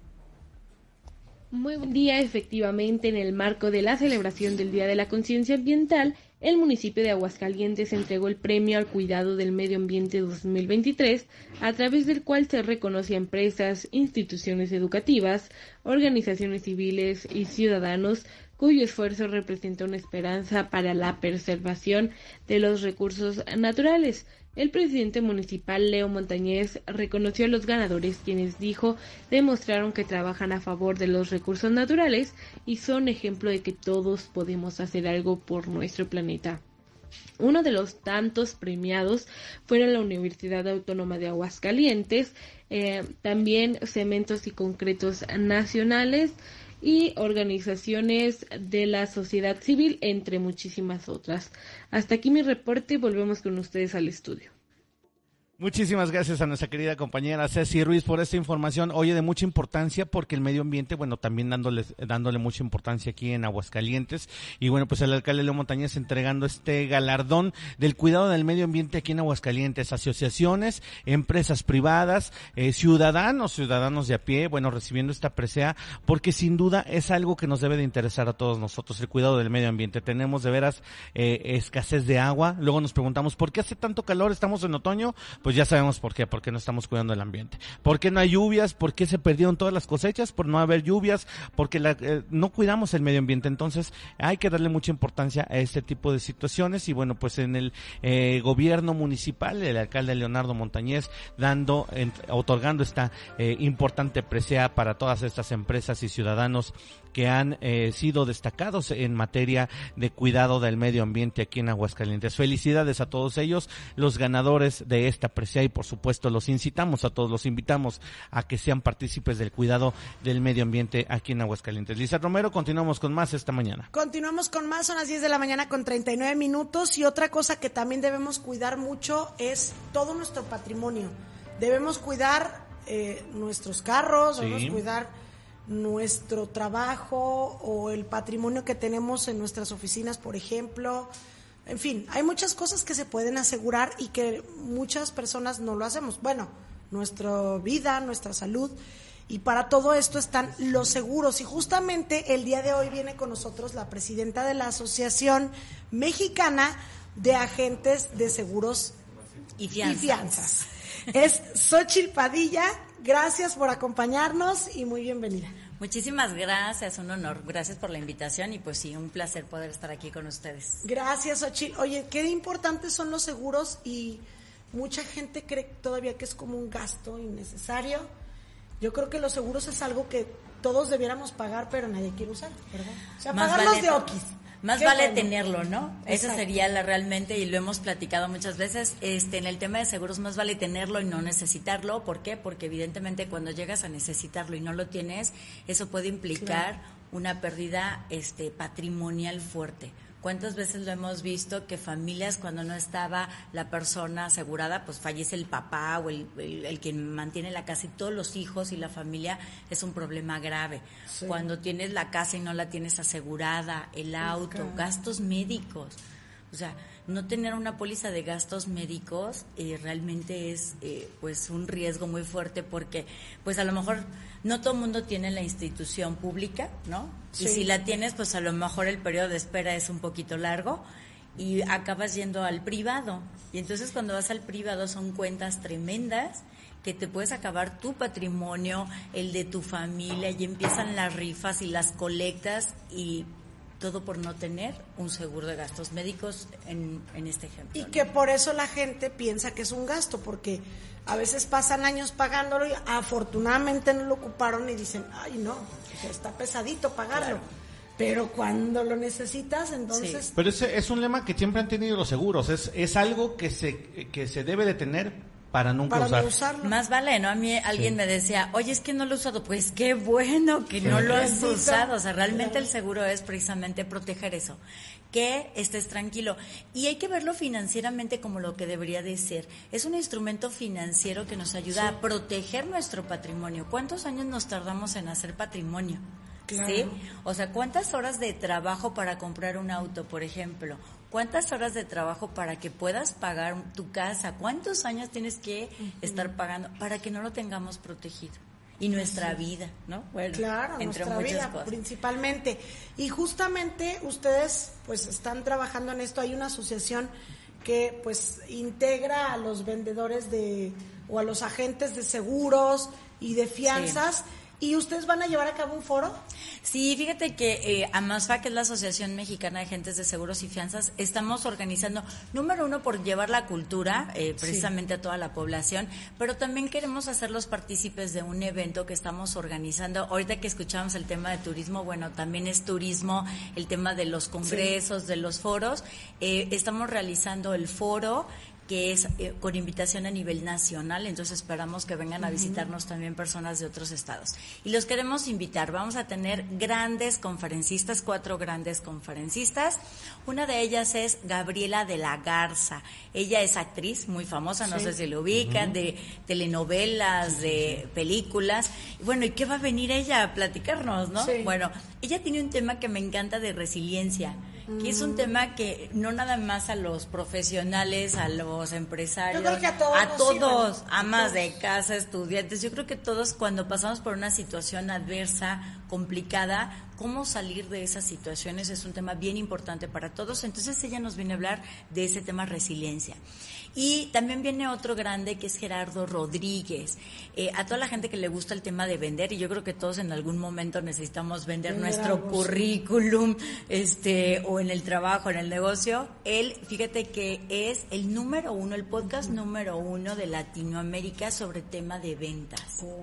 Muy buen día, efectivamente, en el marco de la celebración del Día de la Conciencia Ambiental, el municipio de Aguascalientes entregó el Premio al Cuidado del Medio Ambiente 2023, a través del cual se reconoce a empresas, instituciones educativas, organizaciones civiles y ciudadanos cuyo esfuerzo representa una esperanza para la preservación de los recursos naturales. El presidente municipal Leo Montañez reconoció a los ganadores quienes dijo demostraron que trabajan a favor de los recursos naturales y son ejemplo de que todos podemos hacer algo por nuestro planeta. Uno de los tantos premiados fueron la Universidad Autónoma de Aguascalientes, eh, también Cementos y Concretos Nacionales y organizaciones de la sociedad civil, entre muchísimas otras. Hasta aquí mi reporte, volvemos con ustedes al estudio. Muchísimas gracias a nuestra querida compañera Ceci Ruiz por esta información. Oye, de mucha importancia porque el medio ambiente, bueno, también dándole, dándole mucha importancia aquí en Aguascalientes. Y bueno, pues el alcalde Leo Montañez entregando este galardón del cuidado del medio ambiente aquí en Aguascalientes. Asociaciones, empresas privadas, eh, ciudadanos, ciudadanos de a pie, bueno, recibiendo esta presea porque sin duda es algo que nos debe de interesar a todos nosotros, el cuidado del medio ambiente. Tenemos de veras eh, escasez de agua. Luego nos preguntamos, ¿por qué hace tanto calor? Estamos en otoño. Pues pues ya sabemos por qué, porque no estamos cuidando el ambiente. ¿Por qué no hay lluvias? ¿Por qué se perdieron todas las cosechas? Por no haber lluvias, porque la, eh, no cuidamos el medio ambiente. Entonces hay que darle mucha importancia a este tipo de situaciones y bueno, pues en el eh, gobierno municipal, el alcalde Leonardo Montañez dando, otorgando esta eh, importante presea para todas estas empresas y ciudadanos que han eh, sido destacados en materia de cuidado del medio ambiente aquí en Aguascalientes. Felicidades a todos ellos, los ganadores de esta presea y por supuesto los incitamos a todos, los invitamos a que sean partícipes del cuidado del medio ambiente aquí en Aguascalientes. Lisa Romero, continuamos con más esta mañana. Continuamos con más, son las 10 de la mañana con 39 minutos y otra cosa que también debemos cuidar mucho es todo nuestro patrimonio. Debemos cuidar eh, nuestros carros, debemos cuidar nuestro trabajo o el patrimonio que tenemos en nuestras oficinas, por ejemplo. En fin, hay muchas cosas que se pueden asegurar y que muchas personas no lo hacemos. Bueno, nuestra vida, nuestra salud. Y para todo esto están los seguros. Y justamente el día de hoy viene con nosotros la presidenta de la Asociación Mexicana de Agentes de Seguros y Fianzas. Es Xochil Padilla. Gracias por acompañarnos y muy bienvenida. Muchísimas gracias, un honor. Gracias por la invitación y pues sí, un placer poder estar aquí con ustedes. Gracias, Xochil. Oye, qué importantes son los seguros y mucha gente cree todavía que es como un gasto innecesario. Yo creo que los seguros es algo que todos debiéramos pagar, pero nadie quiere usar, ¿verdad? O sea, pagarlos de Okis. Más vale tenerlo, ¿no? Esa sería la realmente, y lo hemos platicado muchas veces, este, en el tema de seguros más vale tenerlo y no necesitarlo. ¿Por qué? Porque evidentemente cuando llegas a necesitarlo y no lo tienes, eso puede implicar una pérdida este, patrimonial fuerte. ¿Cuántas veces lo hemos visto que familias cuando no estaba la persona asegurada, pues fallece el papá o el, el, quien mantiene la casa y todos los hijos y la familia es un problema grave. Cuando tienes la casa y no la tienes asegurada, el auto, gastos médicos. O sea, no tener una póliza de gastos médicos eh, realmente es eh, pues un riesgo muy fuerte porque pues a lo mejor no todo el mundo tiene la institución pública, ¿no? Y si la tienes, pues a lo mejor el periodo de espera es un poquito largo y acabas yendo al privado. Y entonces cuando vas al privado son cuentas tremendas que te puedes acabar tu patrimonio, el de tu familia, y empiezan las rifas y las colectas y todo por no tener un seguro de gastos médicos en, en este ejemplo. Y que por eso la gente piensa que es un gasto, porque a veces pasan años pagándolo y afortunadamente no lo ocuparon y dicen, ay no, está pesadito pagarlo. Pero cuando lo necesitas, entonces... Pero ese es un lema que siempre han tenido los seguros, es, es algo que se, que se debe de tener para nunca usar. Más vale, ¿no? A mí alguien me decía, oye, es que no lo he usado. Pues qué bueno que no lo has usado. O sea, realmente el seguro es precisamente proteger eso. Que estés tranquilo. Y hay que verlo financieramente como lo que debería de ser. Es un instrumento financiero que nos ayuda a proteger nuestro patrimonio. ¿Cuántos años nos tardamos en hacer patrimonio? ¿Sí? O sea, ¿cuántas horas de trabajo para comprar un auto, por ejemplo? ¿Cuántas horas de trabajo para que puedas pagar tu casa? ¿Cuántos años tienes que estar pagando para que no lo tengamos protegido? Y nuestra vida, ¿no? Bueno, claro, entre nuestra vida principalmente. Y justamente ustedes pues están trabajando en esto. Hay una asociación que pues integra a los vendedores de o a los agentes de seguros y de fianzas. ¿Y ustedes van a llevar a cabo un foro? Sí, fíjate que eh, AMASFA, que es la Asociación Mexicana de Agentes de Seguros y Fianzas, estamos organizando, número uno, por llevar la cultura eh, precisamente a toda la población, pero también queremos hacerlos partícipes de un evento que estamos organizando. Ahorita que escuchamos el tema de turismo, bueno, también es turismo, el tema de los congresos, de los foros. Eh, estamos realizando el foro que es eh, con invitación a nivel nacional, entonces esperamos que vengan a visitarnos también personas de otros estados. Y los queremos invitar, vamos a tener grandes conferencistas, cuatro grandes conferencistas. Una de ellas es Gabriela de la Garza. Ella es actriz muy famosa, no sé si lo ubican, de telenovelas, de películas. Bueno, ¿y qué va a venir ella a platicarnos, no? Bueno, ella tiene un tema que me encanta de resiliencia que es un tema que no nada más a los profesionales, a los empresarios, a todos, a todos, amas de casa, estudiantes, yo creo que todos cuando pasamos por una situación adversa, complicada, cómo salir de esas situaciones es un tema bien importante para todos. Entonces ella nos viene a hablar de ese tema resiliencia. Y también viene otro grande que es Gerardo Rodríguez. Eh, a toda la gente que le gusta el tema de vender, y yo creo que todos en algún momento necesitamos vender nuestro currículum, este, o en el trabajo, en el negocio. Él, fíjate que es el número uno, el podcast número uno de Latinoamérica sobre tema de ventas. Oh.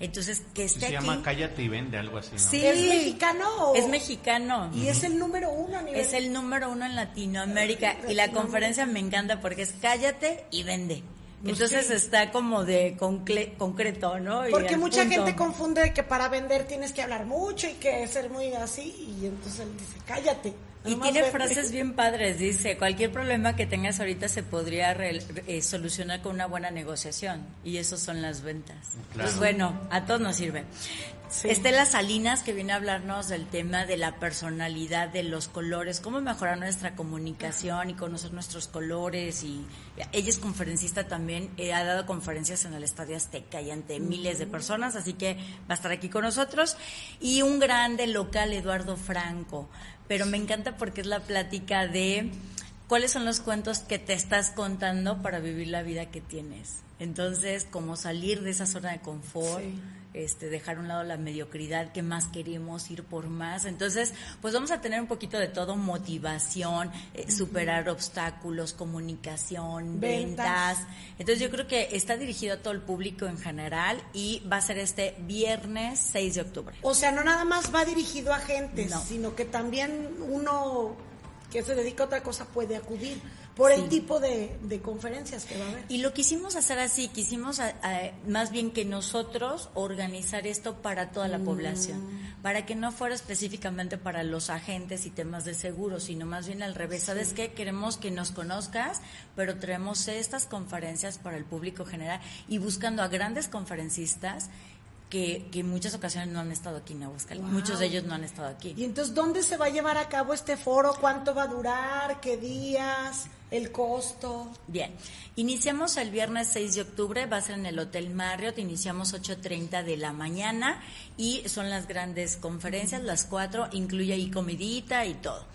Entonces, que esté Se aquí. llama Cállate y Vende, algo así, ¿no? Sí. ¿Es mexicano o- Es mexicano. Y es el número uno a nivel... Es el número uno en Latinoamérica y la conferencia me encanta porque es cállate y vende. Entonces está como de concle- concreto, ¿no? Porque mucha punto. gente confunde que para vender tienes que hablar mucho y que ser muy así, y entonces él dice, cállate. Y tiene vende". frases bien padres, dice, cualquier problema que tengas ahorita se podría re- eh, solucionar con una buena negociación. Y eso son las ventas. Claro. Pues bueno, a todos nos sirve. Estela Salinas, que viene a hablarnos del tema de la personalidad, de los colores, cómo mejorar nuestra comunicación y conocer nuestros colores. y Ella es conferencista también, eh, ha dado conferencias en el Estadio Azteca y ante miles de personas, así que va a estar aquí con nosotros. Y un grande local, Eduardo Franco. Pero me encanta porque es la plática de cuáles son los cuentos que te estás contando para vivir la vida que tienes. Entonces, como salir de esa zona de confort, este, dejar a un lado la mediocridad, que más queremos ir por más. Entonces, pues vamos a tener un poquito de todo, motivación, eh, superar obstáculos, comunicación, Ventas. ventas. Entonces, yo creo que está dirigido a todo el público en general y va a ser este viernes 6 de octubre. O sea, no nada más va dirigido a gente, No. sino que también uno que se dedica a otra cosa puede acudir por el tipo de, de conferencias que va a haber. Y lo quisimos hacer así, quisimos a- a- más bien que nosotros organizar esto para toda la población, para que no fuera específicamente para los agentes y temas de seguro, sino más bien al revés. ¿Sabes qué? Queremos que nos conozcas, pero traemos estas conferencias para el público general y buscando a grandes conferencistas que, que en muchas ocasiones no han estado aquí en Aguascalientes. Wow. Muchos de ellos no han estado aquí. Y entonces, ¿dónde se va a llevar a cabo este foro? ¿Cuánto va a durar? ¿Qué días? ¿El costo? Bien, iniciamos el viernes 6 de octubre, va a ser en el Hotel Marriott, iniciamos 8.30 de la mañana y son las grandes conferencias, las cuatro, incluye ahí comidita y todo.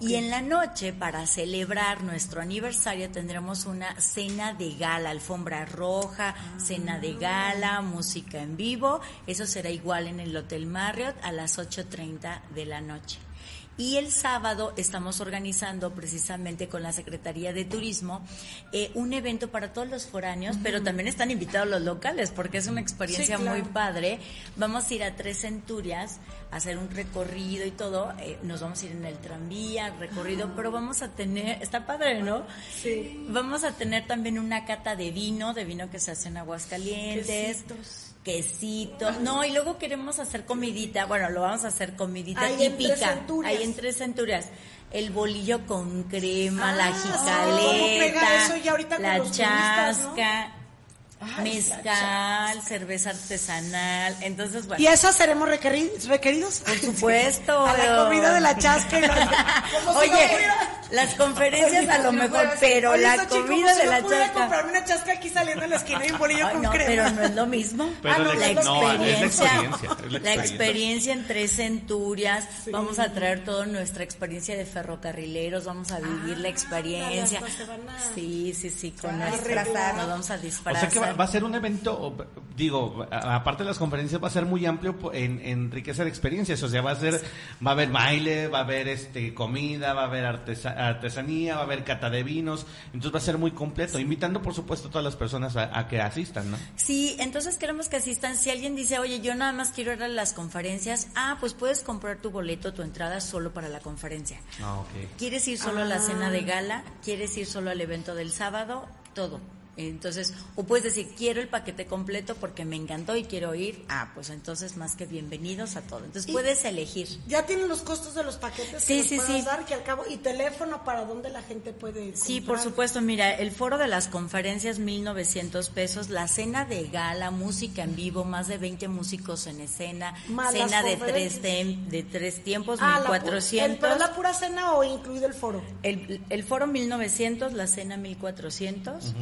Y en la noche, para celebrar nuestro aniversario, tendremos una cena de gala, alfombra roja, cena de gala, música en vivo, eso será igual en el Hotel Marriott a las 8.30 de la noche. Y el sábado estamos organizando precisamente con la Secretaría de Turismo eh, un evento para todos los foráneos, pero también están invitados los locales porque es una experiencia Sí, claro. muy padre. Vamos a ir a tres centurias, a hacer un recorrido y todo. eh, nos vamos a ir en el tranvía, recorrido, pero vamos a tener, está padre, ¿no? Sí. Vamos a tener también una cata de vino, de vino que se hace en Aguascalientes. Quesitos. Quesitos. No, y luego queremos hacer comidita. Bueno, lo vamos a hacer comidita Ahí en típica. Centurias. Ahí en tres centurias. El bolillo con crema, la Ah, sí, ¿cómo pega jicaleta, eso ya ahorita con la los turistas, ¿no? Ay, mezcal, cerveza artesanal. Entonces, bueno. ¿Y esas seremos requeri- requeridos? Por supuesto. A la comida de la chasca. la- si Oye, las conferencias a lo mejor, pero oye, la comida de la chasca. comprarme una chasca aquí saliendo en la esquina y un bolillo Ay, con no, crema. pero no es lo mismo. Pero Ah, no, la ex- no, experiencia, experiencia. la experiencia. experiencia en tres centurias, vamos a traer toda nuestra experiencia de ferrocarrileros, vamos a vivir la experiencia. hasta se van a- Sí, sí, sí, con nuestra nos vamos a O disfrazar. sea que va, va a ser un evento, digo, aparte de las conferencias, va a ser muy amplio en, en riqueza de experiencias. O sea, va a ser, va a haber baile, va a haber este comida, va a haber artesa- artesanía, va a haber cata de vinos. Entonces va a ser muy completo, invitando por supuesto a todas las personas a, a que asistan, ¿no? Sí, entonces queremos que asistan. Si alguien dice, oye, yo nada más quiero ir a las conferencias, ah, pues puedes comprar tu boleto, tu entrada solo para la conferencia. Ah, ok. ¿Quieres ir solo a la cena de gala? ¿Quieres ir solo al evento del sábado? Todo. Entonces, o puedes decir, quiero el paquete completo porque me encantó y quiero ir. Ah, pues entonces más que bienvenidos a todo. Entonces Y- puedes elegir. Ya tienen los costos de los paquetes Sí, que sí, sí. dar, que al cabo, y teléfono para donde la gente puede Sí, por supuesto. Mira, el foro de las conferencias, 1.900 pesos. La cena de gala, música en vivo, más de 20 músicos en escena. Más cena de tres, de tres tiempos, Ah, la pu- 1.400. el- ¿Pero la pura cena o incluido el foro? El, el foro 1900, la cena 1400,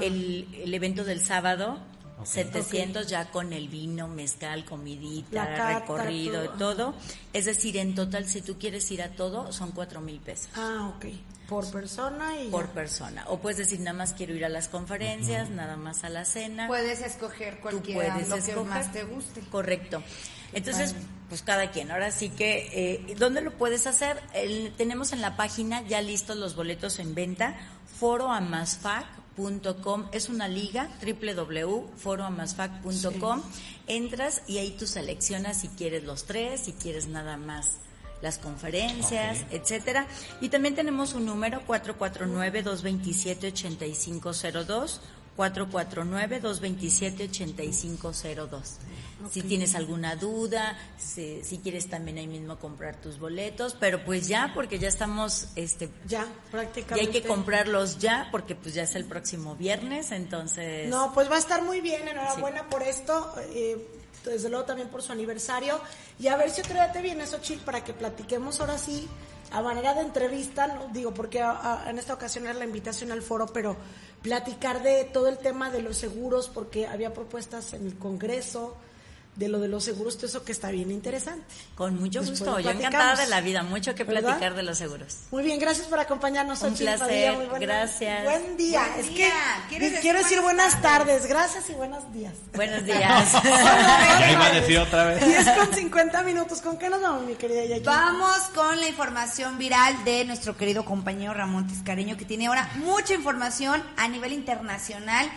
el, el evento del sábado 700 ya con el vino, mezcal, comidita, cata, recorrido todo. y todo. Es decir, en total, si tú quieres ir a todo, son cuatro mil pesos. Ah, ok. Por persona y Por ya. persona. O puedes decir, nada más quiero ir a las conferencias, nada más a la cena. Puedes escoger cualquiera puedes lo que escoger. más te guste. Correcto. Entonces, pues cada quien. Ahora sí que, eh, ¿dónde lo puedes hacer? El- tenemos en la página ya listos los boletos en venta, Es una liga, www.foroamasfac.com. Entras y ahí tú seleccionas si quieres los tres, si quieres nada más las conferencias, etcétera. Y también tenemos un número 449-227-8502. 449-227-8502. Si tienes alguna duda, si, si quieres también ahí mismo comprar tus boletos, pero pues ya, porque ya estamos, este, Ya, y prácticamente. hay que comprarlos ya, porque pues ya es el próximo viernes, entonces... No, pues va a estar muy bien, enhorabuena por esto, eh, desde luego también por su aniversario, y a ver si otro día te vienes, Ochil, para que platiquemos ahora sí, a manera de entrevista, no digo porque en esta ocasión era la invitación al foro, pero platicar de todo el tema de los seguros, porque había propuestas en el Congreso, de lo de los seguros, todo eso que está bien interesante. Con mucho Después gusto, yo encantada de la vida, mucho que ¿Verdad? platicar de los seguros. Muy bien, gracias por acompañarnos. Un placer, Padilla, muy buena- gracias. Buen día. Buen es día. que ¿Quieres quiero decir buenas buenas tardes. Gracias y buenos días. Buenos días. Iba a decir otra vez. 10 con 50 minutos. ¿Con qué nos vamos, mi querida Jackie? Vamos con la información viral de nuestro querido compañero Ramón Tiscareño, que tiene ahora mucha información a nivel internacional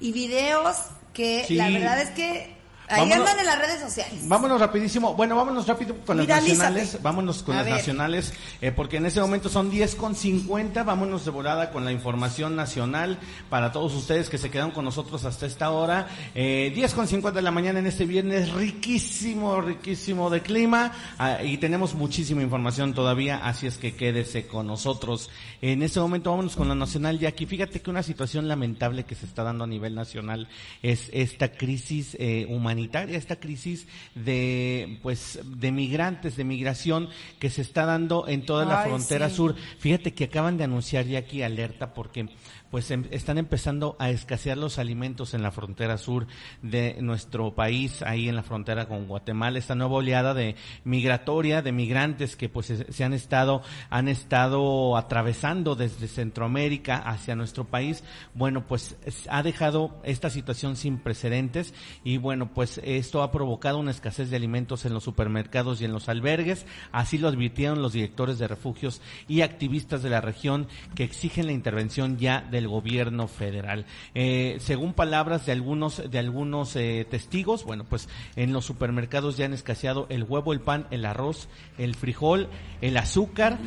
y videos que Sí. la verdad es que ahí Vámonos. andan en las redes sociales. Vámonos rapidísimo. Bueno, vámonos rápido con las Viralízate. nacionales. Vámonos con A las ver. nacionales, eh, porque en ese momento son 10 con 50. Vámonos de volada con la información nacional para todos ustedes que se quedan con nosotros hasta esta hora. Eh, 10 con 50 de la mañana en este viernes riquísimo, riquísimo de clima. Ah, y tenemos muchísima información todavía, así es que quédese con nosotros. En este momento vámonos con la nacional, Jackie. Fíjate que una situación lamentable que se está dando a nivel nacional es esta crisis eh, humanitaria, esta crisis de pues de migrantes, de migración que se está dando en toda la Ay, frontera sí. sur. Fíjate que acaban de anunciar ya aquí alerta porque pues em- están empezando a escasear los alimentos en la frontera sur de nuestro país, ahí en la frontera con Guatemala, esta nueva oleada de migratoria, de migrantes que pues se han estado, han estado atravesando desde Centroamérica hacia nuestro país, bueno pues es- ha dejado esta situación sin precedentes y bueno pues esto ha provocado una escasez de alimentos en los supermercados y en los albergues, así lo advirtieron los directores de refugios y activistas de la región que exigen la intervención ya del gobierno federal. Eh, según palabras de algunos de algunos eh, testigos, bueno, pues en los supermercados ya han escaseado el huevo, el pan, el arroz, el frijol, el azúcar.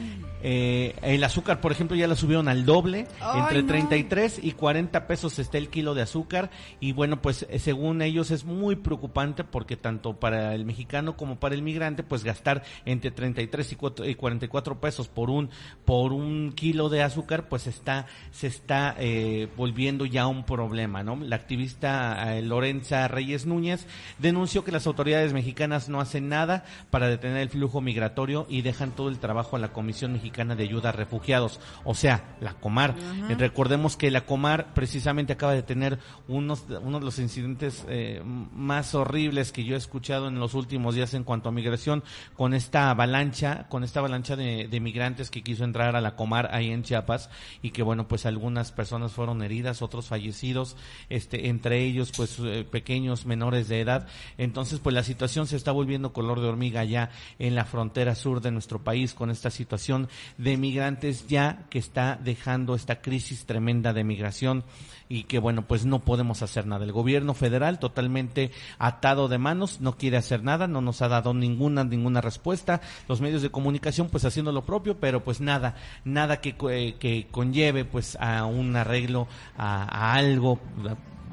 Eh, el azúcar, por ejemplo, ya la subieron al doble, Ay, entre no. 33 y 40 pesos está el kilo de azúcar y bueno, pues eh, según ellos es muy preocupante porque tanto para el mexicano como para el migrante, pues gastar entre 33 y cuatro- y 44 pesos por un por un kilo de azúcar, pues está se está eh, volviendo ya un problema, ¿no? La activista eh, Lorenza Reyes Núñez denunció que las autoridades mexicanas no hacen nada para detener el flujo migratorio y dejan todo el trabajo a la Comisión Mexicana de Ayuda a Refugiados, o sea, la Comar. Eh, recordemos que la Comar precisamente acaba de tener unos, uno de los incidentes eh, más horribles que yo he escuchado en los últimos días en cuanto a migración con esta avalancha, con esta avalancha de, de migrantes que quiso entrar a la Comar ahí en Chiapas y que bueno, pues algunas personas fueron heridas, otros fallecidos, este, entre ellos pues eh, pequeños menores de edad. Entonces pues la situación se está volviendo color de hormiga ya en la frontera sur de nuestro país con esta situación de migrantes ya que está dejando esta crisis tremenda de migración y que bueno pues no podemos hacer nada. El gobierno federal totalmente atado de manos, no quiere hacer nada, no nos ha dado ninguna ninguna respuesta. Los medios de comunicación pues haciendo lo propio, pero pues nada, nada que, eh, que conlleve pues a un arreglo, a, a algo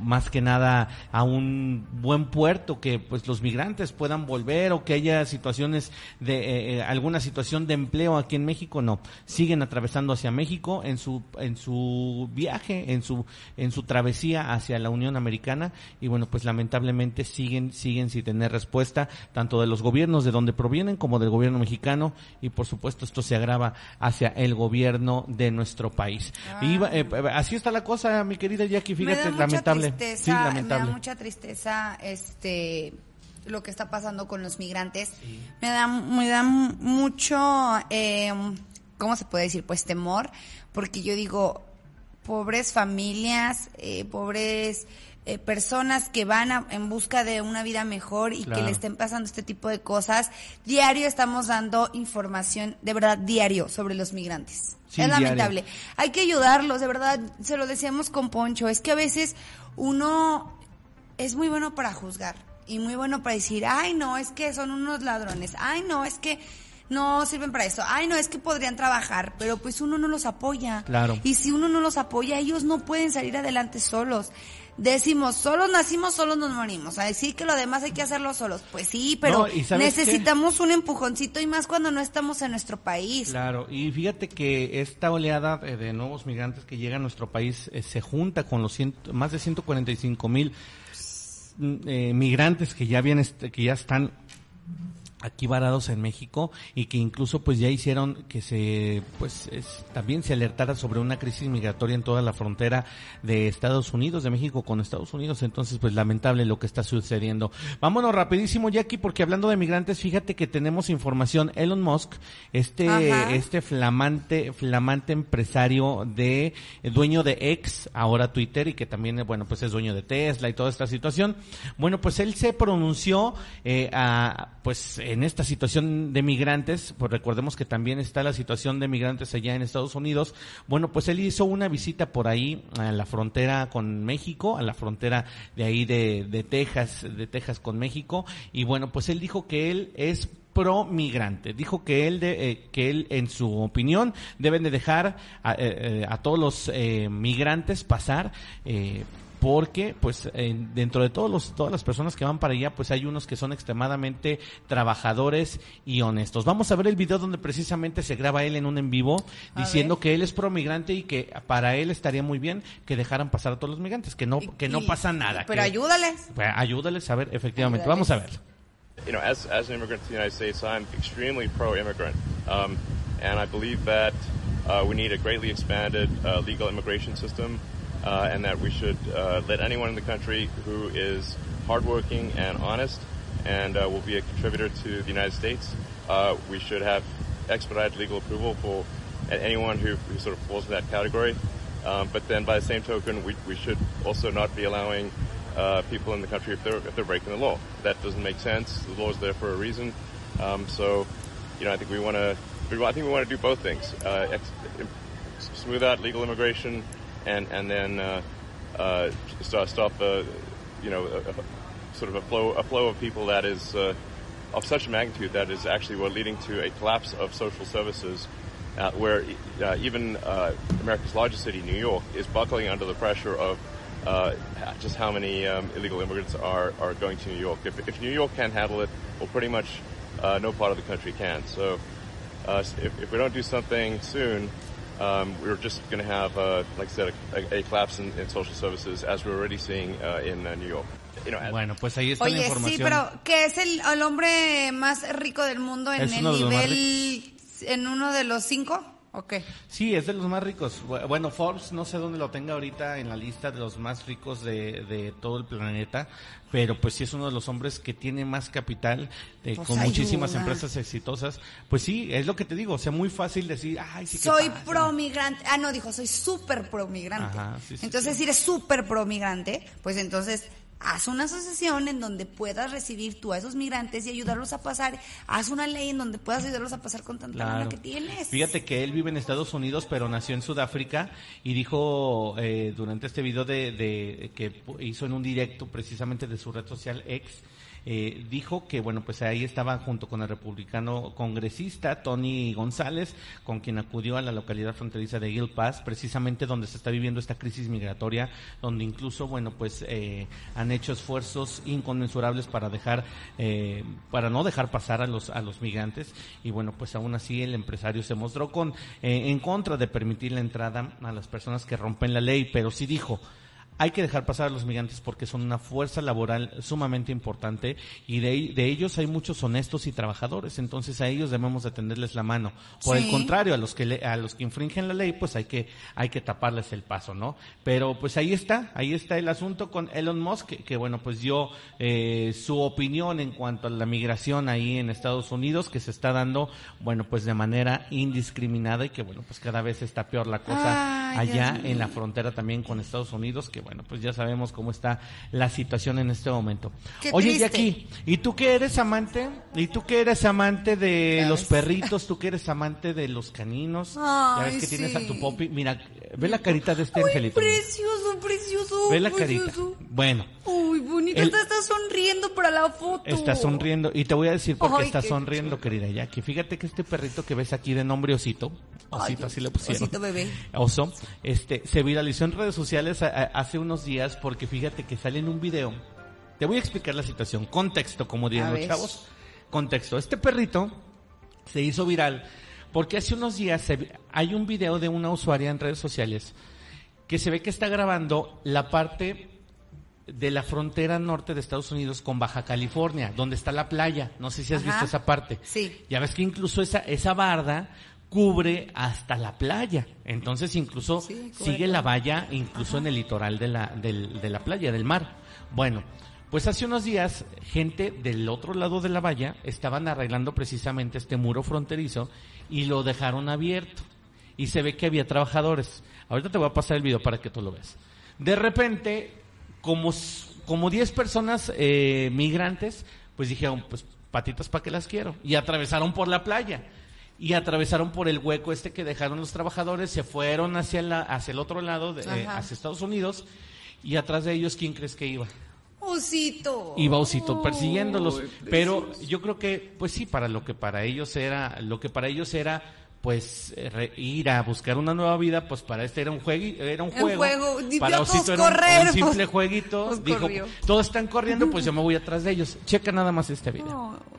más que nada a un buen puerto que pues los migrantes puedan volver o que haya situaciones de eh, eh, alguna situación de empleo aquí en México no. Siguen atravesando hacia México en su en su viaje en su en su travesía hacia la Unión Americana y bueno pues lamentablemente siguen siguen sin tener respuesta tanto de los gobiernos de donde provienen como del gobierno mexicano y por supuesto esto se agrava hacia el gobierno de nuestro país. Y va- eh, así está la cosa mi querida Jackie fíjate lamentable tristeza, Sí, me da mucha tristeza este lo que está pasando con los migrantes. Me da me da mucho eh, ¿cómo se puede decir? Pues temor, porque yo digo pobres familias, eh, pobres eh, personas que van a- en busca de una vida mejor y Claro. que le estén pasando este tipo de cosas. Diario estamos dando información, de verdad, diario sobre los migrantes. Sí, es diario. lamentable. Hay que ayudarlos, de verdad, se lo decíamos con Poncho. Es que a veces uno es muy bueno para juzgar y muy bueno para decir, ay, no, es que son unos ladrones, ay, no, es que no sirven para eso, ay, no, es que podrían trabajar, pero pues uno no los apoya. Claro. Y si uno no los apoya, ellos no pueden salir adelante solos. Decimos, solos nacimos, solos nos morimos. Así que lo demás hay que hacerlo solos. Pues sí, pero necesitamos un empujoncito y más cuando no estamos en nuestro país. Claro, y fíjate que esta oleada de nuevos migrantes que llegan a nuestro país eh, se junta con los ciento- más de 145 mil mm, eh, migrantes que ya vienen, que ya están aquí varados en México y que incluso pues ya hicieron que se pues es- también se alertara sobre una crisis migratoria en toda la frontera de Estados Unidos de México con Estados Unidos. Entonces pues lamentable lo que está sucediendo. Vámonos rapidísimo Jackie porque hablando de migrantes fíjate que tenemos información. Elon Musk este Ajá. este flamante flamante empresario de eh, dueño de X ahora Twitter y que también eh, bueno pues es dueño de Tesla y toda esta situación. Bueno pues él se pronunció eh, a, pues en esta situación de migrantes pues recordemos que también está la situación de migrantes allá en Estados Unidos bueno pues él hizo una visita por ahí a la frontera con México a la frontera de ahí de, de Texas de Texas con México y bueno pues él dijo que él es pro migrante. Dijo que él, de, eh, que él, en su opinión, deben de dejar a, eh, eh, a todos los eh, migrantes pasar. Porque pues eh, dentro de todos los todas las personas que van para allá pues hay unos que son extremadamente trabajadores y honestos vamos a ver el video donde precisamente se graba él en un en vivo diciendo que él es pro migrante y que para él estaría muy bien que dejaran pasar a todos los migrantes que no que no Y- pasa nada Pero que- ayúdales. pues, ayúdales a ver efectivamente Ayúdales. vamos a ver you know, as, as an immigrant to the United States, I'm extremely pro-immigrant, um, and I believe that uh, we need a greatly expanded uh, legal immigration system, uh, and that we should uh, let anyone in the country who is hardworking and honest and uh, will be a contributor to the United States. Uh, we should have expedited legal approval for anyone who, who sort of falls in that category. Um, but then, by the same token, we, we should also not be allowing uh, people in the country if they're if they're breaking the law. That doesn't make sense. The law is there for a reason. Um, so, you know, I think we want to. I think we want to do both things: uh, ex- smooth out legal immigration, and and then uh, uh, stop uh, you know a, a, sort of a flow a flow of people that is uh, of such a magnitude that is actually what leading to a collapse of social services. Uh, where uh, even America's largest city, New York, is buckling under the pressure of uh, just how many um, illegal immigrants are, are going to New York. If, if New York can't handle it, well, pretty much uh, no part of the country can. So uh, if, if we don't do something soon, um, we're just going to have, uh, like I said, a, a collapse in, in social services as we're already seeing uh, in uh, New York. You know, as- bueno pues ahí está la Oye, información. sí, pero que es el, el hombre más rico del mundo en Es el nivel, en uno de los cinco, Sí, es de los más ricos. Bu- Bueno, Forbes no sé dónde lo tenga ahorita en la lista de los más ricos de, de todo el planeta, pero pues sí es uno de los hombres que tiene más capital, Pues con muchísimas empresas exitosas. Pues sí, es lo que te digo, o sea, muy fácil decir, ay, sí Soy pasa". pro migrante. Ah, no, dijo, soy súper pro migrante. Ajá, sí, sí, entonces, si eres súper pro migrante, pues entonces haz una asociación en donde puedas recibir tú a esos migrantes y ayudarlos a pasar. Haz una ley en donde puedas ayudarlos a pasar con tanta Claro. que tienes. Fíjate que él vive en Estados Unidos, pero nació en Sudáfrica y dijo eh, durante este video de, de- que hizo en un directo precisamente de su red social X, eh, dijo que bueno pues ahí estaba junto con el republicano congresista Tony González, con quien acudió a la localidad fronteriza de Gil Pass, precisamente donde se está viviendo esta crisis migratoria, donde incluso bueno pues eh, han hecho esfuerzos inconmensurables para dejar eh, para no dejar pasar a los a los migrantes. Y bueno pues aún así el empresario se mostró con eh, en contra de permitir la entrada a las personas que rompen la ley pero sí dijo hay que dejar pasar a los migrantes porque son una fuerza laboral sumamente importante y de, de ellos hay muchos honestos y trabajadores, entonces a ellos debemos de tenderles la mano. Por el contrario, a los que le- a los que infringen la ley, pues hay que hay que taparles el paso, ¿no? Pero pues ahí está, ahí está el asunto con Elon Musk, que, que, bueno, pues dio eh, su opinión en cuanto a la migración ahí en Estados Unidos, que se está dando, bueno, pues de manera indiscriminada y que bueno, pues cada vez está peor la cosa Ay, allá en la frontera también con Estados Unidos, que bueno, pues ya sabemos cómo está la situación en este momento. Qué Oye, triste. Jackie, ¿y tú que eres amante? ¿Y tú que eres amante de Ya los perritos? ¿Tú que eres amante de los caninos? ya Ay, ves que tienes a tu popi. Mira, ve la carita de este angelito. Precioso, precioso. Ve la carita. precioso. Bueno, Uy, bonito. El- está sonriendo para la foto. está sonriendo. Y te voy a decir por qué Ay, está qué sonriendo, querida Jackie. Fíjate que este perrito que ves aquí de nombre Osito, Osito, así le pusieron. Osito bebé. Oso, este, se viralizó en redes sociales a- a- hace unos días porque fíjate que sale en un video. Te voy a explicar la situación. Contexto, como dirían los chavos. Contexto. Este perrito se hizo viral porque hace unos días se hay un video de una usuaria en redes sociales que se ve que está grabando la parte de la frontera norte de Estados Unidos con Baja California, donde está la playa. No sé si has Ajá. visto esa parte. Sí. Ya ves que incluso esa, esa barda cubre hasta la playa. Entonces incluso Sí, sigue la valla incluso en el litoral de la, del- de la playa, del mar. Bueno, pues hace unos días gente del otro lado de la valla estaban arreglando precisamente este muro fronterizo y lo dejaron abierto. Y se ve que había trabajadores. Ahorita te voy a pasar el video para que tú lo veas. De repente, como, como 10 personas eh, migrantes, pues dijeron, pues patitas para que las quiero. Y atravesaron por la playa. Y atravesaron por el hueco este que dejaron los trabajadores, se fueron hacia, la, hacia el otro lado, de, eh, hacia Estados Unidos. Y atrás de ellos, ¿quién crees que iba? Osito. Iba Osito persiguiéndolos. Pero yo creo que, pues sí, para lo que para ellos era, lo que para ellos era, pues eh, re- ir a buscar una nueva vida, pues para este era un juego, era un Un juego. juego. Para Osito era correr, un, simple pues, jueguito. pues Dijo, corrió. todos están corriendo, pues yo me voy atrás de ellos. Checa nada más este video. No.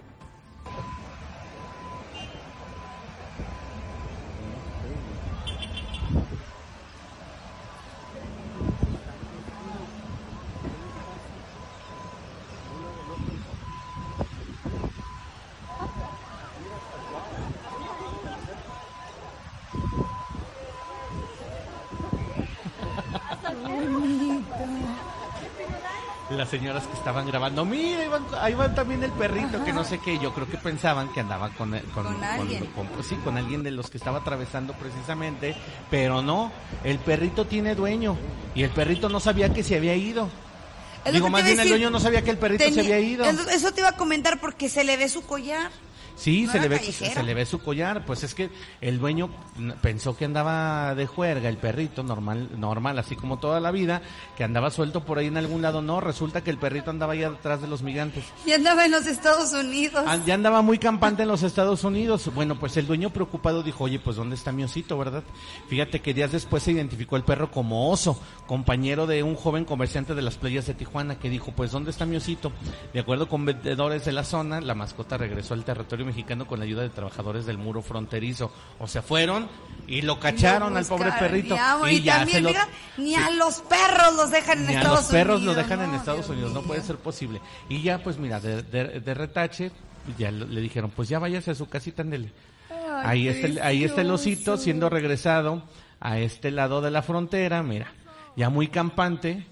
Las señoras que estaban grabando, mira, ahí van, ahí van también el perrito, que no sé qué. Yo creo que pensaban que andaba con, con, Con alguien. con- sí, con alguien de los que estaba atravesando precisamente, pero no, el perrito tiene dueño y el perrito no sabía que se había ido. Es Digo, más bien el dueño no sabía que el perrito se había ido. Eso te iba a comentar porque se le ve su collar. Sí, ¿No se le ve se le ve su collar, pues es que el dueño pensó que andaba de juerga el perrito normal normal así como toda la vida, que andaba suelto por ahí en algún lado, no, resulta que el perrito andaba ahí atrás de los migrantes. Y andaba en los Estados Unidos. Ah, Ya andaba muy campante en los Estados Unidos. Bueno, pues el dueño preocupado dijo, oye, pues ¿dónde está mi osito, verdad? Fíjate que días después se identificó el perro como oso, compañero de un joven comerciante de las playas de Tijuana, que dijo, pues ¿dónde está mi osito? De acuerdo con vendedores de la zona, la mascota regresó al territorio mexicano con la ayuda de trabajadores del muro fronterizo. O sea, fueron y lo cacharon al pobre perrito. y y ya también, se lo... mira, ni a los perros los dejan en Ni a Estados los perros Unidos. lo dejan en Estados Dios Unidos, no puede ser posible. Y ya, pues mira, de, de- de retache, ya le dijeron, pues ya váyase a su casita, ándele. Ahí está, el, ahí está el osito siendo regresado a este lado de la frontera, mira, ya muy campante,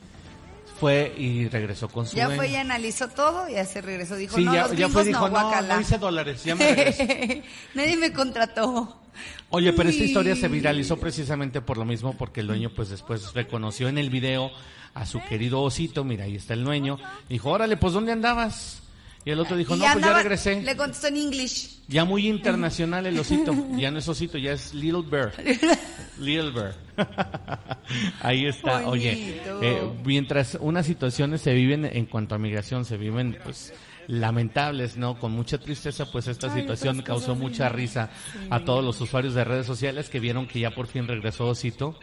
fue y regresó con su Ya dueño. fue, ya analizó todo, ya se regresó. Dijo, Sí, no, ya, los ya fue, dijo, no, no, guácala". no hice dólares, ya me. Nadie me contrató. Oye, pero esta historia se viralizó precisamente por lo mismo, porque el dueño pues después reconoció en el video a su querido osito, mira, ahí está el dueño, dijo, órale, pues ¿dónde andabas? Y el otro dijo, Y no, pues ya regresé. Le contestó en English. Ya muy internacional el osito, ya no es osito, ya es Little Bear. Little Bear. Ahí está, oye, eh, mientras unas situaciones se viven en cuanto a migración, se viven pues lamentables, ¿no? Con mucha tristeza, pues esta situación causó mucha risa a todos los usuarios de redes sociales que vieron que ya por fin regresó Osito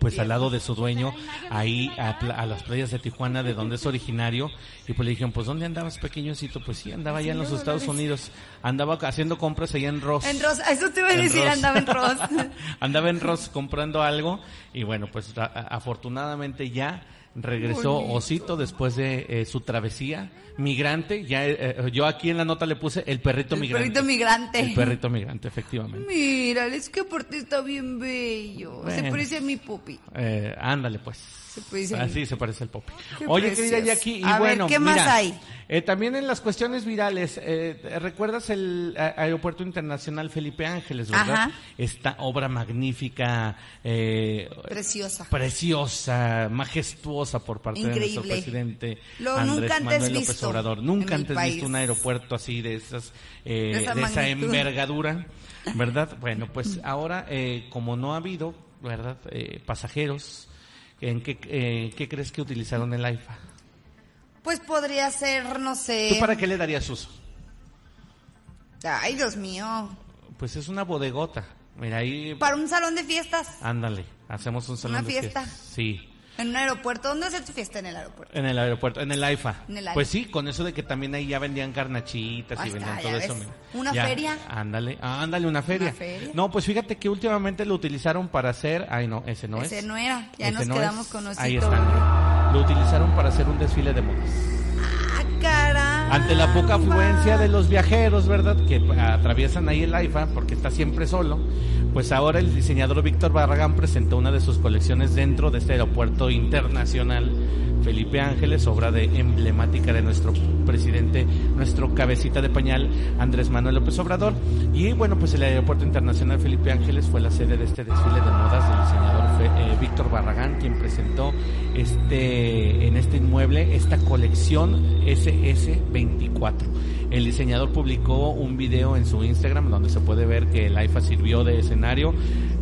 pues al lado de su dueño, ahí a, a las playas de Tijuana, de donde es originario, y pues le dijeron, pues ¿dónde andabas pequeñito? Pues sí, andaba allá en los Estados Unidos, andaba haciendo compras allá en Ross. En Ross, eso te iba a En decir, Ross. andaba en Ross. andaba en Ross comprando algo, y bueno, pues a- afortunadamente ya regresó. Osito después de eh, su travesía migrante. Ya eh, eh, yo aquí en la nota le puse el perrito El migrante. perrito migrante. El perrito migrante, efectivamente. Mira, es que aparte está bien bello. Se parece a mi pupi. Eh, ándale pues. Se parece a Así mí. se parece el Poppy. Qué Oye, precioso. querida Jackie, y A ver, bueno, ¿qué más mira, hay? Eh, también en las cuestiones virales, eh, ¿recuerdas el a- Aeropuerto Internacional Felipe Ángeles, verdad? Ajá. Esta obra magnífica, eh, Preciosa. preciosa, majestuosa por parte de nuestro Increíble. presidente Lo Andrés nunca antes Manuel López visto Obrador. Nunca antes país. visto un aeropuerto así de esas, eh, De esa de esa envergadura, ¿verdad? Bueno, pues ahora, eh, como no ha habido, ¿verdad? Eh, pasajeros, ¿en qué, eh, qué crees que utilizaron el AIFA? Pues podría ser, no sé. ¿Tú para qué le darías uso? Ay, Dios mío. Pues es una bodegota. Mira, ahí, Para un salón de fiestas. ándale, hacemos un salón ¿Una de fiesta? Sí. En un aeropuerto. ¿Dónde haces tu fiesta en el aeropuerto? En el aeropuerto, en el AIFA. En el AIFA. Pues sí, con eso de que también ahí ya vendían carnachitas Ahí y está, vendían ya todo eso. ves. mira. ¿Una Ya, feria? Ándale, ah, ándale, una feria. feria? No, pues fíjate que últimamente lo utilizaron para hacer, ay no, ese no Ese es. no era. Ya Ese nos no quedamos es. con Osito. Ahí está. Lo utilizaron para hacer un desfile de modas. Ah, caray. Ante la poca afluencia de los viajeros, ¿verdad? Que atraviesan ahí el AIFA porque está siempre solo. Pues ahora el diseñador Víctor Barragán presentó una de sus colecciones dentro de este aeropuerto internacional Felipe Ángeles, obra de emblemática de nuestro presidente, nuestro cabecita de pañal Andrés Manuel López Obrador. Y bueno, pues el aeropuerto internacional Felipe Ángeles fue la sede de este desfile de modas del diseñador eh, Víctor Barragán, quien presentó este en este inmueble esta colección SS24. El diseñador publicó un video en su Instagram donde se puede ver que el AIFA sirvió de escenario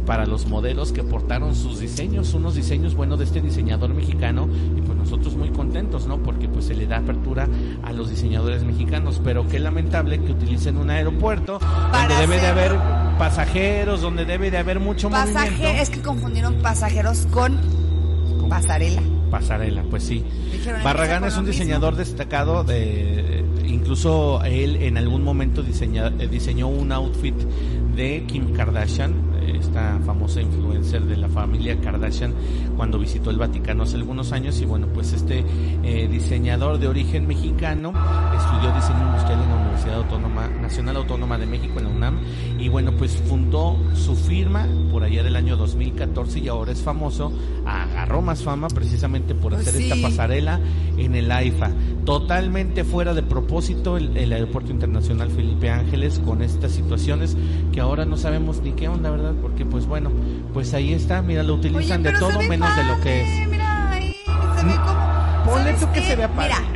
para los modelos que portaron sus diseños, unos diseños buenos de este diseñador mexicano y pues nosotros muy contentos, ¿no? Porque pues se le da apertura a los diseñadores mexicanos, pero qué lamentable que utilicen un aeropuerto donde debe de haber pasajeros, donde debe de haber mucho Pasaje, movimiento. es que confundieron pasajeros con pasarela. Pasarela, pues sí. Barragán es un diseñador destacado de incluso él en algún momento diseña- eh, diseñó un outfit de Kim Kardashian, esta famosa influencer de la familia Kardashian cuando visitó el Vaticano hace algunos años. Y bueno, pues este eh, diseñador de origen mexicano estudió diseño industrial en la Universidad Autónoma Nacional Autónoma de México en la UNAM y bueno, pues fundó su firma por allá del año 2014 y ahora es famoso, agarró más fama precisamente por Pues hacer esta pasarela en el AIFA. Totalmente fuera de propósito el, el Aeropuerto Internacional Felipe Ángeles con estas situaciones que ahora no sabemos ni qué onda, ¿verdad? Porque pues bueno, pues ahí está, mira, lo utilizan de todo menos de lo que es. Mira, ahí se ve como. Ponle ¿sabes tú que qué? se vea padre. Mira,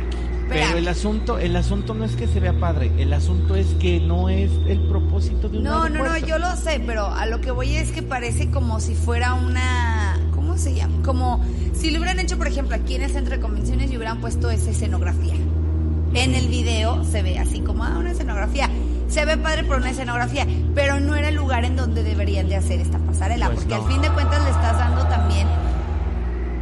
Pero el asunto, el asunto no es que se vea padre, el asunto es que no es el propósito de un No, no, no, aeropuerto. yo lo sé, pero a lo que voy es que parece como si fuera una. ¿Cómo se llama? Como si lo hubieran hecho, por ejemplo, aquí en el centro de convenciones y hubieran puesto esa escenografía. En el video se ve así como, ah, una escenografía. Se ve padre por una escenografía, pero no era el lugar en donde deberían de hacer esta pasarela, Pues porque no. al fin de cuentas le estás dando también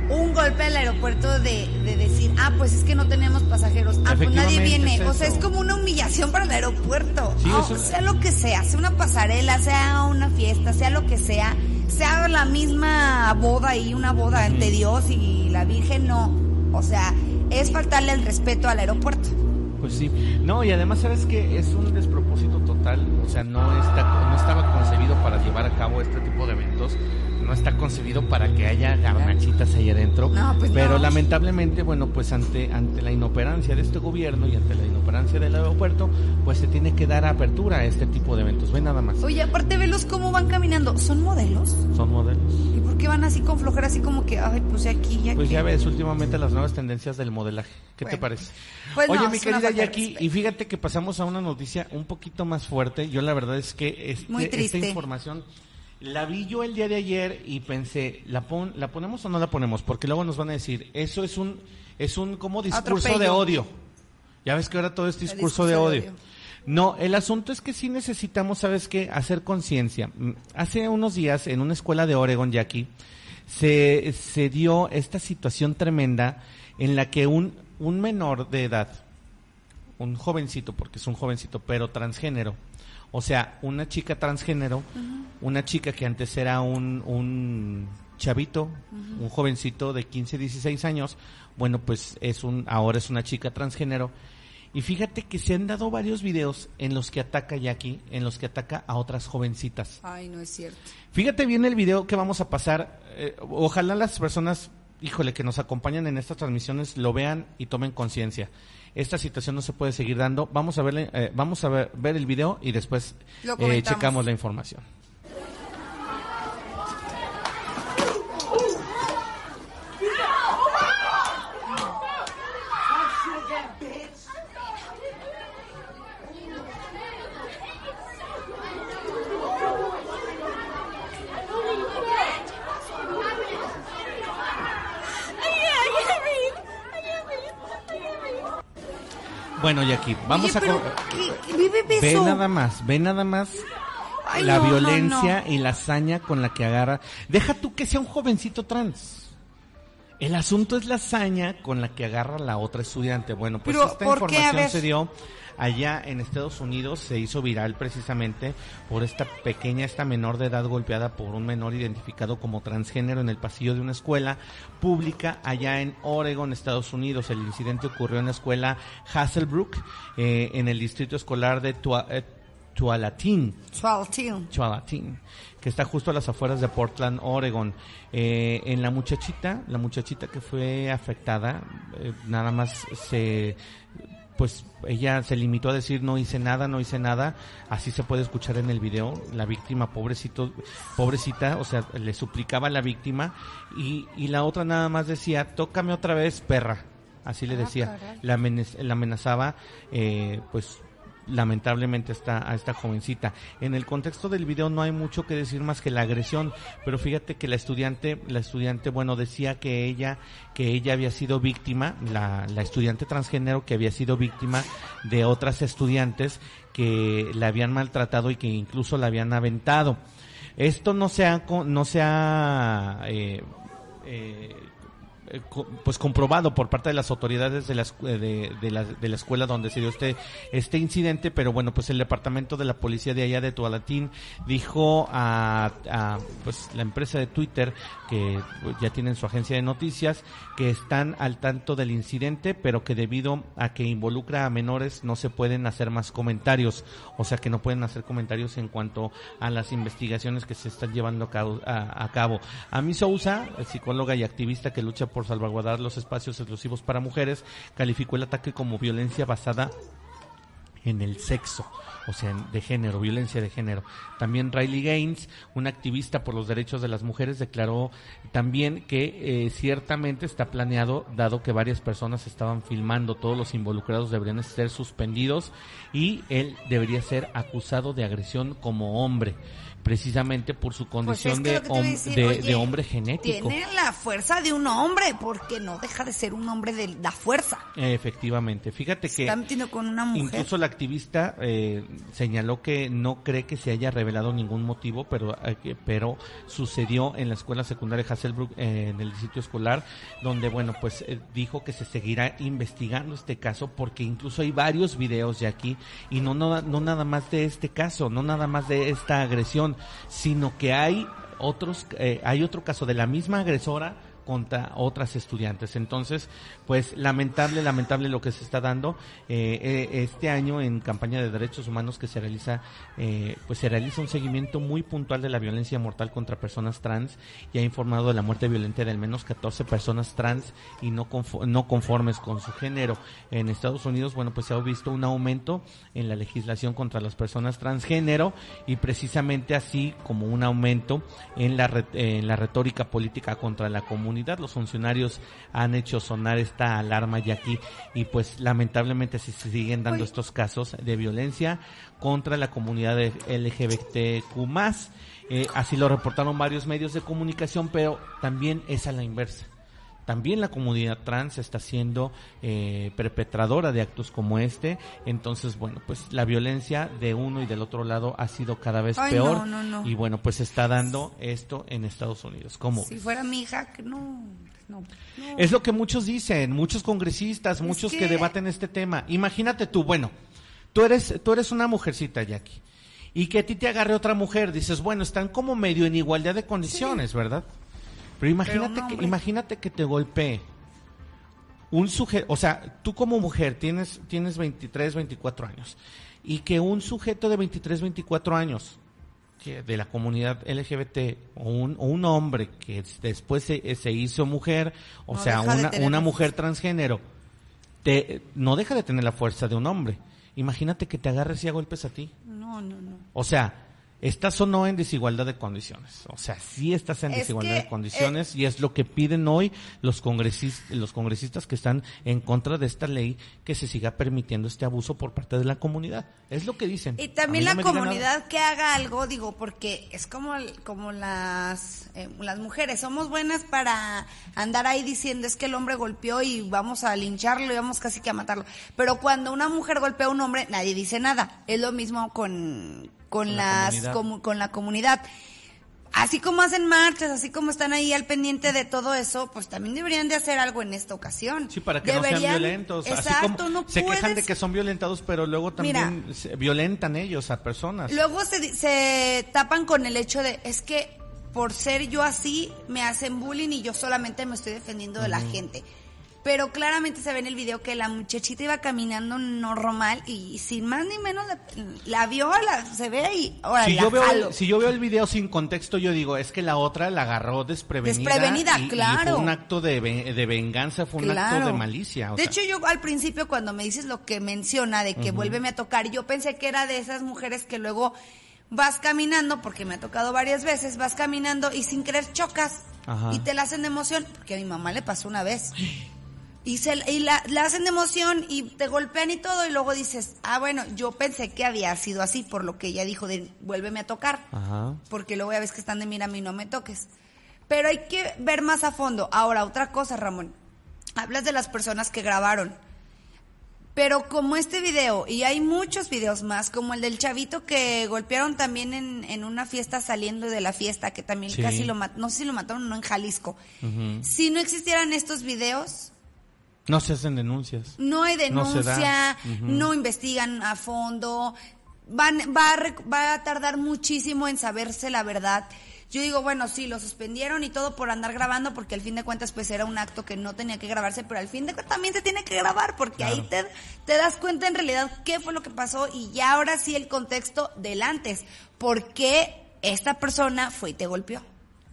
un golpe al aeropuerto de, de decir, ah, pues es que no tenemos pasajeros, ah, pues nadie viene. es o sea, es como una humillación para el aeropuerto. Sí, sea lo que sea, sea una pasarela, sea una fiesta, sea lo que sea, sea la misma boda y una boda ante Dios y la Virgen, no. O sea, es faltarle el respeto al aeropuerto. Pues sí, no, y además sabes que es un despropósito total, o sea, no está, no estaba concebido para llevar a cabo este tipo de eventos, no está concebido para que haya garnachitas ahí adentro, No, pues pero no. lamentablemente, bueno, pues ante, ante la inoperancia de este gobierno y ante la inoperancia del aeropuerto, pues se tiene que dar apertura a este tipo de eventos, ve nada más, Oye, aparte, velos cómo van caminando. ¿Son modelos? son modelos. ¿Y por qué van así con flojera, así como que, ay, pues aquí, ya Pues que- ya ves últimamente las nuevas tendencias del modelaje. ¿Qué te parece? Pues no, Oye, mi querida Jackie, y fíjate que pasamos a una noticia un poquito más fuerte. Yo la verdad es que este- Muy esta información la vi yo el día de ayer y pensé, ¿la, pon- ¿la ponemos o no la ponemos? Porque luego nos van a decir, eso es un, es un como discurso de odio. Ya ves que ahora todo es discurso, discurso de de odio. odio. No, el asunto es que sí necesitamos, ¿sabes qué? Hacer conciencia. Mm, Hace unos días en una escuela de Oregon, Jackie, se, se dio esta situación tremenda en la que un, un menor de edad, un jovencito, porque es un jovencito, pero transgénero, o sea, una chica transgénero, una chica que antes era un, un chavito, un jovencito de 15, 16 años, bueno, pues es un, ahora es una chica transgénero. Y fíjate que se han dado varios videos en los que ataca Jackie, en los que ataca a otras jovencitas. Ay, no es cierto. Fíjate bien el video que vamos a pasar. eh, ojalá las personas, híjole, que nos acompañan en estas transmisiones lo vean y tomen conciencia. Esta situación no se puede seguir dando. Vamos a ver, eh, vamos a ver, ver el video y después eh, checamos la información. Bueno, Jackie, vamos Oye, a... pero, ¿qué- ve, nada más, ve nada más Ay, la no, no, violencia no. y la hazaña con la que agarra. Deja tú que sea un jovencito trans. El asunto es la hazaña con la que agarra la otra estudiante. Bueno, pues Pero, esta información se dio allá en Estados Unidos, se hizo viral precisamente por esta pequeña, esta menor de edad golpeada por un menor identificado como transgénero en el pasillo de una escuela pública allá en Oregon, Estados Unidos. El incidente ocurrió en la escuela Hasselbrook, eh, en el distrito escolar de Tua- eh, Tualatin. Que está justo a las afueras de Portland, Oregon. Eh, en la muchachita, la muchachita que fue afectada, eh, nada más se, pues ella se limitó a decir no hice nada, no hice nada. Así se puede escuchar en el video. La víctima, pobrecito, pobrecita, o sea, le suplicaba a la víctima y, y la otra nada más decía, tócame otra vez, perra. Así le decía. La, amenaz- la amenazaba, eh, pues lamentablemente esta, a esta jovencita. En el contexto del video no hay mucho que decir más que la agresión, pero fíjate que la estudiante, la estudiante, bueno, decía que ella, que ella había sido víctima, la, la estudiante transgénero que había sido víctima de otras estudiantes que la habían maltratado y que incluso la habían aventado. Esto no se ha, no se ha, eh, eh, eh, pues comprobado por parte de las autoridades de la, eh, de, la, de la escuela donde se dio este, este incidente, pero bueno, pues el departamento de la policía de allá de Tualatín dijo a, a, pues la empresa de Twitter que pues, ya tienen su agencia de noticias que están al tanto del incidente, pero que debido a que involucra a menores no se pueden hacer más comentarios, o sea que no pueden hacer comentarios en cuanto a las investigaciones que se están llevando a cabo. A, a cabo. Amy Sousa, psicóloga y activista que lucha por salvaguardar los espacios exclusivos para mujeres, calificó el ataque como violencia basada en el sexo, o sea, de género, violencia de género. También Riley Gaines, una activista por los derechos de las mujeres, declaró también que eh, ciertamente está planeado, dado que varias personas estaban filmando, todos los involucrados deberían ser suspendidos y él debería ser acusado de agresión como hombre, precisamente por su Pues es condición que de, hom- decir, oye, hombre genético. Tiene la fuerza de un hombre, porque no deja de ser un hombre de la fuerza. Efectivamente, fíjate Se que está metiendo con una mujer. Incluso la activista eh, señaló que no cree que se haya revelado ningún motivo, pero eh, pero sucedió en la escuela secundaria Hasselbrook, eh, en el distrito escolar, donde bueno pues eh, dijo que se seguirá investigando este caso porque incluso hay varios videos de aquí y no no, no nada más de este caso, no nada más de esta agresión, sino que hay otros eh, hay otro caso de la misma agresora contra otras estudiantes. Entonces, pues lamentable, lamentable lo que se está dando. Eh, eh, este año en campaña de derechos humanos que se realiza, eh, pues se realiza un seguimiento muy puntual de la violencia mortal contra personas trans y ha informado de la muerte violenta de al menos 14 personas trans y no, confo- no conformes con su género. En Estados Unidos, bueno, pues se ha visto un aumento en la legislación contra las personas transgénero y precisamente así como un aumento en la, en la retórica política contra la comunidad. Los funcionarios han hecho sonar esta alarma ya aquí y pues lamentablemente si se siguen dando estos casos de violencia contra la comunidad de LGBTQ+. Eh, así lo reportaron varios medios de comunicación, pero también es a la inversa. También la comunidad trans está siendo eh, perpetradora de actos como este. Entonces, bueno, pues la violencia de uno y del otro lado ha sido cada vez Ay, peor. no, no, no. Y bueno, pues se está dando esto en Estados Unidos. ¿Cómo? Si fuera mi hija, no, no, no. Es lo que muchos dicen, muchos congresistas, muchos que... que- debaten este tema. Imagínate tú, bueno, tú eres, tú eres una mujercita, Jackie, y que a ti te agarre otra mujer, dices, bueno, están como medio en igualdad de condiciones, ¿verdad? Pero imagínate, Pero que, imagínate que te golpee un sujeto, o sea, tú como mujer tienes, tienes 23, 24 años y que un sujeto de 23, 24 años que de la comunidad LGBT o un, o un hombre que después se, se hizo mujer, o No sea, una, una mujer transgénero, te, no deja de tener la fuerza de un hombre. Imagínate que te agarres y a golpes a ti. No, no, no. O sea, estás o no en desigualdad de condiciones. O sea, sí estás en Es desigualdad que, de condiciones y es lo que piden hoy los congresistas, los congresistas que están en contra de esta ley que se siga permitiendo este abuso por parte de la comunidad. Es lo que dicen. Y también la comunidad que haga algo, digo, porque es como, como las, eh, las mujeres, somos buenas para andar ahí diciendo es que el hombre golpeó y vamos a lincharlo y vamos casi que a matarlo. Pero cuando una mujer golpea a un hombre, nadie dice nada. Es lo mismo con, con, Con la las, comunidad. comu- con la comunidad. Así como hacen marchas, así como están ahí al pendiente de todo eso, pues también deberían de hacer algo en esta ocasión. Sí, para que no sean violentos. Así Exacto, como no se quejan de que son violentados, pero luego también se- violentan ellos a personas. Luego se, se tapan con el hecho de, es que por ser yo así, me hacen bullying y yo solamente me estoy defendiendo de la gente. Pero claramente se ve en el video que la muchachita iba caminando normal y sin más ni menos la, la vio, la, se ve y ahora si la yo, veo el, si yo veo el video sin contexto, yo digo, es que la otra la agarró desprevenida. Desprevenida, y- y claro. fue un acto de, ve- de venganza, fue un acto de malicia. o de sea. hecho, yo al principio cuando me dices lo que menciona de que Ujú. vuélveme a tocar, yo pensé que era de esas mujeres que luego vas caminando, porque me ha tocado varias veces, vas caminando y sin querer chocas Ajá. y te la hacen de emoción, porque a mi mamá le pasó una vez. Y, se, y la, la hacen de emoción y te golpean y todo y luego dices, ah, bueno, yo pensé que había sido así por lo que ella dijo de vuélveme a tocar Ajá. porque luego ya ves que están de mira a mí no me toques. Pero hay que ver más a fondo. Ahora, otra cosa, Ramón. Hablas de las personas que grabaron. Pero como este video, y hay muchos videos más, como el del chavito que golpearon también en, en una fiesta saliendo de la fiesta, que también Sí. casi lo mataron, no sé si lo mataron o no en Jalisco. Si no existieran estos videos, No se hacen denuncias. no hay No denuncia, no investigan a fondo, van, va, a, va a tardar muchísimo en saberse la verdad. Yo digo, bueno, sí, lo suspendieron y todo por andar grabando, porque al fin de cuentas pues era un acto que no tenía que grabarse, pero al fin de cuentas también se tiene que grabar, porque ahí te, te das cuenta en realidad qué fue lo que pasó y ya ahora sí el contexto del antes, por qué esta persona fue y te golpeó.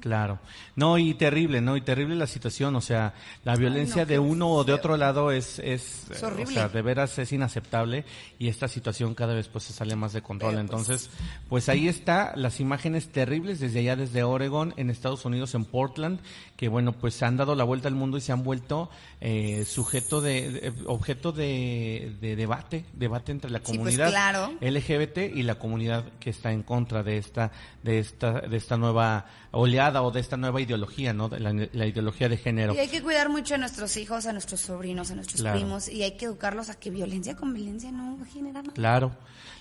Claro. No, y terrible, ¿no? Y terrible la situación, o sea, la violencia no, de uno o de otro lado es, es, Es eh, horrible. o sea, de veras es inaceptable y esta situación cada vez pues se sale más de control. Pero, pues, Entonces, pues ahí está las imágenes terribles desde allá, desde Oregon, en Estados Unidos, en Portland, que bueno, pues se han dado la vuelta al mundo y se han vuelto eh, sujeto de, de- objeto de, de debate, debate entre la Sí, pues, comunidad claro. LGBT y la comunidad que está en contra de esta de esta de esta nueva oleada o de esta nueva ideología, ¿no? De la, la ideología de género. Y hay que cuidar mucho a nuestros hijos, a nuestros sobrinos, a nuestros Claro. primos y hay que educarlos a que violencia con violencia no genera nada. Claro.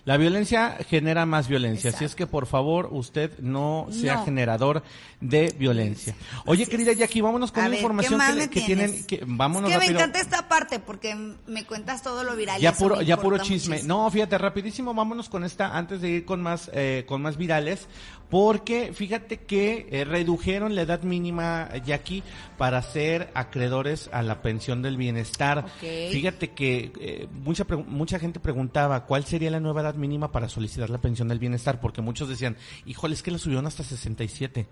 La violencia genera más violencia, así Exacto. es que por favor usted no sea No. generador de violencia. Oye, querida Jackie, vámonos con A una ver, información ¿qué más que, tienen que vámonos es que me encanta esta parte porque me cuentas todo lo viral. Ya puro, ya puro chisme. muchísimo. No, fíjate, rapidísimo, vámonos con esta antes de ir con más, eh, con más virales, porque fíjate que eh, redujeron la edad mínima, Jackie, para ser acreedores a la pensión del bienestar. Fíjate que eh, mucha, mucha gente preguntaba cuál sería la nueva edad mínima para solicitar la pensión del bienestar, porque muchos decían, híjole, es que la subieron hasta 67.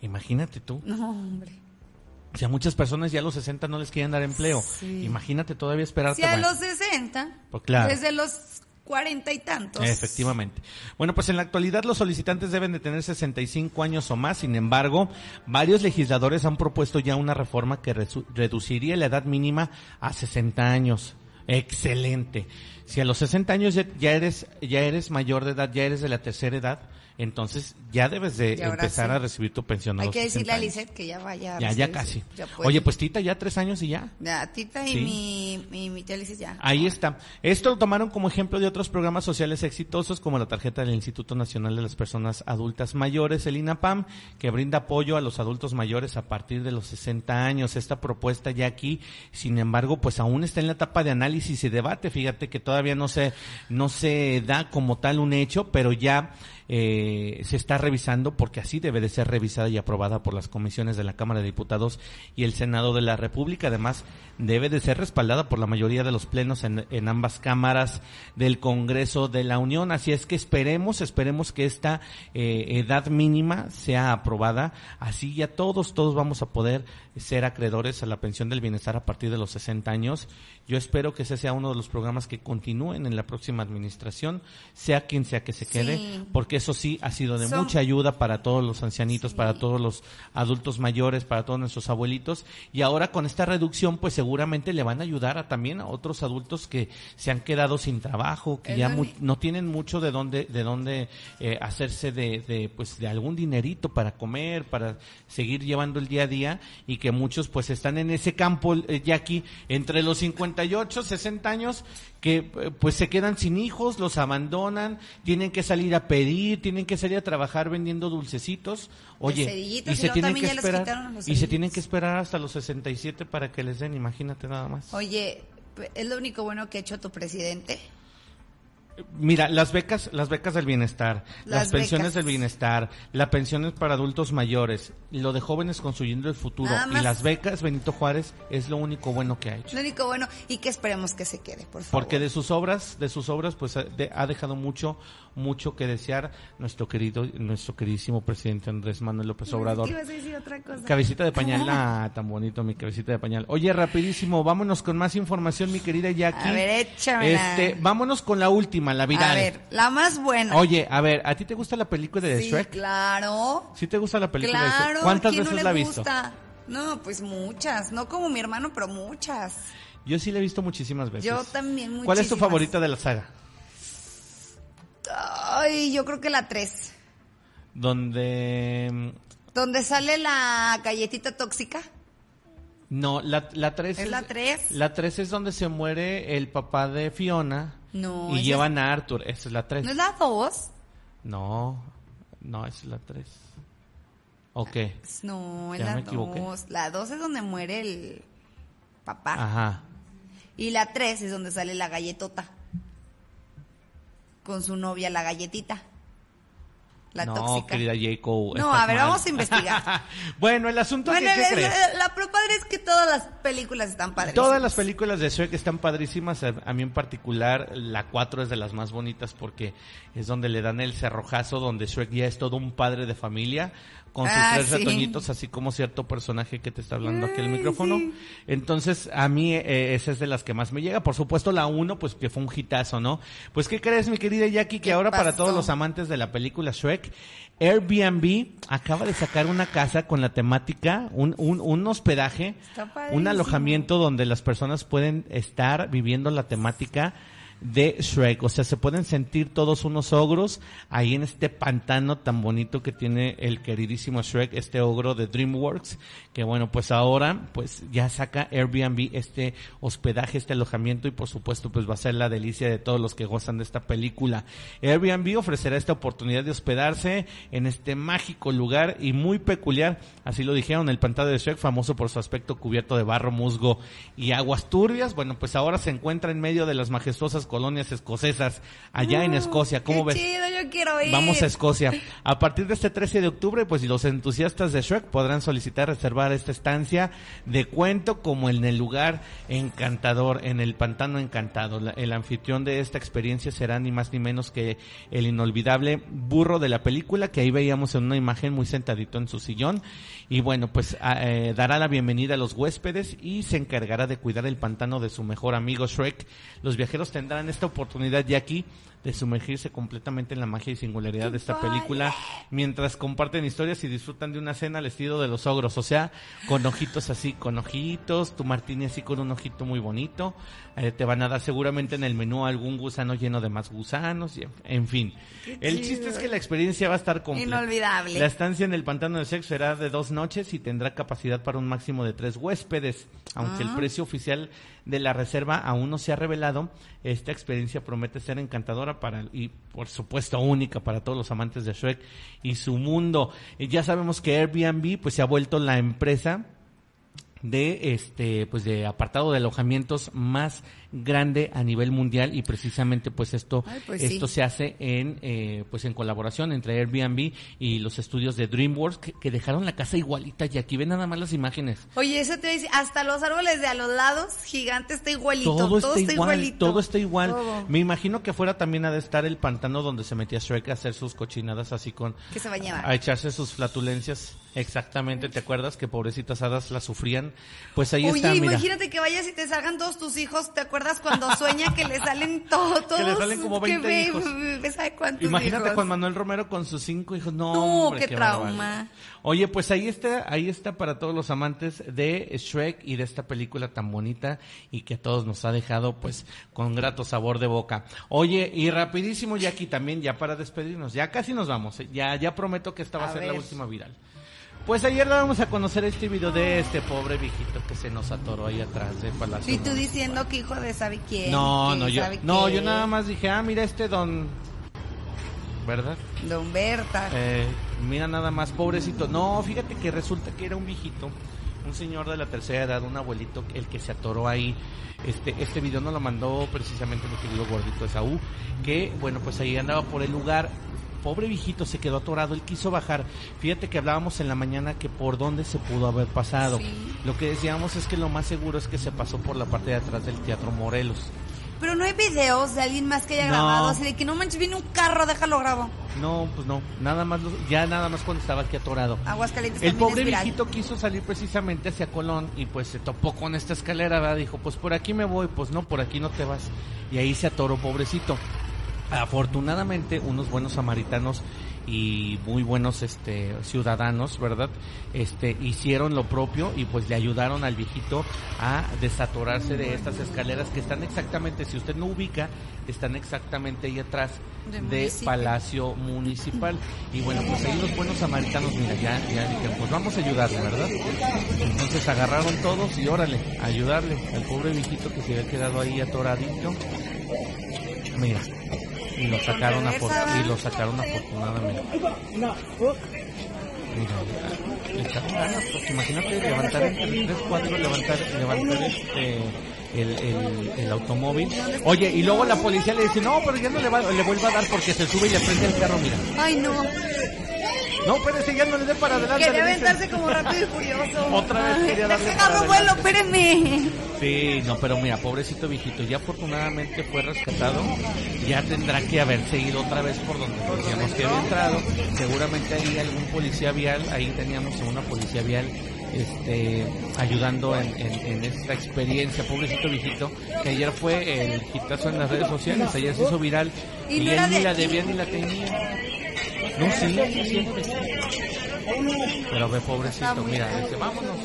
Imagínate tú. No, hombre. O sea, muchas personas ya a los 60 no les quieren dar empleo. Sí. Imagínate todavía esperarte. Si a bueno. los 60, Pues claro. desde los 40 y tantos. Efectivamente. Bueno, pues en la actualidad los solicitantes deben de tener 65 años o más. Sin embargo, varios legisladores han propuesto ya una reforma que reduciría la edad mínima a 60 años. Excelente. Si a los 60 años ya, ya eres ya eres mayor de edad, ya eres de la tercera edad, entonces ya debes de empezar sí. a recibir tu pensión. a Hay los que decirle 60 a. Lizeth que ya vaya. Ya, ya casi. ya. Oye, pues Tita, ya tres años y ya. Ya, Tita y Sí. mi, mi, mi tía ya. Ahí está. Esto lo tomaron como ejemplo de otros programas sociales exitosos como la tarjeta del Instituto Nacional de las Personas Adultas Mayores, el INAPAM, que brinda apoyo a los adultos mayores a partir de los 60 años. Esta propuesta ya aquí, sin embargo, pues aún está en la etapa de análisis y debate. Fíjate que todavía no se, no se da como tal un hecho, pero ya eh, se está revisando porque así debe de ser revisada y aprobada por las comisiones de la Cámara de Diputados y el Senado de la República. Además, debe de ser respaldada por la mayoría de los plenos en, en ambas cámaras del Congreso de la Unión. Así es que esperemos, esperemos que esta eh, edad mínima sea aprobada. Así ya todos, todos vamos a poder ser acreedores a la pensión del bienestar a partir de los 60 años. Yo espero que ese sea uno de los programas que continúen en la próxima administración, sea quien sea que se quede, Sí. porque eso sí ha sido de Son- mucha ayuda para todos los ancianitos, para todos los adultos mayores, para todos nuestros abuelitos. Y ahora con esta reducción, pues seguramente le van a ayudar a, también a otros adultos que se han quedado sin trabajo, que ya mu- no tienen mucho de dónde, de dónde eh, hacerse de, de, pues, de algún dinerito para comer, para seguir llevando el día a día y que muchos pues están en ese campo, eh, Jackie, entre los 58, 60 años, que eh, pues se quedan sin hijos, los abandonan, tienen que salir a pedir, tienen que salir a trabajar vendiendo dulcecitos. Oye, y y se tienen que esperar y se tienen que esperar hasta los 67 para que les den, imagínate nada más. Oye, es lo único bueno que ha hecho tu presidente. Mira, las becas, las becas del bienestar, las, Las pensiones becas. del bienestar, las pensiones para adultos mayores, lo de jóvenes construyendo el futuro y las becas Benito Juárez es lo único bueno que ha hecho. Lo único bueno y que esperemos que se quede, por favor. Porque de sus obras, de sus obras, pues ha, de- ha dejado mucho, mucho que desear nuestro querido, nuestro queridísimo presidente Andrés Manuel López Obrador. Ibas a decir otra cosa. Cabecita de pañal, ah, tan bonito mi cabecita de pañal. Oye, rapidísimo, vámonos con más información, mi querida Jackie. A ver, échamela. Este, vámonos con la última, la viral. A ver, la más buena. Oye, a ver, ¿a ti te gusta la película de sí, Shrek? claro. ¿Sí te gusta la película de Claro, Shrek? ¿Cuántas ¿quién veces no la has visto? No, pues muchas. No como mi hermano, pero muchas. Yo sí la he visto muchísimas veces. Yo también, muchísimas. ¿Cuál es tu favorita de la saga? Ay, yo creo que la 3. Donde... Donde sale la galletita tóxica. No, la, la 3 ¿Es la tres? La 3 es donde se muere el papá de Fiona No, y llevan a Arthur. Esa es la 3. ¿No es la 2? No, no, esa es la 3. Ok. No, es Ya la me equivoqué. 2. La 2 es donde muere el papá. Ajá. Y la 3 es donde sale la galletota. Con su novia, la galletita. La no, tóxica. querida Jacob. No, a ver, mal. vamos a investigar. bueno, el asunto bueno, es que, ¿qué la, crees? la- pero padre es que todas las películas están padres. Todas las películas de Shrek están padrísimas. A, a mí en particular, la 4 es de las más bonitas porque es donde le dan el cerrojazo, donde Shrek ya es todo un padre de familia con sus Ah, tres sí. ratoñitos, así como cierto personaje que te está hablando aquí el Ay, micrófono. sí. Entonces, a mí eh, esa es de las que más me llega. Por supuesto, la 1, pues que fue un hitazo, ¿no? Pues, ¿qué crees, mi querida Jackie? Que ¿Qué ahora para todos los amantes de la película Shrek, Airbnb acaba de sacar una casa con la temática, un, un, un hospedaje, un alojamiento donde las personas pueden estar viviendo la temática de Shrek, o sea, se pueden sentir todos unos ogros ahí en este pantano tan bonito que tiene el queridísimo Shrek, este ogro de DreamWorks, que bueno, pues ahora pues ya saca Airbnb este hospedaje, este alojamiento y por supuesto pues va a ser la delicia de todos los que gozan de esta película. Airbnb ofrecerá esta oportunidad de hospedarse en este mágico lugar y muy peculiar, así lo dijeron, el pantano de Shrek, famoso por su aspecto cubierto de barro, musgo y aguas turbias, bueno, pues ahora se encuentra en medio de las majestuosas colonias escocesas allá en Escocia. ¿Cómo Qué ves? chido, yo quiero ir. Vamos a Escocia. A partir de este 13 de octubre, pues los entusiastas de Shrek podrán solicitar reservar esta estancia de cuento como en el lugar encantador, en el pantano encantado. La- el anfitrión de esta experiencia será ni más ni menos que el inolvidable burro de la película, que ahí veíamos en una imagen muy sentadito en su sillón. Y bueno, pues a- eh, dará la bienvenida a los huéspedes y se encargará de cuidar el pantano de su mejor amigo Shrek. Los viajeros tendrán esta oportunidad ya aquí de sumergirse completamente en la magia y singularidad de esta película mientras comparten historias y disfrutan de una cena al estilo de los ogros, o sea, con ojitos así, con ojitos, tu martini así con un ojito muy bonito, eh, te van a dar seguramente en el menú algún gusano lleno de más gusanos, y en, fin. El chiste es que la experiencia va a estar completa. Inolvidable. La estancia en el pantano de sexo será de dos noches y tendrá capacidad para un máximo de tres huéspedes, aunque el Ah. precio oficial de la reserva aún no se ha revelado. Esta experiencia promete ser encantadora para y por supuesto única para todos los amantes de Shrek y su mundo. Y ya sabemos que Airbnb pues se ha vuelto la empresa de este pues de apartado de alojamientos más grande a nivel mundial y precisamente pues esto Ay, pues esto sí. se hace en eh, pues en colaboración entre Airbnb y los estudios de DreamWorks que, que dejaron la casa igualita y aquí ven nada más las imágenes Oye, eso te decir, hasta los árboles de a los lados, gigante, está igualito. todo, está, igual, igualito. todo está igual. Todo. Me imagino que afuera también ha de estar el pantano donde se metía Shrek a hacer sus cochinadas así con Que se bañaba. a echarse sus flatulencias. Exactamente, ¿te acuerdas que pobrecitas hadas las sufrían? Pues ahí Oye, está, mira. imagínate que vayas y te salgan todos tus hijos. ¿Te acuerdas cuando sueña que le salen todo, todos? Que le salen como 20 ve- hijos. ve- ¿Sabe cuántos Imagínate hijos? Juan Manuel Romero con sus cinco hijos. No, No, hombre, qué bárbaro. trauma. Oye, pues ahí está, ahí está para todos los amantes de Shrek y de esta película tan bonita y que a todos nos ha dejado pues con grato sabor de boca. Oye, y rapidísimo Jackie también ya para despedirnos. Ya casi nos vamos. ¿eh? Ya ya prometo que esta va a, A ser la ver. última viral. Pues ayer dábamos a conocer este video de este pobre viejito que se nos atoró ahí atrás de Palacio. Y tú diciendo que hijo de sabe quién. No, no, yo, no, yo nada más dije, ah, mira este don, ¿verdad? Don Berta. Eh, mira nada más, pobrecito. No, fíjate que resulta que era un viejito, un señor de la tercera edad, un abuelito, el que se atoró ahí. Este, este video nos lo mandó precisamente mi querido gordito Esaú, que bueno, pues ahí andaba por el lugar. Pobre viejito se quedó atorado, él quiso bajar. Fíjate que hablábamos en la mañana que por dónde se pudo haber pasado. Lo que decíamos es que lo más seguro es que se pasó por la parte de atrás del Teatro Morelos. Pero no hay videos de alguien más que haya No. grabado, así de que no manches, viene un carro, déjalo grabo. No, pues no, nada más, ya nada más cuando estaba aquí atorado. Aguascalientes El pobre viejito quiso salir precisamente hacia Colón y pues se topó con esta escalera, ¿verdad? Dijo, pues por aquí me voy, pues no, por aquí no te vas. Y ahí se atoró, pobrecito. Afortunadamente, unos buenos samaritanos y muy buenos este ciudadanos, ¿verdad? Este hicieron lo propio y pues le ayudaron al viejito a desatorarse de estas escaleras que están exactamente, si usted no ubica, están exactamente ahí atrás De. Palacio Municipal. Y bueno, pues ahí los buenos samaritanos, mira, ya, ya dijeron, pues vamos a ayudarle, ¿verdad? Entonces agarraron todos y órale, ayudarle al pobre viejito que se había quedado ahí atoradito. Mira, y lo sacaron y lo afortunadamente. Porque imagínate levantar entre tres, cuatro, levantar, levantar este el automóvil. Oye, y luego la policía le dice, no, pero ya no le, va, le vuelva a dar porque se sube y le prende el carro, mira. Ay, no. No, espérese, ya no le dé para adelante. Quería aventarse como rápido y furioso. Otra vez quería darle para vuelo, espéreme. Sí, no, pero mira, pobrecito viejito, ya afortunadamente fue rescatado, ya tendrá que haberse ido otra vez por donde decíamos que había entrado, seguramente ahí algún policía vial, ahí teníamos a una policía vial este ayudando en, en- en esta experiencia, pobrecito viejito, que ayer fue el hitazo en las redes sociales, ayer se hizo viral Y y, él ni la debía ni la tenía. No, sí, sí, siempre. Pero ve, pobrecito, mira, dice, vámonos.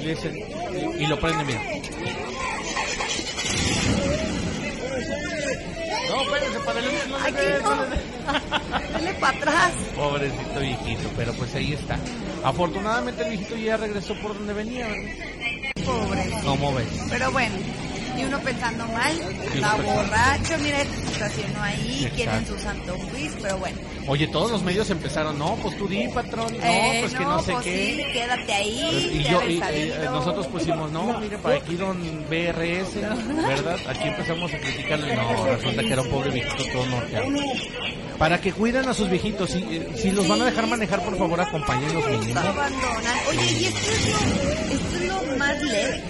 Y, le dice- y lo prende, mira. No, espérense, para adelante, no Aquí no. Dale para atrás. Pobrecito viejito, pero pues ahí está. Afortunadamente el viejito ya regresó por donde venía, ¿verdad? Pobre. ¿Cómo ves? Pero bueno, y uno pensando mal, está borracho, mira, este se estacionó ahí, quieren su santo quiz, pero bueno. Oye, todos los medios empezaron, no, pues tú di, patrón, no, Eh, pues que no sé pues qué. sí, quédate ahí, Y, te yo, y- y, eh, nosotros pusimos, no, mire, para aquí don BRS, ¿verdad? Aquí empezamos a criticarlo y no, resulta que era un pobre viejito todo norteado. Para que cuiden a sus viejitos, si, eh, si los van a dejar manejar, por favor, acompáñenlos Lo mínimo. Oye, y esto es lo, esto es lo más leve.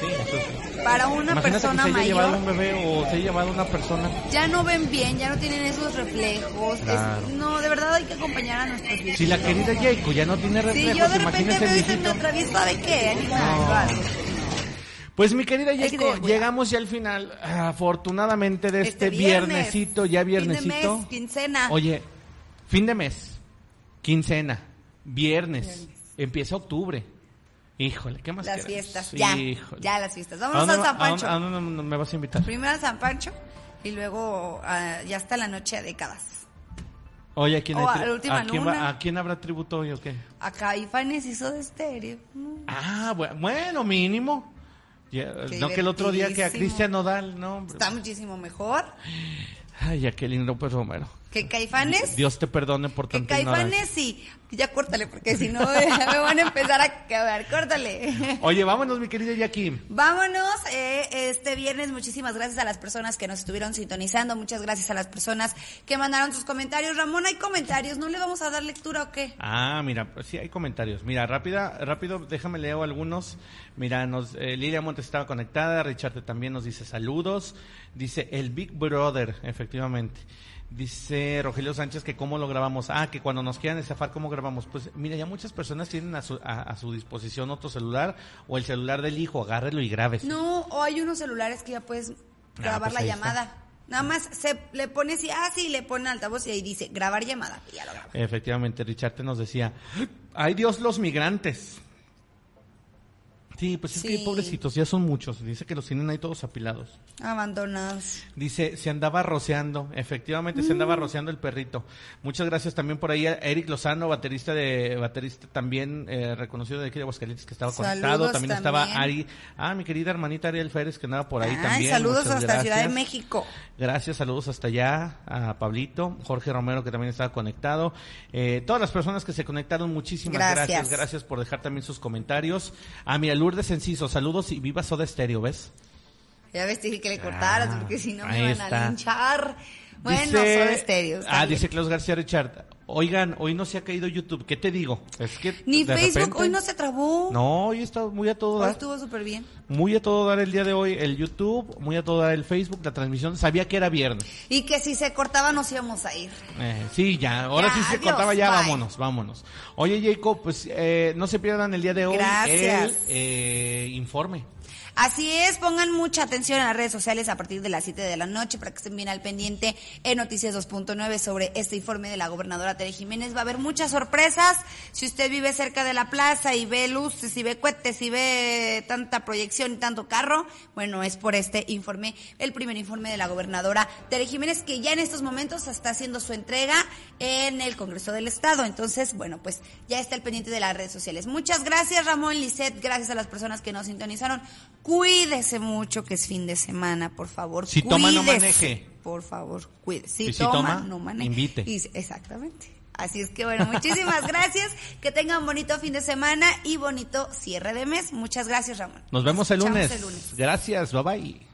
Sí, eso sí. Para una Imagínate persona que se haya llevado mayor, un bebé o se haya llevado una persona. ya no ven bien, ya no tienen esos reflejos. es- Claro. no, de verdad hay que acompañar a nuestros viejitos. Si la querida Jaco ya no tiene Si reflejos, yo de repente veo y se me atraviesa, ¿de qué? No. Pues mi querida cuidado. llegamos ya al final, afortunadamente, de este, Este viernes. viernesito, ya Fin de viernesito. mes, quincena. Oye, fin de mes, quincena, viernes, empieza octubre. Híjole, ¿qué más Las fiestas, ya, Híjole. ya las fiestas. ¿A Vámonos dónde a San va- a dónde- Pancho. a dónde me- vas a invitar? Primero a San Pancho y luego ah, ya hasta la noche a décadas. Oye, ¿a quién, hay a ¿a quién, va- ¿a quién habrá tributo hoy o qué? Acá Ifanes hizo de estéreo. Ah, bu- bueno, mínimo. Ya, no que el otro día que a. Cristian Nodal, no, hombre. Está muchísimo mejor. Ay, Jacqueline López Romero. Que Caifanes. Dios te perdone por Que tanta Caifanes ignorancia. sí. Ya córtale, porque si no me van a empezar a acabar. Córtale. Oye, vámonos, mi querida Jackie. Vámonos eh, este viernes. Muchísimas gracias a las personas que nos estuvieron sintonizando. Muchas gracias a las personas que mandaron sus comentarios. Ramón, hay comentarios. ¿No le vamos a dar lectura o qué? Ah, mira, pues sí hay comentarios. Mira, rápida, rápido, déjame leo algunos. Mira, nos, eh, Lilia Montes estaba conectada, Richard también nos dice saludos. Dice el Big Brother, efectivamente. Dice Rogelio Sánchez que cómo lo grabamos. Ah, que cuando nos quieran estafar, ¿cómo grabamos? Pues mira, ya muchas personas tienen a su, a, a su disposición otro celular o el celular del hijo, agárrelo y grábese. No, o hay unos celulares que ya puedes grabar pues la llamada. Nada más se le pone así, ah, sí, le pone altavoz y ahí dice grabar llamada y ya lo graba. Efectivamente, Richard nos decía, ay Dios, los migrantes. Sí, pues es Sí. que pobrecitos, ya son muchos. Dice que los tienen ahí todos apilados. Abandonados. Dice, se andaba rociando, efectivamente se andaba rociando el perrito. Muchas gracias también por ahí a Eric Lozano, baterista de baterista también eh, reconocido de aquí de Aguascalientes que estaba Saludos conectado. También, estaba. Ari, ah, mi querida hermanita Ariel Férez que andaba por ahí también. saludos Muchas hasta Ciudad de gracias. México. Gracias, saludos hasta allá a Pablito, Jorge Romero que también estaba conectado. Eh, todas las personas que se conectaron, muchísimas Gracias. gracias. Gracias por dejar también sus comentarios. A mi Lourdes Enciso, saludos y viva Soda Stereo, ¿ves? Ya ves, dije que le cortaras Ah, porque si no me está. a linchar. Bueno, Dice- son estéreos. Ah, dice Klaus García Richard. Oigan, hoy no se ha caído YouTube. ¿Qué te digo? Es que Ni de Facebook repente- hoy no se trabó. No, hoy está muy a todo Hoy dar. estuvo súper bien. Muy a todo dar el día de hoy el YouTube, muy a todo dar el Facebook, la transmisión. Sabía que era viernes. Y que si se cortaba nos íbamos a ir. Eh, sí, ya, ahora Ya, sí se adiós, cortaba ya, bye. vámonos, vámonos. Oye, Jacob, pues eh, no se pierdan el día de hoy Gracias. el eh, informe. Así es, pongan mucha atención a las redes sociales a partir de las 7 de la noche para que estén bien al pendiente en Noticias 2.9 sobre este informe de la gobernadora Tere Jiménez. Va a haber muchas sorpresas. Si usted vive cerca de la plaza y ve luces y ve cohetes y ve tanta proyección y tanto carro, bueno, es por este informe, el primer informe de la gobernadora Tere Jiménez, que ya en estos momentos está haciendo su entrega en el Congreso del Estado. Entonces, bueno, pues ya está al pendiente de las redes sociales. Muchas gracias, Ramón Lisset. Gracias a las personas que nos sintonizaron. Cuídese mucho, que es fin de semana, por favor. Si toma, no maneje. Por favor, cuídese. Si, toma, toma, no maneje. invite. Y- exactamente. Así es que bueno, muchísimas gracias. Que tengan bonito fin de semana y bonito cierre de mes. Muchas gracias, Ramón. Nos vemos el lunes. el lunes. Gracias, bye bye.